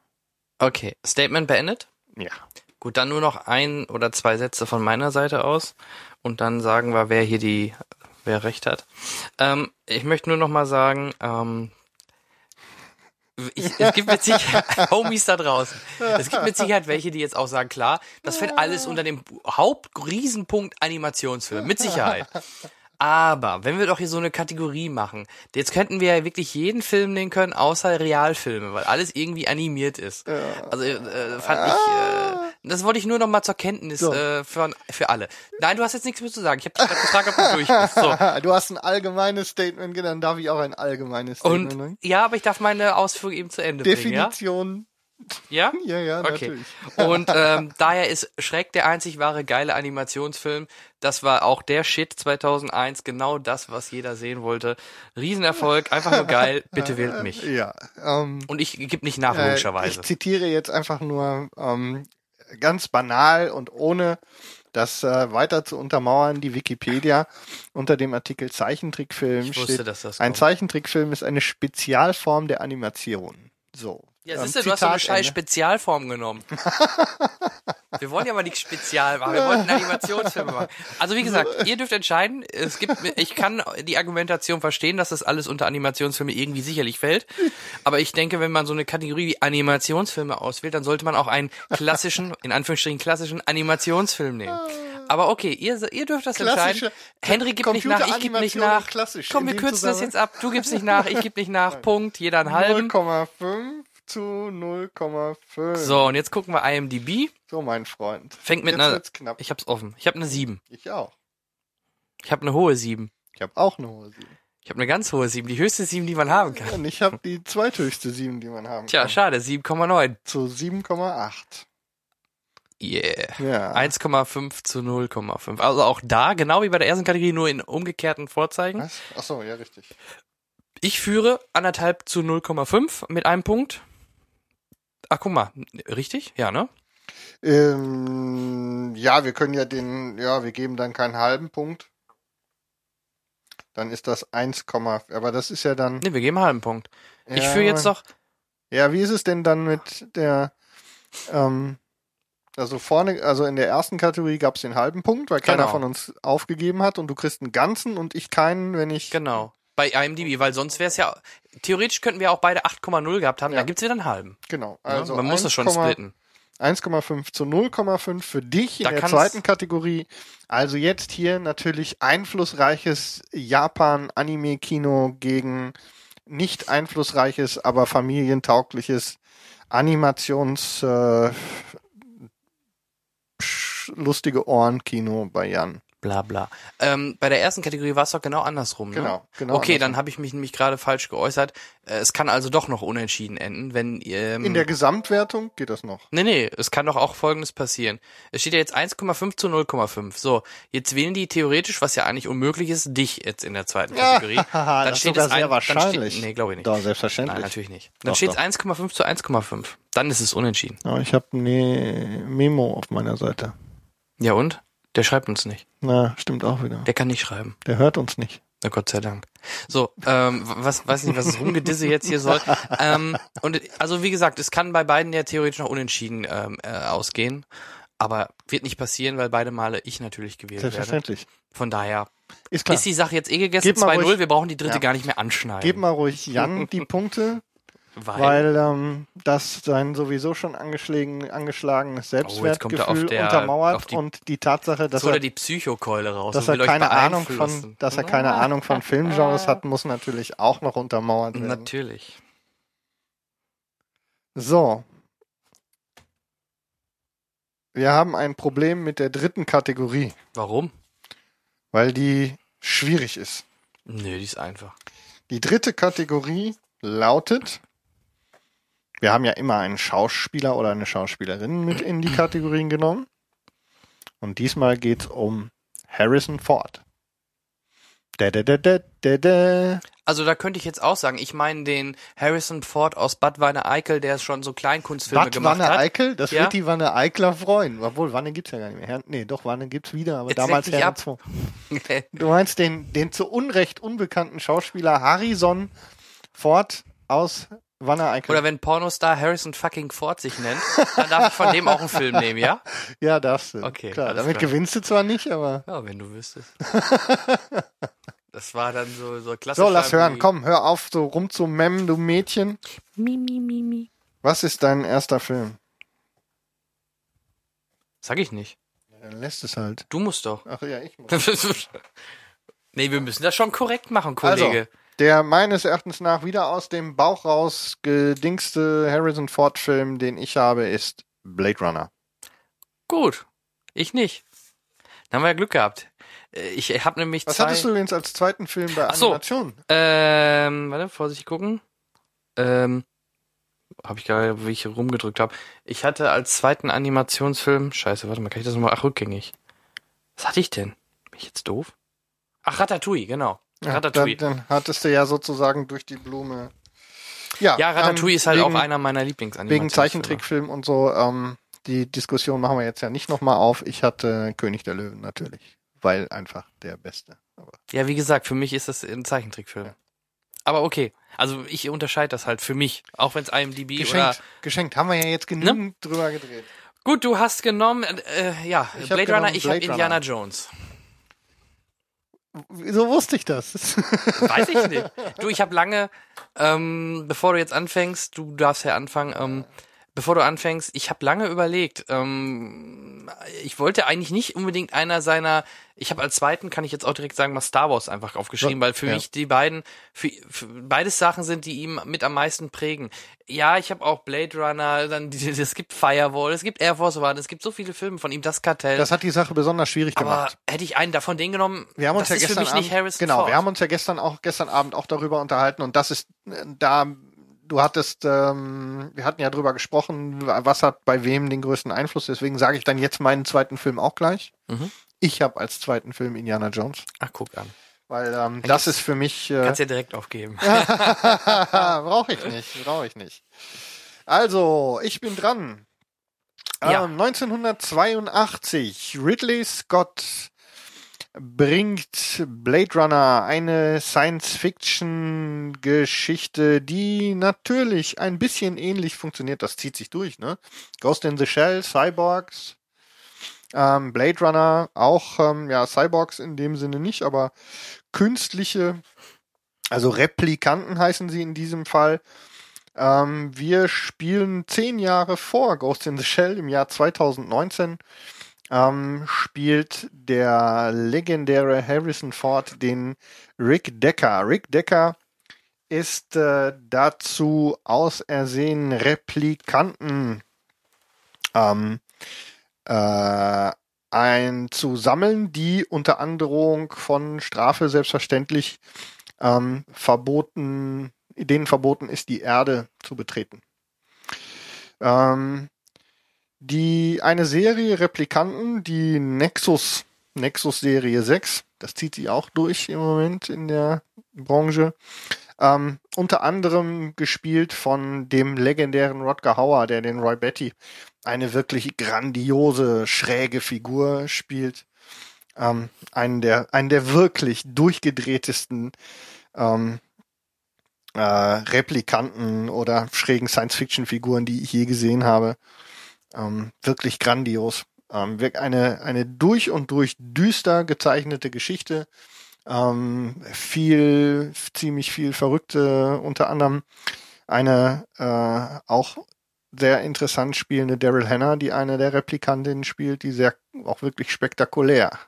Speaker 2: Okay, Statement beendet.
Speaker 3: Ja.
Speaker 2: Gut, dann nur noch ein oder zwei Sätze von meiner Seite aus und dann sagen wir, wer hier die, wer recht hat. Ähm, ich möchte nur noch mal sagen, ähm, ich, es gibt mit Sicherheit Homies da draußen. Es gibt mit Sicherheit welche, die jetzt auch sagen, klar, das fällt alles unter dem Hauptriesenpunkt Animationsfilm. Mit Sicherheit. Aber wenn wir doch hier so eine Kategorie machen, jetzt könnten wir ja wirklich jeden Film nehmen können, außer Realfilme, weil alles irgendwie animiert ist. Also äh, fand ich, äh, das wollte ich nur noch mal zur Kenntnis
Speaker 3: So.
Speaker 2: äh, für, für alle. Nein, du hast jetzt nichts mehr zu sagen. Ich habe dich gerade gefragt, ob du durch bist. So.
Speaker 3: Du hast ein allgemeines Statement, dann darf ich auch ein allgemeines Statement.
Speaker 2: Und
Speaker 3: ne?
Speaker 2: ja, aber ich darf meine Ausführung eben zu Ende bringen,
Speaker 3: Definition.
Speaker 2: ja?
Speaker 3: Ja, ja,
Speaker 2: Okay.
Speaker 3: natürlich.
Speaker 2: Und ähm, daher ist Schreck der einzig wahre geile Animationsfilm. Das war auch der Shit 2001, genau das, was jeder sehen wollte. Riesenerfolg, einfach nur geil, bitte wählt mich.
Speaker 3: Ja. Ähm,
Speaker 2: Und ich gebe nicht nach,
Speaker 3: äh, ich zitiere jetzt einfach nur ähm, ganz banal und ohne das äh, weiter zu untermauern, die Wikipedia unter dem Artikel Zeichentrickfilm
Speaker 2: Ich wusste,
Speaker 3: steht,
Speaker 2: dass das
Speaker 3: ein. Zeichentrickfilm ist eine Spezialform der Animation. So.
Speaker 2: Ja,
Speaker 3: Ähm,
Speaker 2: siehst du, du hast so eine scheiß. Spezialform genommen. Wir wollen ja aber nichts Spezial machen. Wir wollten Animationsfilme machen. Also wie gesagt, ihr dürft entscheiden. Es gibt, ich kann die Argumentation verstehen, dass das alles unter Animationsfilme irgendwie sicherlich fällt. Aber ich denke, wenn man so eine Kategorie wie Animationsfilme auswählt, dann sollte man auch einen klassischen, in Anführungsstrichen klassischen Animationsfilm nehmen. Aber okay, ihr, ihr dürft das
Speaker 3: Klassische
Speaker 2: entscheiden. Henry gibt nicht nach, ich gebe nicht nach. Komm, wir kürzen das jetzt ab. Du gibst nicht nach, ich gebe nicht nach. Punkt. Jeder einen halben.
Speaker 3: 0,5 zu 0,5.
Speaker 2: So, und jetzt gucken wir IMDb.
Speaker 3: So, mein Freund.
Speaker 2: Fängt mit
Speaker 3: Jetzt
Speaker 2: einer.
Speaker 3: wird's knapp.
Speaker 2: Ich hab's offen. Ich habe eine 7.
Speaker 3: Ich auch.
Speaker 2: Ich habe eine hohe 7.
Speaker 3: Ich habe auch eine hohe 7.
Speaker 2: Ich habe eine ganz hohe 7. Die höchste 7, die man haben kann.
Speaker 3: Und ich habe die zweithöchste 7, die man haben
Speaker 2: Tja,
Speaker 3: kann.
Speaker 2: schade. 7,9.
Speaker 3: Zu 7,8.
Speaker 2: Yeah.
Speaker 3: Ja.
Speaker 2: 1,5 zu 0,5. Also auch da, genau wie bei der ersten Kategorie, nur in umgekehrten Vorzeichen.
Speaker 3: Was? Ach so, ja, richtig.
Speaker 2: Ich führe anderthalb zu 0,5 mit einem Punkt. Ach, guck mal. Richtig? Ja, ne?
Speaker 3: Ähm, ja, wir können ja den, ja, wir geben dann keinen halben Punkt. Dann ist das 1, aber das ist ja dann.
Speaker 2: Nee, wir geben einen halben Punkt. ich
Speaker 3: Ja,
Speaker 2: führe jetzt doch.
Speaker 3: Ja, wie ist es denn dann mit der, ähm, also vorne, also in der ersten Kategorie gab es den halben Punkt, weil keiner
Speaker 2: Genau.
Speaker 3: von uns aufgegeben hat und du kriegst einen ganzen und ich keinen, wenn ich.
Speaker 2: Genau. Bei IMDb, weil sonst wäre es ja. Theoretisch könnten wir auch beide 8,0 gehabt haben,
Speaker 3: Ja.
Speaker 2: dann gibt's wieder einen halben.
Speaker 3: Genau.
Speaker 2: Ja,
Speaker 3: Also
Speaker 2: Man muss das schon
Speaker 3: 1,-
Speaker 2: splitten.
Speaker 3: 1,5 zu 0,5 für dich in
Speaker 2: Da
Speaker 3: der zweiten Kategorie. Also jetzt hier natürlich einflussreiches Japan-Anime-Kino gegen nicht einflussreiches, aber familientaugliches Animations äh, psch, lustige Ohren-Kino bei Jan.
Speaker 2: Bla bla. Ähm, bei der ersten Kategorie war es doch genau andersrum. Ne?
Speaker 3: Genau, genau
Speaker 2: Okay,
Speaker 3: andersrum.
Speaker 2: dann habe ich mich nämlich gerade falsch geäußert. Äh, es kann also doch noch unentschieden enden, wenn ähm,
Speaker 3: In der Gesamtwertung geht das noch.
Speaker 2: Nee, nee, es kann doch auch Folgendes passieren. Es steht ja jetzt 1,5 zu 0,5. So, jetzt wählen die theoretisch, was ja eigentlich unmöglich ist, dich jetzt in der zweiten Kategorie.
Speaker 3: haha, das ist sogar sehr
Speaker 2: dann
Speaker 3: wahrscheinlich.
Speaker 2: Steht, nee, glaube ich nicht.
Speaker 3: Doch, selbstverständlich.
Speaker 2: Nein, natürlich nicht. Dann
Speaker 3: Doch,
Speaker 2: steht
Speaker 3: doch.
Speaker 2: es 1,5 zu 1,5. Dann ist es unentschieden.
Speaker 3: Aber ich habe eine Memo auf meiner Seite.
Speaker 2: Ja und? Der schreibt uns nicht.
Speaker 3: Na, stimmt auch wieder.
Speaker 2: Der kann nicht schreiben.
Speaker 3: Der hört uns nicht.
Speaker 2: Na Gott sei Dank. So, ähm, was weiß nicht, was das Rumgedisse jetzt hier soll. Ähm, und also wie gesagt, es kann bei beiden ja theoretisch noch unentschieden ähm, äh, ausgehen, aber wird nicht passieren, weil beide Male ich natürlich gewählt werde.
Speaker 3: Selbstverständlich.
Speaker 2: Von daher
Speaker 3: Ist klar.
Speaker 2: ist die Sache jetzt eh gegessen.
Speaker 3: Gib mal
Speaker 2: 2-0,
Speaker 3: ruhig-
Speaker 2: wir brauchen die dritte
Speaker 3: Ja.
Speaker 2: gar nicht mehr anschneiden.
Speaker 3: Gib mal ruhig Jan die Punkte,
Speaker 2: weil,
Speaker 3: weil ähm, das sein sowieso schon angeschlagen, angeschlagenes
Speaker 2: Oh, er
Speaker 3: Selbstwertgefühl
Speaker 2: der-
Speaker 3: untermauert
Speaker 2: die-
Speaker 3: und die Tatsache, dass er,
Speaker 2: die Psychokeule raus
Speaker 3: dass er keine Ahnung von, dass er keine Ahnung von Filmgenres hat, muss natürlich auch noch untermauert werden.
Speaker 2: Natürlich.
Speaker 3: So. Wir haben ein Problem mit der dritten Kategorie,
Speaker 2: Warum?
Speaker 3: weil die schwierig ist.
Speaker 2: Nö, die ist einfach.
Speaker 3: Die dritte Kategorie lautet, wir haben ja immer einen Schauspieler oder eine Schauspielerin mit in die Kategorien genommen. Und diesmal geht's um Harrison Ford. Da, da, da, da, da, da.
Speaker 2: Also da könnte ich jetzt auch sagen, ich meine den Harrison Ford aus Bad Wanne-Eickel, der schon so Kleinkunstfilme
Speaker 3: Bad
Speaker 2: gemacht
Speaker 3: Wanne
Speaker 2: hat.
Speaker 3: Eickel? Das
Speaker 2: Ja.
Speaker 3: wird die Wanne Eikler freuen. Obwohl, Wanne gibt's ja gar nicht mehr. Her nee, doch, Wanne gibt's wieder, aber
Speaker 2: Jetzt
Speaker 3: damals. 2. Du meinst den, den zu Unrecht unbekannten Schauspieler Harrison Ford aus Wanne Eickel.
Speaker 2: Oder wenn Pornostar Harrison fucking Ford sich nennt, dann darf ich von dem auch einen Film nehmen, ja?
Speaker 3: ja, darfst du.
Speaker 2: Okay,
Speaker 3: Klar, damit
Speaker 2: klar.
Speaker 3: gewinnst du zwar nicht, aber.
Speaker 2: Ja, wenn du wüsstest. Das war dann so, so klassisch.
Speaker 3: So, lass hören. Komm, hör auf, so rumzumemmen, du Mädchen.
Speaker 2: Mi, mi, mi, mi.
Speaker 3: Was ist dein erster Film?
Speaker 2: Sag ich nicht.
Speaker 3: Dann lässt es halt.
Speaker 2: Du musst doch.
Speaker 3: Ach ja, ich muss.
Speaker 2: nee, wir müssen das schon korrekt machen,
Speaker 3: Also,
Speaker 2: Kollege.
Speaker 3: Der meines Erachtens nach wieder aus dem Bauch raus gedingste Harrison Ford Film, den ich habe, ist Blade Runner.
Speaker 2: Gut. Ich nicht. Dann haben wir ja Glück gehabt. Äh, Ich habe nämlich
Speaker 3: Was
Speaker 2: zwei...
Speaker 3: hattest du übrigens als zweiten Film bei
Speaker 2: Ach so.
Speaker 3: Animation?
Speaker 2: Ähm, warte, vorsichtig gucken. Ähm, habe ich gerade, wie ich rumgedrückt habe. Ich hatte als zweiten Animationsfilm, scheiße, warte mal, kann ich das nochmal, ach, rückgängig. Was hatte ich denn? Bin ich jetzt doof? Ach, Ratatouille, genau.
Speaker 3: Ja,
Speaker 2: Ratatouille.
Speaker 3: Dann, dann hattest du ja sozusagen durch die Blume. Ja,
Speaker 2: ja, Ratatouille
Speaker 3: ähm,
Speaker 2: ist halt
Speaker 3: wegen,
Speaker 2: auch einer meiner Lieblingsanimationen.
Speaker 3: Wegen Zeichentrickfilm und so. Ähm, die Diskussion machen wir jetzt ja nicht nochmal auf. Ich hatte König der Löwen natürlich, weil einfach der Beste. Aber
Speaker 2: Ja, wie gesagt, für mich ist das ein Zeichentrickfilm. Aber okay. Also ich unterscheide das halt für mich, auch wenn es IMDb oder
Speaker 3: geschenkt, geschenkt. Haben wir ja jetzt genügend drüber gedreht.
Speaker 2: Gut, du hast genommen, äh, ja, Blade Runner, ich habe Indiana. Jones.
Speaker 3: Wieso wusste ich das?
Speaker 2: Weiß ich nicht. Du, ich habe lange, ähm, bevor du jetzt anfängst, du darfst ja anfangen, ähm, bevor du anfängst, ich habe lange überlegt. Ähm, ich wollte eigentlich nicht unbedingt einer seiner, ich habe als zweiten, kann ich jetzt auch direkt sagen, mal Star Wars einfach aufgeschrieben, weil für
Speaker 3: ja.
Speaker 2: mich die beiden, für, für beides Sachen sind, die ihm mit am meisten prägen. Ja, ich habe auch Blade Runner, dann es gibt Firewall, es gibt Air Force One, es gibt so viele Filme von ihm, das Kartell.
Speaker 3: Das hat die Sache besonders schwierig
Speaker 2: aber
Speaker 3: gemacht.
Speaker 2: hätte ich einen davon den genommen,
Speaker 3: Wir haben uns
Speaker 2: das
Speaker 3: ja
Speaker 2: ist für
Speaker 3: gestern
Speaker 2: mich
Speaker 3: Abend,
Speaker 2: nicht Harrison
Speaker 3: genau,
Speaker 2: Ford.
Speaker 3: wir haben uns ja gestern auch gestern Abend auch darüber unterhalten und das ist äh, da du hattest ähm, wir hatten ja drüber gesprochen, was hat bei wem den größten Einfluss, deswegen sage ich dann jetzt meinen zweiten Film auch gleich.
Speaker 2: Mhm.
Speaker 3: Ich habe als zweiten Film Indiana Jones,
Speaker 2: Ach, guck an.
Speaker 3: weil ähm, das ist für mich äh,
Speaker 2: Kannst ja direkt aufgeben.
Speaker 3: brauche ich nicht, brauche ich nicht. Also, ich bin dran.
Speaker 2: Ja.
Speaker 3: Ähm, 1982, Ridley Scott bringt Blade Runner eine Science-Fiction-Geschichte, die natürlich ein bisschen ähnlich funktioniert. Das zieht sich durch, ne? Ghost in the Shell, Cyborgs, ähm, Blade Runner, auch ähm, ja Cyborgs in dem Sinne nicht, aber künstliche, also Replikanten heißen sie in diesem Fall. Ähm, wir spielen zehn Jahre vor Ghost in the Shell im Jahr 2019 ähm, spielt der legendäre Harrison Ford den Rick Decker. Rick Decker ist äh, dazu ausersehen, Replikanten ähm, äh, einzusammeln, die unter Androhung von Strafe selbstverständlich ähm, verboten, denen verboten ist, die Erde zu betreten. Ähm, die eine Serie Replikanten, die Nexus, Nexus Serie 6, das zieht sie auch durch im Moment in der Branche. Ähm, unter anderem gespielt von dem legendären Rodger Hauer, der den Roy Betty eine wirklich grandiose, schräge Figur spielt. Ähm, einen der, einen der wirklich durchgedrehtesten ähm, äh, Replikanten oder schrägen Science-Fiction-Figuren, die ich je gesehen habe. Ähm, wirklich grandios. Ähm, eine, eine durch und durch düster gezeichnete Geschichte. Ähm, viel, ziemlich viel Verrückte, unter anderem eine äh, auch sehr interessant spielende Daryl Hannah, die eine der Replikantinnen spielt, die sehr auch wirklich spektakulär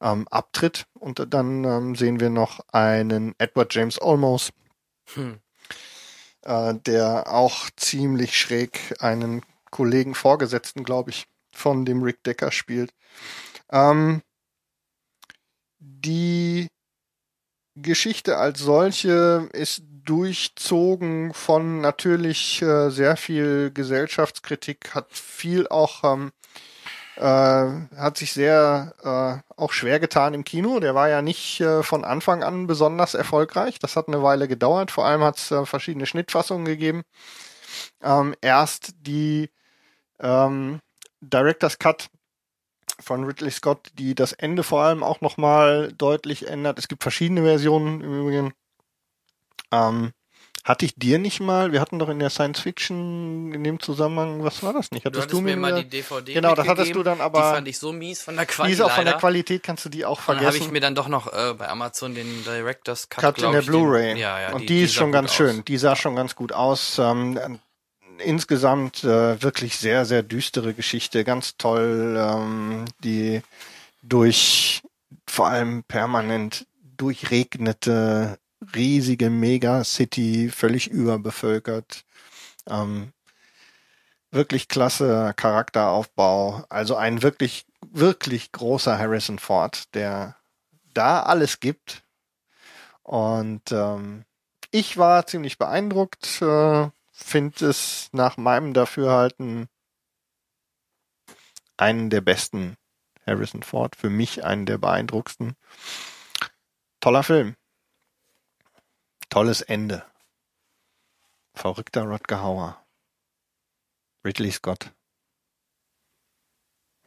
Speaker 3: ähm, abtritt. Und dann ähm, sehen wir noch einen Edward James Olmos, hm. äh, der auch ziemlich schräg einen Kollegen Vorgesetzten, glaube ich, von dem Rick Decker spielt. Ähm, die Geschichte als solche ist durchzogen von natürlich äh, sehr viel Gesellschaftskritik, hat viel auch, ähm, äh, hat sich sehr äh, auch schwer getan im Kino. Der war ja nicht äh, von Anfang an besonders erfolgreich. Das hat eine Weile gedauert. Vor allem hat es äh, verschiedene Schnittfassungen gegeben. Ähm, erst die ähm, Director's Cut von Ridley Scott, die das Ende vor allem auch nochmal deutlich ändert. Es gibt verschiedene Versionen im Übrigen. Ähm, hatte ich dir nicht mal, wir hatten doch in der Science Fiction in dem Zusammenhang, was war das nicht?
Speaker 2: Hattest du, du mir mal die DVD
Speaker 3: Genau, das hattest du dann aber.
Speaker 2: Die fand ich so mies von der Qualität.
Speaker 3: Die ist auch von der Qualität, kannst du die auch vergessen.
Speaker 2: Dann habe ich mir dann doch noch äh, bei Amazon den Director's Cut,
Speaker 3: Cut in der Blu-ray.
Speaker 2: Ja, ja,
Speaker 3: Und
Speaker 2: die,
Speaker 3: die, ist schon ganz
Speaker 2: aus.
Speaker 3: schön. Die sah schon ganz gut aus. Ähm, insgesamt äh, wirklich sehr, sehr düstere Geschichte, ganz toll, ähm, die durch vor allem permanent durchregnete riesige Megacity, völlig überbevölkert. Ähm, wirklich klasse Charakteraufbau. Also ein wirklich, wirklich großer Harrison Ford, der da alles gibt. Und ähm, ich war ziemlich beeindruckt. Äh, Finde es nach meinem Dafürhalten einen der besten Harrison Ford. Für mich einen der beeindruckendsten. Toller Film. Tolles Ende. Verrückter Rodger Hauer. Ridley Scott.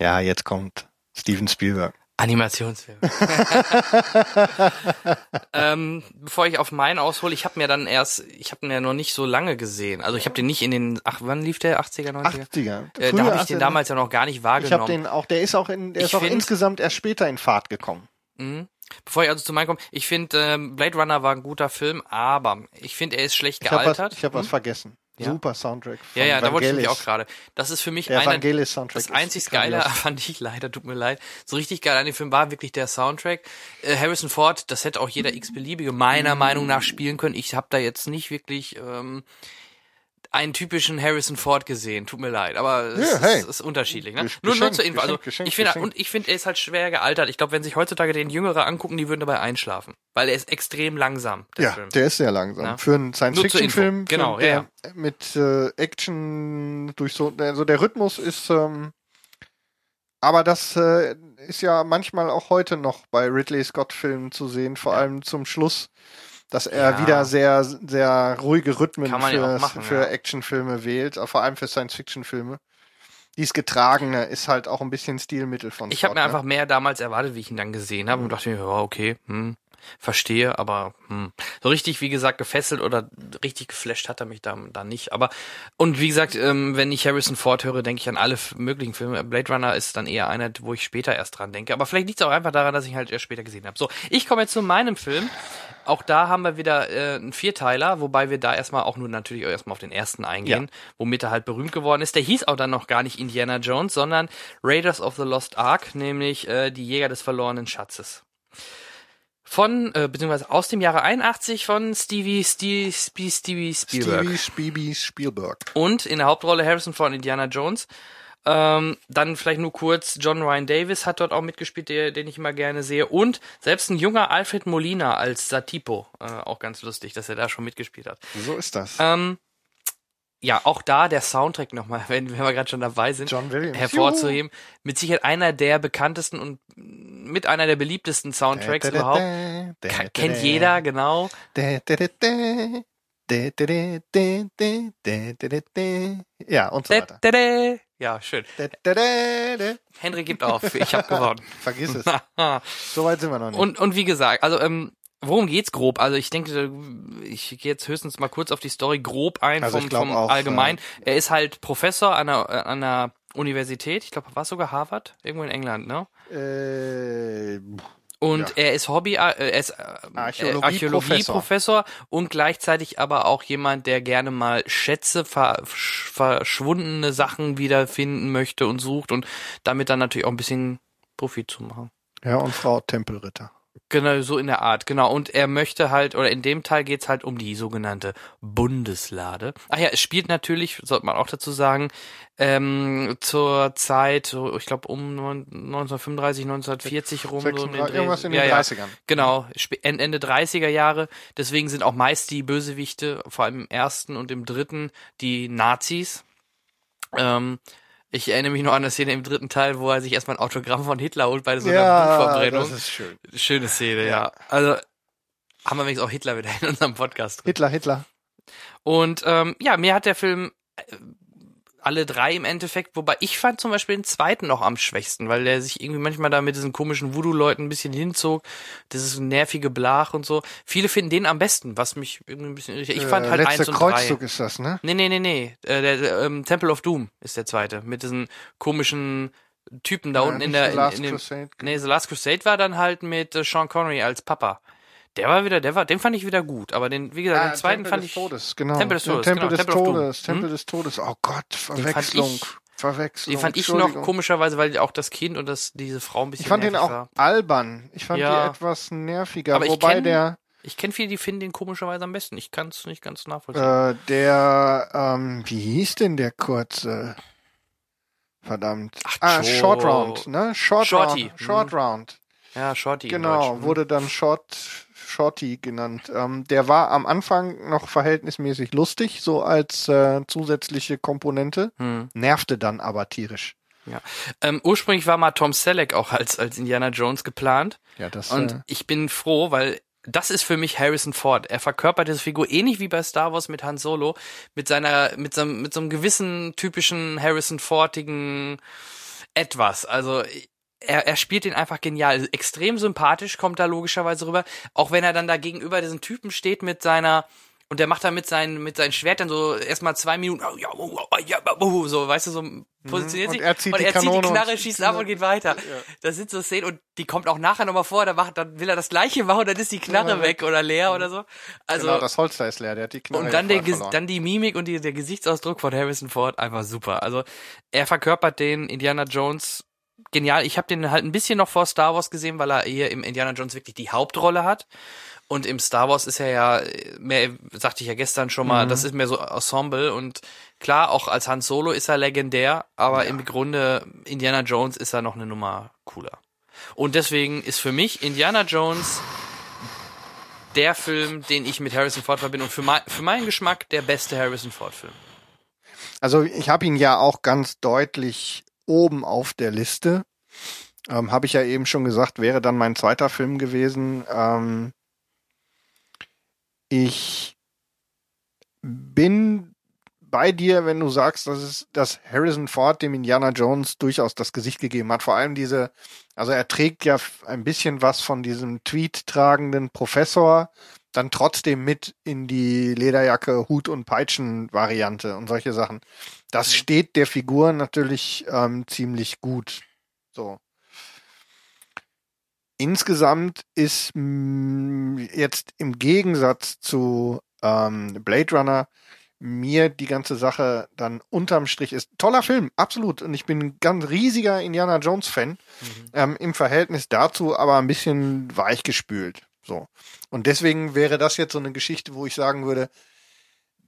Speaker 3: Ja, jetzt kommt Steven Spielberg.
Speaker 2: Animationsfilm. ähm, bevor ich auf meinen aushole, ich habe mir dann erst, ich habe ihn ja noch nicht so lange gesehen. Also ich habe den nicht in den, ach, wann lief der? 80er, 90er?
Speaker 3: 80er.
Speaker 2: Äh, da habe ich den damals ja noch gar nicht wahrgenommen.
Speaker 3: Ich habe den auch, der ist auch in, der
Speaker 2: Ich
Speaker 3: ist auch
Speaker 2: find-
Speaker 3: insgesamt erst später in Fahrt gekommen.
Speaker 2: Mhm. Bevor ich also zu meinem komme, ich finde ähm, Blade Runner war ein guter Film, aber ich finde, er ist schlecht
Speaker 3: Ich habe was,
Speaker 2: gealtert.
Speaker 3: ich hab was
Speaker 2: Hm?
Speaker 3: vergessen.
Speaker 2: Ja.
Speaker 3: Super Soundtrack.
Speaker 2: Ja, ja, da wollte ich mich
Speaker 3: Vangelis.
Speaker 2: auch gerade. Das ist für mich
Speaker 3: Der
Speaker 2: einer,
Speaker 3: Vangelis
Speaker 2: das einzig Geile fand ich leider, tut mir leid. So richtig geil an dem Film war wirklich der Soundtrack. Äh, Harrison Ford, das hätte auch jeder x-beliebige meiner Meinung nach spielen können. Ich habe da jetzt nicht wirklich ähm, einen typischen Harrison Ford gesehen. Tut mir leid, aber es
Speaker 3: Ja,
Speaker 2: ist,
Speaker 3: hey.
Speaker 2: ist unterschiedlich. Ne? Nur, nur zur Info. Also
Speaker 3: Geschenk,
Speaker 2: ich finde und ich finde, er ist halt schwer gealtert. Ich glaube, wenn sich heutzutage den Jüngere angucken, die würden dabei einschlafen, weil er ist extrem langsam. Der
Speaker 3: Ja,
Speaker 2: Film.
Speaker 3: der ist sehr langsam.
Speaker 2: Ja.
Speaker 3: Für einen. Science-Fiction-Film,
Speaker 2: Genau,
Speaker 3: der
Speaker 2: ja,
Speaker 3: mit äh, Action durch so, also der Rhythmus ist, ähm, aber das äh, ist ja manchmal auch heute noch bei Ridley Scott-Filmen zu sehen, vor allem zum Schluss, dass er
Speaker 2: Ja.
Speaker 3: wieder sehr, sehr ruhige Rhythmen für,
Speaker 2: machen,
Speaker 3: für
Speaker 2: ja.
Speaker 3: Actionfilme wählt, äh, vor allem für Science-Fiction-Filme. Dies Getragene ist halt auch ein bisschen Stilmittel von
Speaker 2: Ich habe mir
Speaker 3: ne?
Speaker 2: einfach mehr damals erwartet, wie ich ihn dann gesehen habe und dachte mir, ja, okay, hm, verstehe, aber hm. so richtig, wie gesagt, gefesselt oder richtig geflasht hat er mich da, da nicht. Aber und wie gesagt, ähm, wenn ich Harrison Ford höre, denke ich an alle möglichen Filme. Blade Runner ist dann eher einer, wo ich später erst dran denke. Aber vielleicht liegt es auch einfach daran, dass ich ihn halt erst später gesehen habe. So, ich komme jetzt zu meinem Film. Auch da haben wir wieder äh, einen Vierteiler, wobei wir da erstmal auch nur natürlich auch erstmal auf den ersten eingehen, womit er halt berühmt geworden ist. Der hieß auch dann noch gar nicht Indiana Jones, sondern Raiders of the Lost Ark, nämlich äh, die Jäger des verlorenen Schatzes. Von, äh, beziehungsweise aus dem Jahre 81 von Stevie, Stevie, Stevie, Stevie Spielberg.
Speaker 3: Stevie Spielberg. Spielberg.
Speaker 2: Und in der Hauptrolle Harrison und Indiana Jones. Ähm, dann vielleicht nur kurz, John Ryan Davis hat dort auch mitgespielt, der, den ich immer gerne sehe. Und selbst ein junger Alfred Molina als Satipo. Äh, auch ganz lustig, dass er da schon mitgespielt hat.
Speaker 3: So ist das.
Speaker 2: Ähm, ja, auch da der Soundtrack nochmal, wenn, wenn wir gerade schon dabei sind, hervorzuheben. Juhu. Mit Sicherheit einer der bekanntesten und mit einer der beliebtesten Soundtracks
Speaker 3: da, da, da,
Speaker 2: überhaupt. Kennt jeder, genau.
Speaker 3: Ja, und so weiter.
Speaker 2: Ja, schön. Henry gibt auf, ich habe gewonnen.
Speaker 3: Vergiss es. so weit sind wir noch nicht.
Speaker 2: Und, und wie gesagt, also ähm, worum geht's grob? Also ich denke, ich gehe jetzt höchstens mal kurz auf die Story grob ein
Speaker 3: Also
Speaker 2: vom, vom
Speaker 3: auch,
Speaker 2: Allgemein. Er ist halt Professor an einer, an einer Universität, ich glaube, war es sogar Harvard, irgendwo in England, ne?
Speaker 3: äh,
Speaker 2: Und
Speaker 3: Ja.
Speaker 2: er ist Hobby, äh, er ist äh,
Speaker 3: Archäologie-
Speaker 2: äh, Archäologieprofessor und gleichzeitig aber auch jemand, der gerne mal Schätze, ver, sch- verschwundene Sachen wiederfinden möchte und sucht und damit dann natürlich auch ein bisschen Profit zu machen.
Speaker 3: ja, und Frau Tempelritter.
Speaker 2: Genau, so in der Art, genau. Und er möchte halt, oder in dem Teil geht's halt um die sogenannte Bundeslade. Ach ja, es spielt natürlich, sollte man auch dazu sagen, ähm, zur Zeit, so, ich glaube um neun- 1935, 1940 rum. so um den
Speaker 3: 36,
Speaker 2: Dreh.
Speaker 3: irgendwas in den
Speaker 2: ja, ja.
Speaker 3: 30ern.
Speaker 2: Genau, sp- en- Ende 30er Jahre. Deswegen sind auch meist die Bösewichte, vor allem im ersten und im dritten, die Nazis. Ähm, ich erinnere mich noch an eine Szene im dritten Teil, wo er sich erstmal ein Autogramm von Hitler holt bei so einer
Speaker 3: Ja,
Speaker 2: Buchverbrennung.
Speaker 3: das ist schön.
Speaker 2: Schöne Szene, ja.
Speaker 3: Ja.
Speaker 2: Also haben wir wenigstens auch Hitler wieder in unserem Podcast drin.
Speaker 3: Hitler, Hitler.
Speaker 2: Und ähm, ja, mir hat der Film äh, alle drei im Endeffekt, wobei ich fand zum Beispiel den zweiten noch am schwächsten, weil der sich irgendwie manchmal da mit diesen komischen Voodoo-Leuten ein bisschen hinzog, dieses nervige Blach und so. Viele finden den am besten, was mich irgendwie ein bisschen irritiert. Ich fand
Speaker 3: äh,
Speaker 2: halt eins und
Speaker 3: Kreuzzug
Speaker 2: drei.
Speaker 3: ist das, ne?
Speaker 2: Nee, nee, nee, nee. Äh, der, der ähm, Temple of Doom ist der zweite, mit diesen komischen Typen da
Speaker 3: Ja,
Speaker 2: unten in der
Speaker 3: The Last
Speaker 2: in, in dem,
Speaker 3: Crusade.
Speaker 2: Nee, The Last Crusade war dann halt mit äh, Sean Connery als Papa. Der war wieder, der war, den fand ich wieder gut, aber den, wie gesagt,
Speaker 3: Ah,
Speaker 2: den zweiten
Speaker 3: Tempel
Speaker 2: fand
Speaker 3: des
Speaker 2: ich.
Speaker 3: Todes, genau.
Speaker 2: Tempel des
Speaker 3: Ja,
Speaker 2: Todes,
Speaker 3: Tempel
Speaker 2: genau,
Speaker 3: des
Speaker 2: Doom.
Speaker 3: Todes, Tempel
Speaker 2: Hm?
Speaker 3: des Todes. Oh Gott, Verwechslung. Verwechslung.
Speaker 2: Den fand ich noch komischerweise, weil auch das Kind und das, diese Frau ein bisschen
Speaker 3: Ich fand den auch
Speaker 2: war.
Speaker 3: albern. Ich fand
Speaker 2: Ja.
Speaker 3: die etwas nerviger.
Speaker 2: Aber ich
Speaker 3: wobei
Speaker 2: kenn-
Speaker 3: der,
Speaker 2: Ich kenne viele, die finden den komischerweise am besten. Ich kann es nicht ganz nachvollziehen.
Speaker 3: äh, der, ähm, wie hieß denn der kurze? Verdammt.
Speaker 2: Ach,
Speaker 3: ah, Short Round, ne? Short
Speaker 2: Shorty.
Speaker 3: Round. Short
Speaker 2: Mhm.
Speaker 3: Round.
Speaker 2: ja, Shorty.
Speaker 3: Genau, wurde dann Short, Shorty genannt. Ähm, der war am Anfang noch verhältnismäßig lustig, so als äh, zusätzliche Komponente,
Speaker 2: Hm.
Speaker 3: nervte dann aber tierisch.
Speaker 2: Ähm, ursprünglich war mal Tom Selleck auch als, als Indiana Jones geplant.
Speaker 3: Ja, das
Speaker 2: Und
Speaker 3: äh,
Speaker 2: ich bin froh, weil das ist für mich Harrison Ford. Er verkörpert diese Figur ähnlich wie bei Star Wars mit Han Solo, mit seiner, mit so, einem- mit so einem gewissen typischen Harrison Fordigen etwas. Also er, er spielt ihn einfach genial. Extrem sympathisch kommt da logischerweise rüber. Auch wenn er dann da gegenüber diesen Typen steht mit seiner und der macht dann mit seinen mit seinen Schwertern so erstmal zwei Minuten, oh, ja, oh, oh, ja, oh, so, weißt du, so positioniert
Speaker 3: Und
Speaker 2: sich
Speaker 3: er zieht
Speaker 2: und
Speaker 3: die
Speaker 2: er zieht die
Speaker 3: Kanone und-
Speaker 2: Knarre, schießt ab und geht weiter. Das sind so Szenen und die kommt auch nachher nochmal vor, da macht, dann will er das gleiche machen, dann ist die Knarre
Speaker 3: Ja,
Speaker 2: weg oder leer oder so. Also
Speaker 3: genau, das Holster ist leer, der hat die Knarre
Speaker 2: und dann der,
Speaker 3: verloren.
Speaker 2: dann die Mimik und die, der Gesichtsausdruck von Harrison Ford einfach super. Also er verkörpert den Indiana Jones genial. Ich habe den halt ein bisschen noch vor Star Wars gesehen, weil er hier im Indiana Jones wirklich die Hauptrolle hat. Und im Star Wars ist er ja mehr, sagte ich ja gestern schon mal, das ist mehr so Ensemble und klar, auch als Han Solo ist er legendär, aber im Grunde Indiana Jones ist er noch eine Nummer cooler. Und deswegen ist für mich Indiana Jones der Film, den ich mit Harrison Ford verbinde und für, mein, für meinen Geschmack der beste Harrison Ford Film.
Speaker 3: Also ich habe ihn ja auch ganz deutlich oben auf der Liste. Ähm, habe ich ja eben schon gesagt, wäre dann mein zweiter Film gewesen. Ähm, ich bin bei dir, wenn du sagst, dass es, dass Harrison Ford dem Indiana Jones durchaus das Gesicht gegeben hat. Vor allem diese, also er trägt ja ein bisschen was von diesem Tweet tragenden Professor, dann trotzdem mit in die Lederjacke, Hut und Peitschen Variante und solche Sachen. Das steht der Figur natürlich ähm, ziemlich gut. So. Insgesamt ist mh, jetzt im Gegensatz zu ähm, Blade Runner mir die ganze Sache dann unterm Strich ist. Toller Film, absolut. Und ich bin ein ganz riesiger Indiana Jones Fan. Ähm, Im Verhältnis dazu aber ein bisschen weichgespült. So. Und deswegen wäre das jetzt so eine Geschichte, wo ich sagen würde,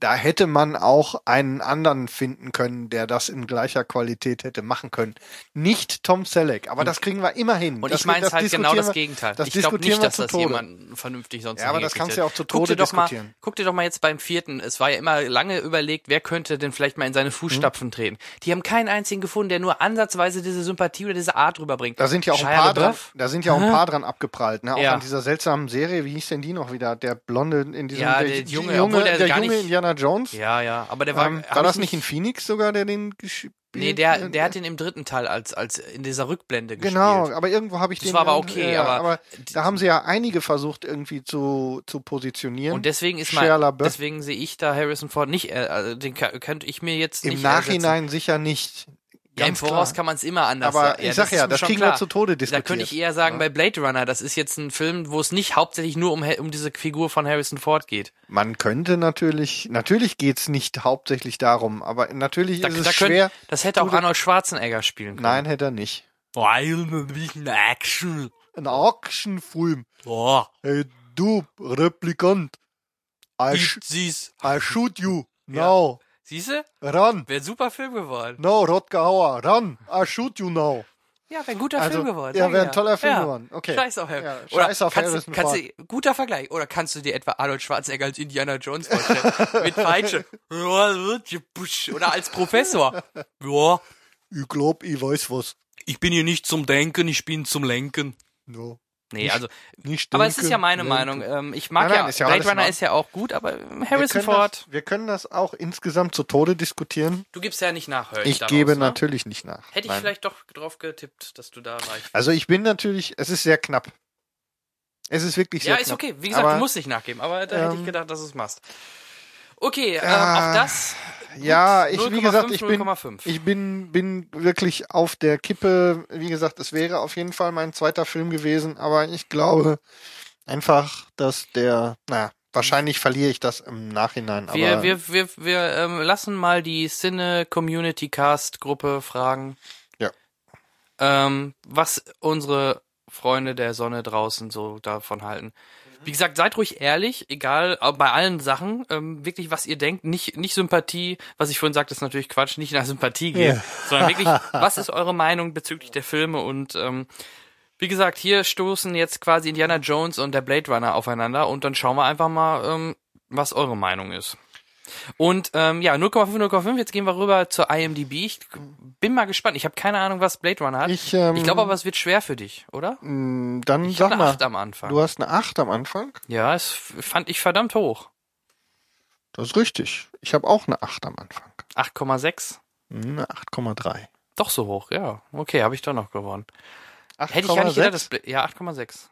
Speaker 3: da hätte man auch einen anderen finden können, der das in gleicher Qualität hätte machen können. Nicht Tom Selleck, aber das kriegen wir immer hin.
Speaker 2: Und
Speaker 3: das,
Speaker 2: ich meine
Speaker 3: das
Speaker 2: halt genau das Gegenteil.
Speaker 3: Das
Speaker 2: ich glaube nicht, dass das
Speaker 3: Tode.
Speaker 2: jemand vernünftig sonst
Speaker 3: Ja, aber das kannst du ja auch zu
Speaker 2: guck dir
Speaker 3: Tode
Speaker 2: doch mal,
Speaker 3: diskutieren.
Speaker 2: Guck dir doch mal jetzt beim vierten. Es war ja immer lange überlegt, wer könnte denn vielleicht mal in seine Fußstapfen
Speaker 3: Hm?
Speaker 2: treten. Die haben keinen einzigen gefunden, der nur ansatzweise diese Sympathie oder diese Art rüberbringt.
Speaker 3: Da sind ja auch ein
Speaker 2: Shia
Speaker 3: paar dran, da sind ja auch ein paar dran abgeprallt, ne? Auch
Speaker 2: Ja.
Speaker 3: an dieser seltsamen Serie, wie hieß denn die noch wieder? Der Blonde in diesem
Speaker 2: Ja,
Speaker 3: der,
Speaker 2: der Junge, obwohl der
Speaker 3: der junge
Speaker 2: nicht-
Speaker 3: Indiana Jones.
Speaker 2: Ja, ja, aber der war,
Speaker 3: ähm, war das nicht in Phoenix sogar, der den gespielt?
Speaker 2: Nee, der, der hat ihn im dritten Teil als, als in dieser Rückblende
Speaker 3: Genau,
Speaker 2: gespielt.
Speaker 3: aber irgendwo habe ich
Speaker 2: Das
Speaker 3: den.
Speaker 2: war aber okay,
Speaker 3: äh,
Speaker 2: aber-
Speaker 3: da haben sie ja einige versucht irgendwie zu zu positionieren.
Speaker 2: Und deswegen ist mal, deswegen sehe ich da Harrison Ford nicht, äh, also den könnte ich mir jetzt
Speaker 3: Im
Speaker 2: nicht
Speaker 3: Nachhinein sicher nicht.
Speaker 2: Ja, im Voraus
Speaker 3: klar.
Speaker 2: kann man es immer anders
Speaker 3: Aber
Speaker 2: sagen.
Speaker 3: ich sag ja, das wir
Speaker 2: klar.
Speaker 3: zu Tode
Speaker 2: Da
Speaker 3: diskutiert.
Speaker 2: könnte ich eher sagen, bei Blade Runner, das ist jetzt ein Film, wo es nicht hauptsächlich nur um, um diese Figur von Harrison Ford geht.
Speaker 3: Man könnte natürlich, natürlich geht's nicht hauptsächlich darum, aber natürlich
Speaker 2: Da,
Speaker 3: ist es
Speaker 2: da
Speaker 3: schwer.
Speaker 2: das hätte auch Arnold Schwarzenegger spielen können.
Speaker 3: Nein, hätte er nicht.
Speaker 2: Weil ein Action.
Speaker 3: Ein Actionfilm.
Speaker 2: Oh,
Speaker 3: Hey, du Replikant. I, sh. I shoot you. Now.
Speaker 2: Siehste?
Speaker 3: Run.
Speaker 2: Wäre ein super Film geworden.
Speaker 3: No, Rodger Hauer. Run. I shoot you now.
Speaker 2: Ja, wäre ein guter
Speaker 3: Also,
Speaker 2: Film geworden.
Speaker 3: ja, wäre ein toller Film
Speaker 2: ja.
Speaker 3: geworden. Okay.
Speaker 2: Scheiß auf Harrison.
Speaker 3: Ja,
Speaker 2: Oder
Speaker 3: scheiß auf
Speaker 2: kannst,
Speaker 3: Harrison
Speaker 2: kannst du, guter Vergleich. Oder kannst du dir etwa Arnold Schwarzenegger als Indiana Jones vorstellen? Mit Peitsche. Oder als Professor. Ja,
Speaker 3: Ich glaub, ich weiß was.
Speaker 2: ich bin hier nicht zum Denken, ich bin zum Lenken.
Speaker 3: No.
Speaker 2: Nee, also,
Speaker 3: Nicht
Speaker 2: aber es ist ja meine
Speaker 3: lenken.
Speaker 2: Meinung. Ähm, ich mag
Speaker 3: Nein, nein,
Speaker 2: ja,
Speaker 3: ist ja
Speaker 2: Blade Runner ist ja auch gut, aber
Speaker 3: Wir
Speaker 2: Harrison
Speaker 3: können,
Speaker 2: Ford,
Speaker 3: das, wir können das auch insgesamt zu Tode diskutieren.
Speaker 2: du gibst ja nicht nach, höre
Speaker 3: Ich
Speaker 2: daraus,
Speaker 3: gebe
Speaker 2: ne?
Speaker 3: natürlich nicht nach.
Speaker 2: Hätte ich
Speaker 3: Nein.
Speaker 2: vielleicht doch drauf getippt, dass du da reicht.
Speaker 3: Also ich bin natürlich, es ist sehr knapp. Es ist wirklich sehr
Speaker 2: Ja,
Speaker 3: knapp.
Speaker 2: ist okay. Wie gesagt,
Speaker 3: Aber,
Speaker 2: du musst nicht nachgeben, aber da hätte ich
Speaker 3: ähm,
Speaker 2: gedacht, dass du es machst. Okay,
Speaker 3: Ja,
Speaker 2: auch das.
Speaker 3: Ja, ich, wie
Speaker 2: 0,5,
Speaker 3: gesagt, ich bin,
Speaker 2: 0,5.
Speaker 3: ich bin, bin wirklich auf der Kippe. Wie gesagt, es wäre auf jeden Fall mein zweiter Film gewesen, aber ich glaube einfach, dass der, na, wahrscheinlich verliere ich das im Nachhinein, aber
Speaker 2: Wir, wir, wir, wir ähm, lassen mal die Cine Community Cast Gruppe fragen.
Speaker 3: Ja.
Speaker 2: Ähm, was unsere Freunde der Sonne draußen so davon halten. Wie gesagt, seid ruhig ehrlich, egal, auch bei allen Sachen, ähm, wirklich, was ihr denkt, nicht, nicht Sympathie, was ich vorhin sagte, ist natürlich Quatsch, nicht nach Sympathie gehen,
Speaker 3: Ja.
Speaker 2: sondern wirklich, was ist eure Meinung bezüglich der Filme und ähm, wie gesagt, hier stoßen jetzt quasi Indiana Jones und der Blade Runner aufeinander und dann schauen wir einfach mal, ähm, was eure Meinung ist. Und ähm, ja, 0,5, 0,5, jetzt gehen wir rüber zur IMDb. Ich bin mal gespannt. Ich habe keine Ahnung, was Blade Runner hat.
Speaker 3: Ich, ähm,
Speaker 2: ich glaube aber, es wird schwer für dich, oder?
Speaker 3: mh, dann
Speaker 2: Ich
Speaker 3: sag
Speaker 2: eine
Speaker 3: mal,
Speaker 2: 8 am Anfang.
Speaker 3: du hast eine 8 am Anfang?
Speaker 2: ja, es fand ich verdammt hoch.
Speaker 3: Das ist richtig. Ich habe auch eine 8 am Anfang.
Speaker 2: 8,6?
Speaker 3: Eine 8,3.
Speaker 2: Doch so hoch, ja. Okay, habe ich doch noch gewonnen. Hätte ich gar nicht gedacht, dass, Bla- ja, 8,6.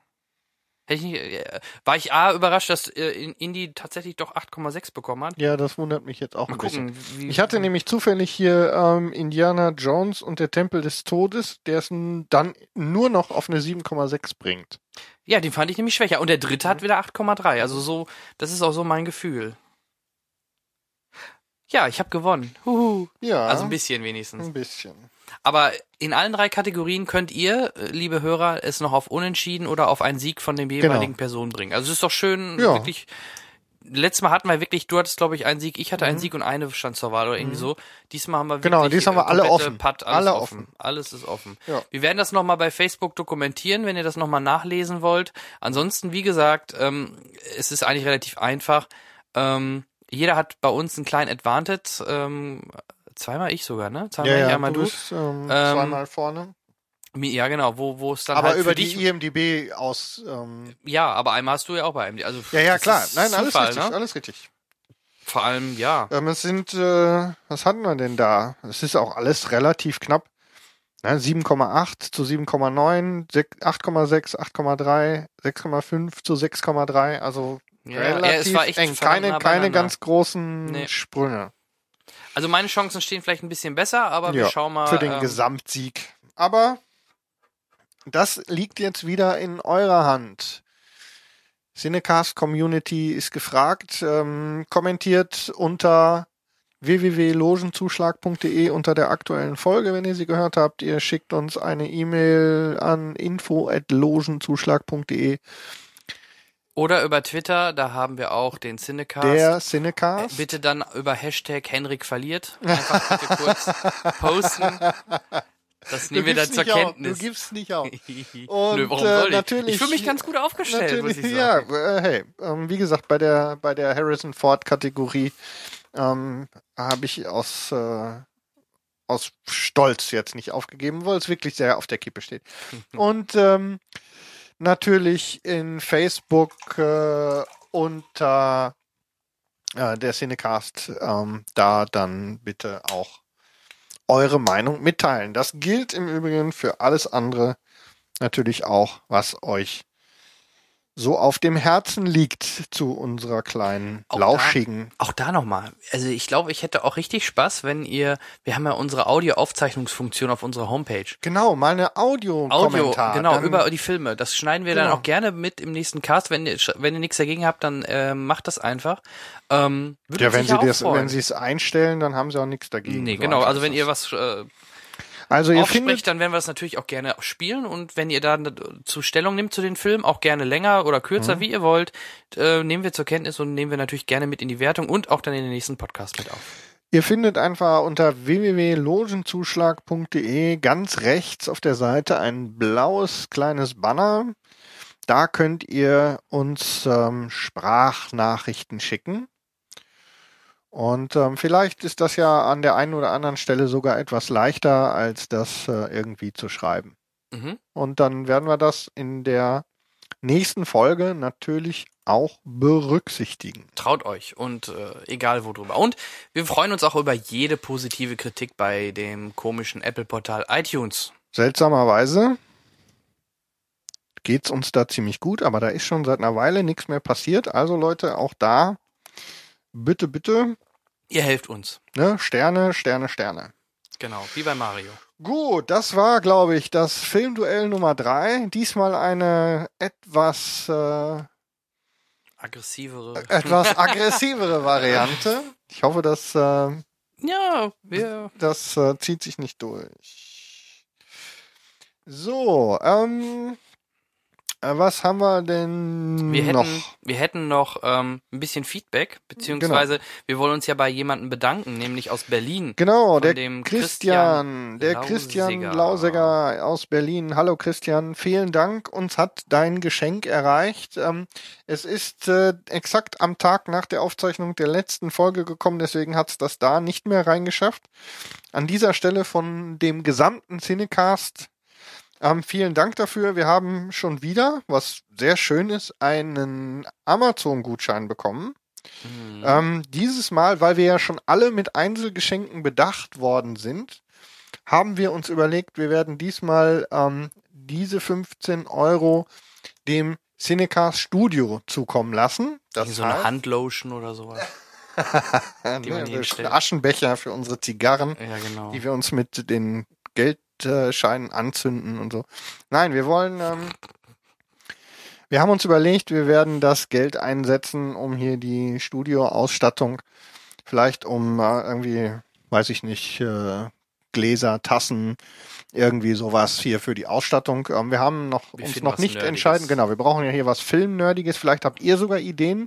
Speaker 2: Hätte ich nicht, äh, war ich A überrascht, dass äh, in- Indie tatsächlich doch 8,6 bekommen hat.
Speaker 3: Ja, das wundert mich jetzt auch
Speaker 2: Mal
Speaker 3: ein bisschen.
Speaker 2: gucken, wie,
Speaker 3: Ich hatte nämlich zufällig hier ähm, Indiana Jones und der Tempel des Todes, der es dann nur noch auf eine 7,6 bringt.
Speaker 2: Ja, den fand ich nämlich schwächer. Und der dritte hat wieder 8,3. Also so, das ist auch so mein Gefühl. Ja, ich habe gewonnen. Huhu.
Speaker 3: Ja,
Speaker 2: Also ein bisschen wenigstens.
Speaker 3: ein bisschen.
Speaker 2: Aber in allen drei Kategorien könnt ihr, äh, liebe Hörer, es noch auf Unentschieden oder auf einen Sieg von dem jeweiligen Person bringen. Also es ist doch schön,
Speaker 3: Ja.
Speaker 2: wirklich. Letztes Mal hatten wir wirklich, du hattest glaube ich einen Sieg, ich hatte einen Sieg und eine stand zur Wahl oder irgendwie so. Diesmal haben wir wirklich
Speaker 3: Mhm. Genau, diesmal haben wir alle offen.
Speaker 2: Putt, alles
Speaker 3: Alle
Speaker 2: offen.
Speaker 3: offen.
Speaker 2: Alles ist offen.
Speaker 3: Ja.
Speaker 2: Wir werden das nochmal bei Facebook dokumentieren, wenn ihr das nochmal nachlesen wollt. Ansonsten, wie gesagt, ähm, es ist eigentlich relativ einfach. Ähm, jeder hat bei uns einen kleinen Advantage. Ähm, zweimal ich sogar, ne? Zweimal
Speaker 3: Ja,
Speaker 2: ich,
Speaker 3: ja,
Speaker 2: einmal
Speaker 3: du bist ähm,
Speaker 2: Ähm,
Speaker 3: zweimal vorne.
Speaker 2: Ja, genau, wo, wo es dann
Speaker 3: Aber
Speaker 2: halt
Speaker 3: über die IMDB aus. Ähm,
Speaker 2: ja, aber einmal hast du ja auch bei MD. Also
Speaker 3: ja, ja, klar. Nein, alles
Speaker 2: Zufall,
Speaker 3: richtig,
Speaker 2: ne?
Speaker 3: alles richtig.
Speaker 2: Vor allem, ja.
Speaker 3: Ähm, es sind, äh, was hatten wir denn da? Es ist auch alles relativ knapp. Ne, 7,8 zu 7,9, 8,6, 8,3, 6,5 zu 6,3. Also
Speaker 2: Ja,
Speaker 3: relativ
Speaker 2: ja, es war echt
Speaker 3: eng. Keine, keine ganz großen
Speaker 2: Nee.
Speaker 3: Sprünge.
Speaker 2: Also meine Chancen stehen vielleicht ein bisschen besser, aber wir
Speaker 3: Ja,
Speaker 2: schauen mal.
Speaker 3: für den
Speaker 2: ähm,
Speaker 3: Gesamtsieg. Aber das liegt jetzt wieder in eurer Hand. Cinecast Community ist gefragt. Ähm, kommentiert unter www.logenzuschlag.de unter der aktuellen Folge, wenn ihr sie gehört habt. Ihr schickt uns eine E-Mail an info@logenzuschlag.de.
Speaker 2: Oder über Twitter, da haben wir auch den Cinecast.
Speaker 3: Der
Speaker 2: Äh,
Speaker 3: Cinecast.
Speaker 2: Bitte dann über Hashtag Henrik verliert. Einfach bitte kurz posten. Das nehmen wir dann zur
Speaker 3: auf,
Speaker 2: Kenntnis.
Speaker 3: Du gibst nicht auf.
Speaker 2: Nö,
Speaker 3: Und,
Speaker 2: warum
Speaker 3: äh,
Speaker 2: soll ich?
Speaker 3: natürlich-
Speaker 2: ich fühle mich ganz gut aufgestellt, muss ich
Speaker 3: Natürlich, ja,
Speaker 2: sagen.
Speaker 3: äh, hey, ähm, wie gesagt, bei der bei der Harrison Ford Kategorie ähm, habe ich aus äh, aus Stolz jetzt nicht aufgegeben, weil es wirklich sehr auf der Kippe steht. Und ähm, natürlich in Facebook äh, unter äh, der Cinecast ähm, da dann bitte auch eure Meinung mitteilen. Das gilt im Übrigen für alles andere natürlich auch, was euch so auf dem Herzen liegt zu unserer kleinen,
Speaker 2: Auch
Speaker 3: lauschigen.
Speaker 2: Auch da nochmal. Also ich glaube, ich hätte auch richtig Spaß, wenn ihr, wir haben ja unsere Audioaufzeichnungsfunktion auf unserer Homepage.
Speaker 3: Genau, mal eine
Speaker 2: Audio,
Speaker 3: Audio-Kommentar.
Speaker 2: genau,
Speaker 3: Dann-
Speaker 2: über die Filme. Das schneiden wir dann
Speaker 3: Genau.
Speaker 2: auch gerne mit im nächsten Cast. Wenn ihr, wenn ihr nichts dagegen habt, dann äh, macht das einfach. Ähm,
Speaker 3: Ja, wenn sie das, wenn sie es einstellen, dann haben sie auch nichts dagegen.
Speaker 2: Nee,
Speaker 3: So
Speaker 2: genau. Also wenn ihr was äh,
Speaker 3: also ihr
Speaker 2: aufspricht,
Speaker 3: findet,
Speaker 2: dann werden wir das natürlich auch gerne spielen. Und wenn ihr dann zu Stellung nimmt zu den Filmen, auch gerne länger oder kürzer,
Speaker 3: Mhm.
Speaker 2: wie ihr wollt, äh, nehmen wir zur Kenntnis und nehmen wir natürlich gerne mit in die Wertung und auch dann in den nächsten Podcast mit auf.
Speaker 3: ihr findet einfach unter www.logenzuschlag.de ganz rechts auf der Seite ein blaues kleines Banner. Da könnt ihr uns ähm, Sprachnachrichten schicken. Und ähm, vielleicht ist das ja an der einen oder anderen Stelle sogar etwas leichter, als das äh, irgendwie zu schreiben.
Speaker 2: Mhm.
Speaker 3: Und dann werden wir das in der nächsten Folge natürlich auch berücksichtigen.
Speaker 2: Traut euch und äh, egal worüber. Und wir freuen uns auch über jede positive Kritik bei dem komischen Apple-Portal iTunes.
Speaker 3: Seltsamerweise geht's uns da ziemlich gut, aber da ist schon seit einer Weile nichts mehr passiert. Also Leute, auch da bitte, bitte,
Speaker 2: Ihr helft uns.
Speaker 3: ne, Sterne, Sterne, Sterne.
Speaker 2: Genau, wie bei Mario.
Speaker 3: Gut, das war, glaube ich, das Filmduell Nummer drei. Diesmal eine etwas äh,
Speaker 2: Aggressivere.
Speaker 3: etwas aggressivere Variante. Ich hoffe, dass äh,
Speaker 2: Ja, wir.
Speaker 3: Das äh, zieht sich nicht durch. So, ähm, äh, was haben wir denn
Speaker 2: Wir
Speaker 3: noch?
Speaker 2: hätten, wir hätten noch ähm, ein bisschen Feedback, beziehungsweise wir wollen uns ja bei jemandem bedanken, nämlich aus Berlin.
Speaker 3: Genau, der
Speaker 2: dem
Speaker 3: Christian,
Speaker 2: Christian
Speaker 3: der. Christian Lauseger aus Berlin. Hallo Christian, vielen Dank. Uns hat dein Geschenk erreicht. Ähm, es ist äh, exakt am Tag nach der Aufzeichnung der letzten Folge gekommen, deswegen hat es das da nicht mehr reingeschafft. An dieser Stelle von dem gesamten Cinecast ähm, vielen Dank dafür. Wir haben schon wieder, was sehr schön ist, einen Amazon-Gutschein bekommen.
Speaker 2: Hm.
Speaker 3: Ähm, dieses Mal, weil wir ja schon alle mit Einzelgeschenken bedacht worden sind, haben wir uns überlegt, wir werden diesmal ähm, diese 15 Euro dem Cinecast Studio zukommen lassen. Das
Speaker 2: Wie so eine
Speaker 3: heißt,
Speaker 2: Handlotion oder sowas. die man
Speaker 3: ne,
Speaker 2: hinstellt.
Speaker 3: Aschenbecher für unsere Zigarren,
Speaker 2: Ja, genau.
Speaker 3: die wir uns mit den Geldscheinen anzünden und so. Nein, wir wollen ähm, wir haben uns überlegt, wir werden das Geld einsetzen, um hier die Studioausstattung, vielleicht um äh, irgendwie, weiß ich nicht, äh, Gläser, Tassen, irgendwie sowas hier für die Ausstattung. Ähm, wir haben noch,
Speaker 2: Wir
Speaker 3: uns noch nicht
Speaker 2: Nerdiges.
Speaker 3: entscheiden. Genau, wir brauchen ja hier was Filmnerdiges. Vielleicht habt ihr sogar Ideen.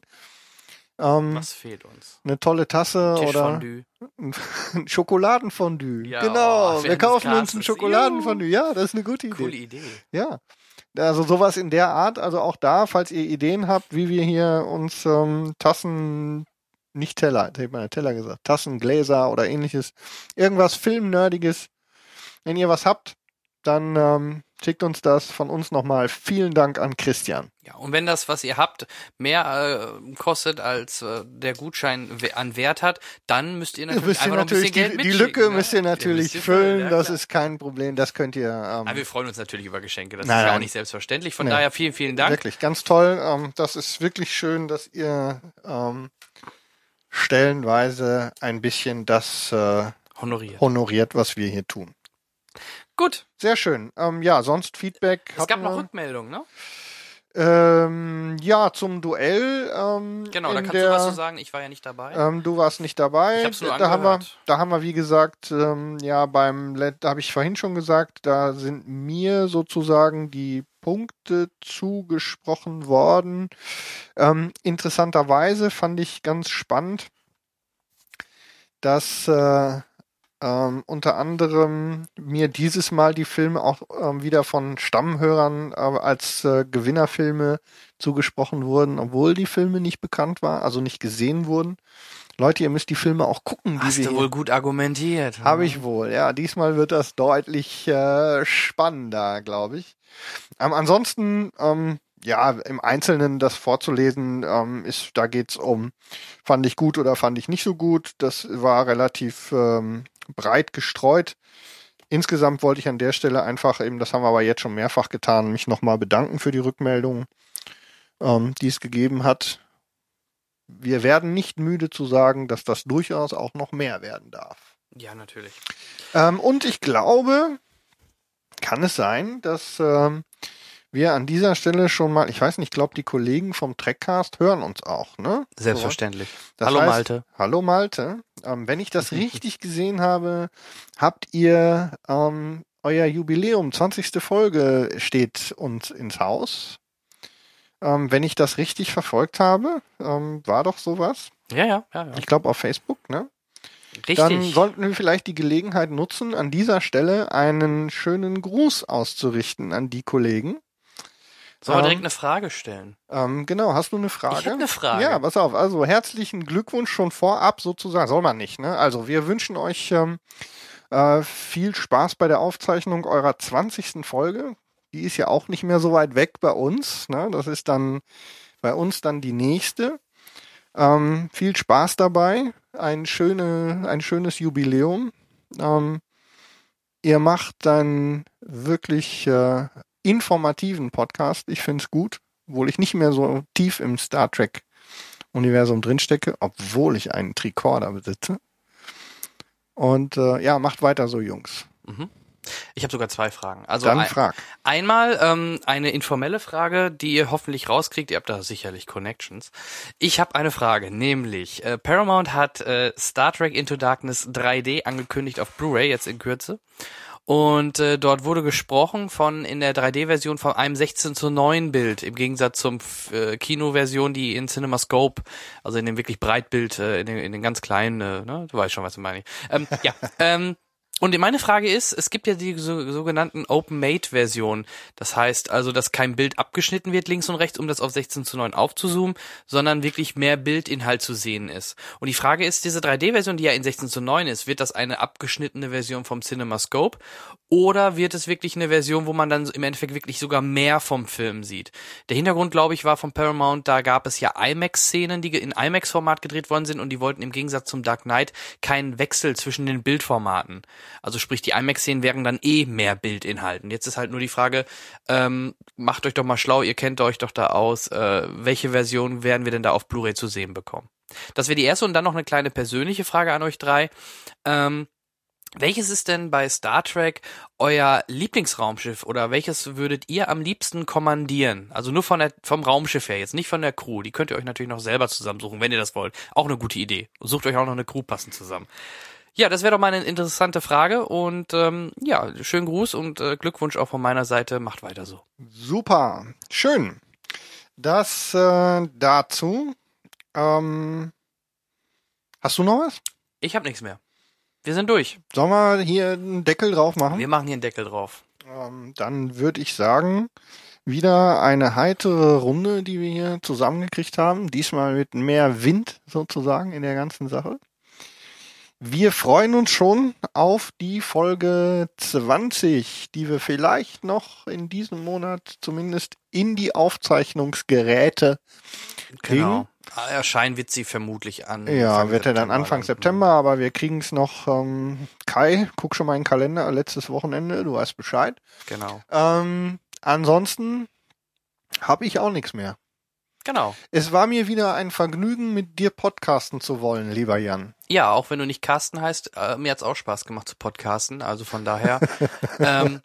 Speaker 3: Ähm,
Speaker 2: Was fehlt uns?
Speaker 3: eine tolle Tasse oder ein Schokoladenfondue.
Speaker 2: Ja,
Speaker 3: genau,
Speaker 2: oh,
Speaker 3: wir kaufen uns ein. Schokoladenfondue. Ja, das ist eine gute Idee.
Speaker 2: Coole Idee.
Speaker 3: Ja. Also sowas in der Art, also auch da, falls ihr Ideen habt, wie wir hier uns ähm, Tassen, nicht Teller, ich meine Teller gesagt, Tassen, Gläser oder ähnliches, irgendwas Filmnerdiges, wenn ihr was habt, dann ähm, schickt uns das. Von uns nochmal vielen Dank an Christian.
Speaker 2: Ja, und wenn das, was ihr habt, mehr äh, kostet als äh, der Gutschein an Wert hat, dann müsst ihr natürlich
Speaker 3: Müsst ihr
Speaker 2: einfach noch ein bisschen
Speaker 3: natürlich
Speaker 2: Geld
Speaker 3: die, die Lücke
Speaker 2: ne?
Speaker 3: müsst ihr
Speaker 2: Ja,
Speaker 3: natürlich
Speaker 2: müsst ihr
Speaker 3: füllen,
Speaker 2: ja,
Speaker 3: das ist kein Problem, das könnt ihr ähm,
Speaker 2: Aber wir freuen uns natürlich über Geschenke, das
Speaker 3: Nein,
Speaker 2: ist ja auch nicht selbstverständlich. Von
Speaker 3: Nee.
Speaker 2: daher vielen, vielen Dank.
Speaker 3: wirklich ganz toll. Ähm, das ist wirklich schön, dass ihr ähm, stellenweise ein bisschen das äh,
Speaker 2: Honoriert.
Speaker 3: honoriert, was wir hier tun.
Speaker 2: Gut,
Speaker 3: Sehr schön. Ähm, ja, sonst Feedback.
Speaker 2: es gab noch. Rückmeldungen, ne?
Speaker 3: Ähm, ja, zum Duell. Ähm,
Speaker 2: Genau, da kannst
Speaker 3: der,
Speaker 2: du was zu sagen. Ich war ja nicht dabei.
Speaker 3: Ähm, du warst nicht dabei.
Speaker 2: Ich hab's nur
Speaker 3: da haben wir, da haben wir, wie gesagt, ähm, ja, beim, da habe ich vorhin schon gesagt, da sind mir sozusagen die Punkte zugesprochen worden. Ähm, interessanterweise fand ich ganz spannend, dass äh, ähm, unter anderem mir dieses Mal die Filme auch ähm, wieder von Stammhörern äh, als äh, Gewinnerfilme zugesprochen wurden, obwohl die Filme nicht bekannt waren, also nicht gesehen wurden. Leute, ihr müsst die Filme auch gucken, die
Speaker 2: Hast du wohl gut argumentiert.
Speaker 3: habe ich wohl, ja. Diesmal wird das deutlich äh, spannender, glaube ich. Ähm, ansonsten, ähm, ja, im Einzelnen das vorzulesen, ähm, ist, da geht's um, fand ich gut oder fand ich nicht so gut. Das war relativ ähm, breit gestreut. Insgesamt wollte ich an der Stelle einfach eben, das haben wir aber jetzt schon mehrfach getan, mich nochmal bedanken für die Rückmeldung, ähm, die es gegeben hat. Wir werden nicht müde zu sagen, dass das durchaus auch noch mehr werden darf.
Speaker 2: Ja, natürlich.
Speaker 3: Ähm, und ich glaube, kann es sein, dass ähm, wir an dieser Stelle schon mal, ich weiß nicht, ich glaube, die Kollegen vom Trackcast hören uns auch, ne?
Speaker 2: Selbstverständlich.
Speaker 3: Das
Speaker 2: Hallo
Speaker 3: heißt-
Speaker 2: Malte.
Speaker 3: Hallo Malte. Ähm, wenn ich das richtig gesehen habe, habt ihr ähm, euer Jubiläum, 20. Folge steht uns ins Haus. Ähm, wenn ich das richtig verfolgt habe, ähm, war doch sowas.
Speaker 2: Ja, ja, ja, ja.
Speaker 3: Ich glaube auf Facebook, ne?
Speaker 2: Richtig.
Speaker 3: Dann sollten wir vielleicht die Gelegenheit nutzen, an dieser Stelle einen schönen Gruß auszurichten an die Kollegen.
Speaker 2: Sollen wir
Speaker 3: ähm,
Speaker 2: direkt eine Frage stellen?
Speaker 3: Ähm, genau, hast du eine Frage?
Speaker 2: Ich hätte eine Frage.
Speaker 3: Ja, pass auf. Also herzlichen Glückwunsch schon vorab sozusagen. Soll man nicht, ne? Also wir wünschen euch ähm, äh, viel Spaß bei der Aufzeichnung eurer 20. Folge. Die ist ja auch nicht mehr so weit weg bei uns. Ne? Das ist dann bei uns dann die nächste. Ähm, viel Spaß dabei. Ein, schöne, ein schönes Jubiläum. Ähm, ihr macht einen wirklich äh, informativen Podcast. Ich finde es gut, obwohl ich nicht mehr so tief im Star Trek Universum drinstecke, obwohl ich einen Tricorder besitze. Und äh, ja, macht weiter so, Jungs.
Speaker 2: Ich habe sogar zwei Fragen. Also
Speaker 3: Dann
Speaker 2: ein,
Speaker 3: frag.
Speaker 2: einmal ähm, eine informelle Frage, die ihr hoffentlich rauskriegt. Ihr habt da sicherlich Connections. Ich habe eine Frage, nämlich äh, Paramount hat äh, Star Trek Into Darkness 3D angekündigt auf Blu-ray jetzt in Kürze. Und äh, dort wurde gesprochen von in der 3D-Version von einem 16 zu 9 Bild, im Gegensatz zum äh, Kino-Version, die in CinemaScope, also in dem wirklich Breitbild, äh, in, den, in den ganz kleinen, äh, ne? du weißt schon, was ich meine. Ähm, ja, ähm, und meine Frage ist, es gibt ja die so, sogenannten Open-Mate-Versionen. Das heißt also, dass kein Bild abgeschnitten wird links und rechts, um das auf 16 zu 9 aufzuzoomen, sondern wirklich mehr Bildinhalt zu sehen ist. Und die Frage ist, diese 3D-Version, die ja in 16 zu 9 ist, wird das eine abgeschnittene Version vom CinemaScope oder wird es wirklich eine Version, wo man dann im Endeffekt wirklich sogar mehr vom Film sieht? Der Hintergrund, glaube ich, war von Paramount, da gab es ja IMAX-Szenen, die in IMAX-Format gedreht worden sind und die wollten im Gegensatz zum Dark Knight keinen Wechsel zwischen den Bildformaten. Also sprich, die IMAX-Szenen wären dann eh mehr Bildinhalten. Jetzt ist halt nur die Frage, ähm, macht euch doch mal schlau, ihr kennt euch doch da aus, äh, welche Version werden wir denn da auf Blu-ray zu sehen bekommen? Das wäre die erste und dann noch eine kleine persönliche Frage an euch drei. Ähm, welches ist denn bei Star Trek euer Lieblingsraumschiff oder welches würdet ihr am liebsten kommandieren? Also nur von der, vom Raumschiff her, jetzt nicht von der Crew. Die könnt ihr euch natürlich noch selber zusammensuchen, wenn ihr das wollt. Auch eine gute Idee. Sucht euch auch noch eine Crew passend zusammen. Ja, das wäre doch mal eine interessante Frage und ähm, ja, schönen Gruß und äh, Glückwunsch auch von meiner Seite. Macht weiter so.
Speaker 3: Super. Schön. Das äh, dazu. Ähm, hast du noch was?
Speaker 2: Ich habe nichts mehr. Wir sind durch.
Speaker 3: Sollen wir hier einen Deckel drauf machen?
Speaker 2: Wir machen hier einen Deckel drauf.
Speaker 3: Ähm, dann würde ich sagen, wieder eine heitere Runde, die wir hier zusammengekriegt haben. Diesmal mit mehr Wind sozusagen in der ganzen Sache. Wir freuen uns schon auf die Folge 20, die wir vielleicht noch in diesem Monat zumindest in die Aufzeichnungsgeräte kriegen. Genau.
Speaker 2: Erscheinen wird sie vermutlich an.
Speaker 3: Ja, wird er dann Anfang dann. September, aber wir kriegen es noch. Ähm, Kai, guck schon mal in den Kalender, letztes Wochenende, du weißt Bescheid.
Speaker 2: Genau.
Speaker 3: Ähm, ansonsten habe ich auch nichts mehr.
Speaker 2: Genau.
Speaker 3: Es war mir wieder ein Vergnügen, mit dir podcasten zu wollen, lieber Jan.
Speaker 2: Ja, auch wenn du nicht Carsten heißt, äh, mir hat's auch Spaß gemacht zu podcasten. Also von daher, ähm,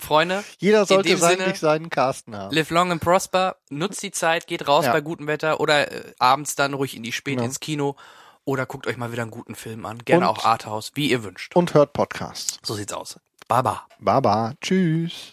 Speaker 2: Freunde.
Speaker 3: Jeder sollte Sinne, seinen Carsten haben.
Speaker 2: Live long and prosper. Nutzt die Zeit, geht raus ja. bei gutem Wetter oder äh, abends dann ruhig in die Spät ja. ins Kino oder guckt euch mal wieder einen guten Film an. Gerne und, auch Arthouse, wie ihr wünscht.
Speaker 3: Und hört Podcasts.
Speaker 2: So sieht's aus. Baba.
Speaker 3: Baba. Tschüss.